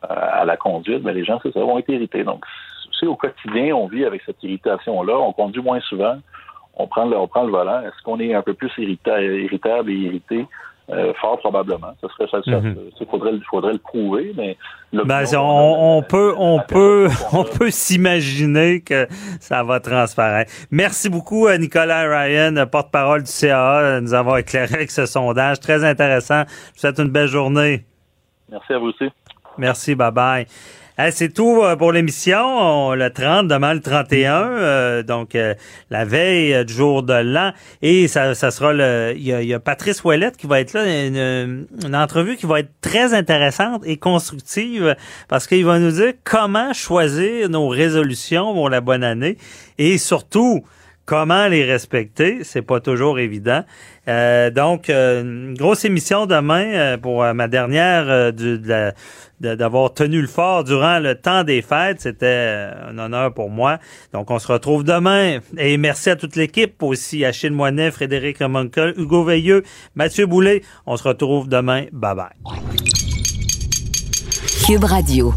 euh, à la conduite, ben les gens, c'est ça, vont être irrités. Donc, c'est au quotidien, on vit avec cette irritation-là, on conduit moins souvent, on prend le, on prend le volant. Est-ce qu'on est un peu plus irritable et irrité? Euh, fort probablement. Ce serait ça. Mhm. Il faudrait, faudrait, le prouver, mais ben, on, peut, on peut, on peut s'imaginer que ça va transparaître. Merci beaucoup, euh, Nicolas Ryan, porte-parole du CAA, de nous avoir éclairé avec ce sondage très intéressant. Je vous souhaite une belle journée. Merci à vous aussi. Merci, bye bye. C'est tout pour l'émission. Le 30, demain le 31, donc la veille du jour de l'an. Et ça, ça sera le. Il y, a, Patrice Ouellette qui va être là, une, une, entrevue qui va être très intéressante et constructive parce qu'il va nous dire comment choisir nos résolutions pour la bonne année et surtout comment les respecter, c'est pas toujours évident. Euh, donc, euh, une grosse émission demain euh, pour ma dernière d'avoir tenu le fort durant le temps des fêtes. C'était un honneur pour moi. Donc, on se retrouve demain. Et merci à toute l'équipe aussi, Achille Moinet, Frédéric Remoncal, Hugo Veilleux, Mathieu Boulet. On se retrouve demain. Bye bye. Cube Radio.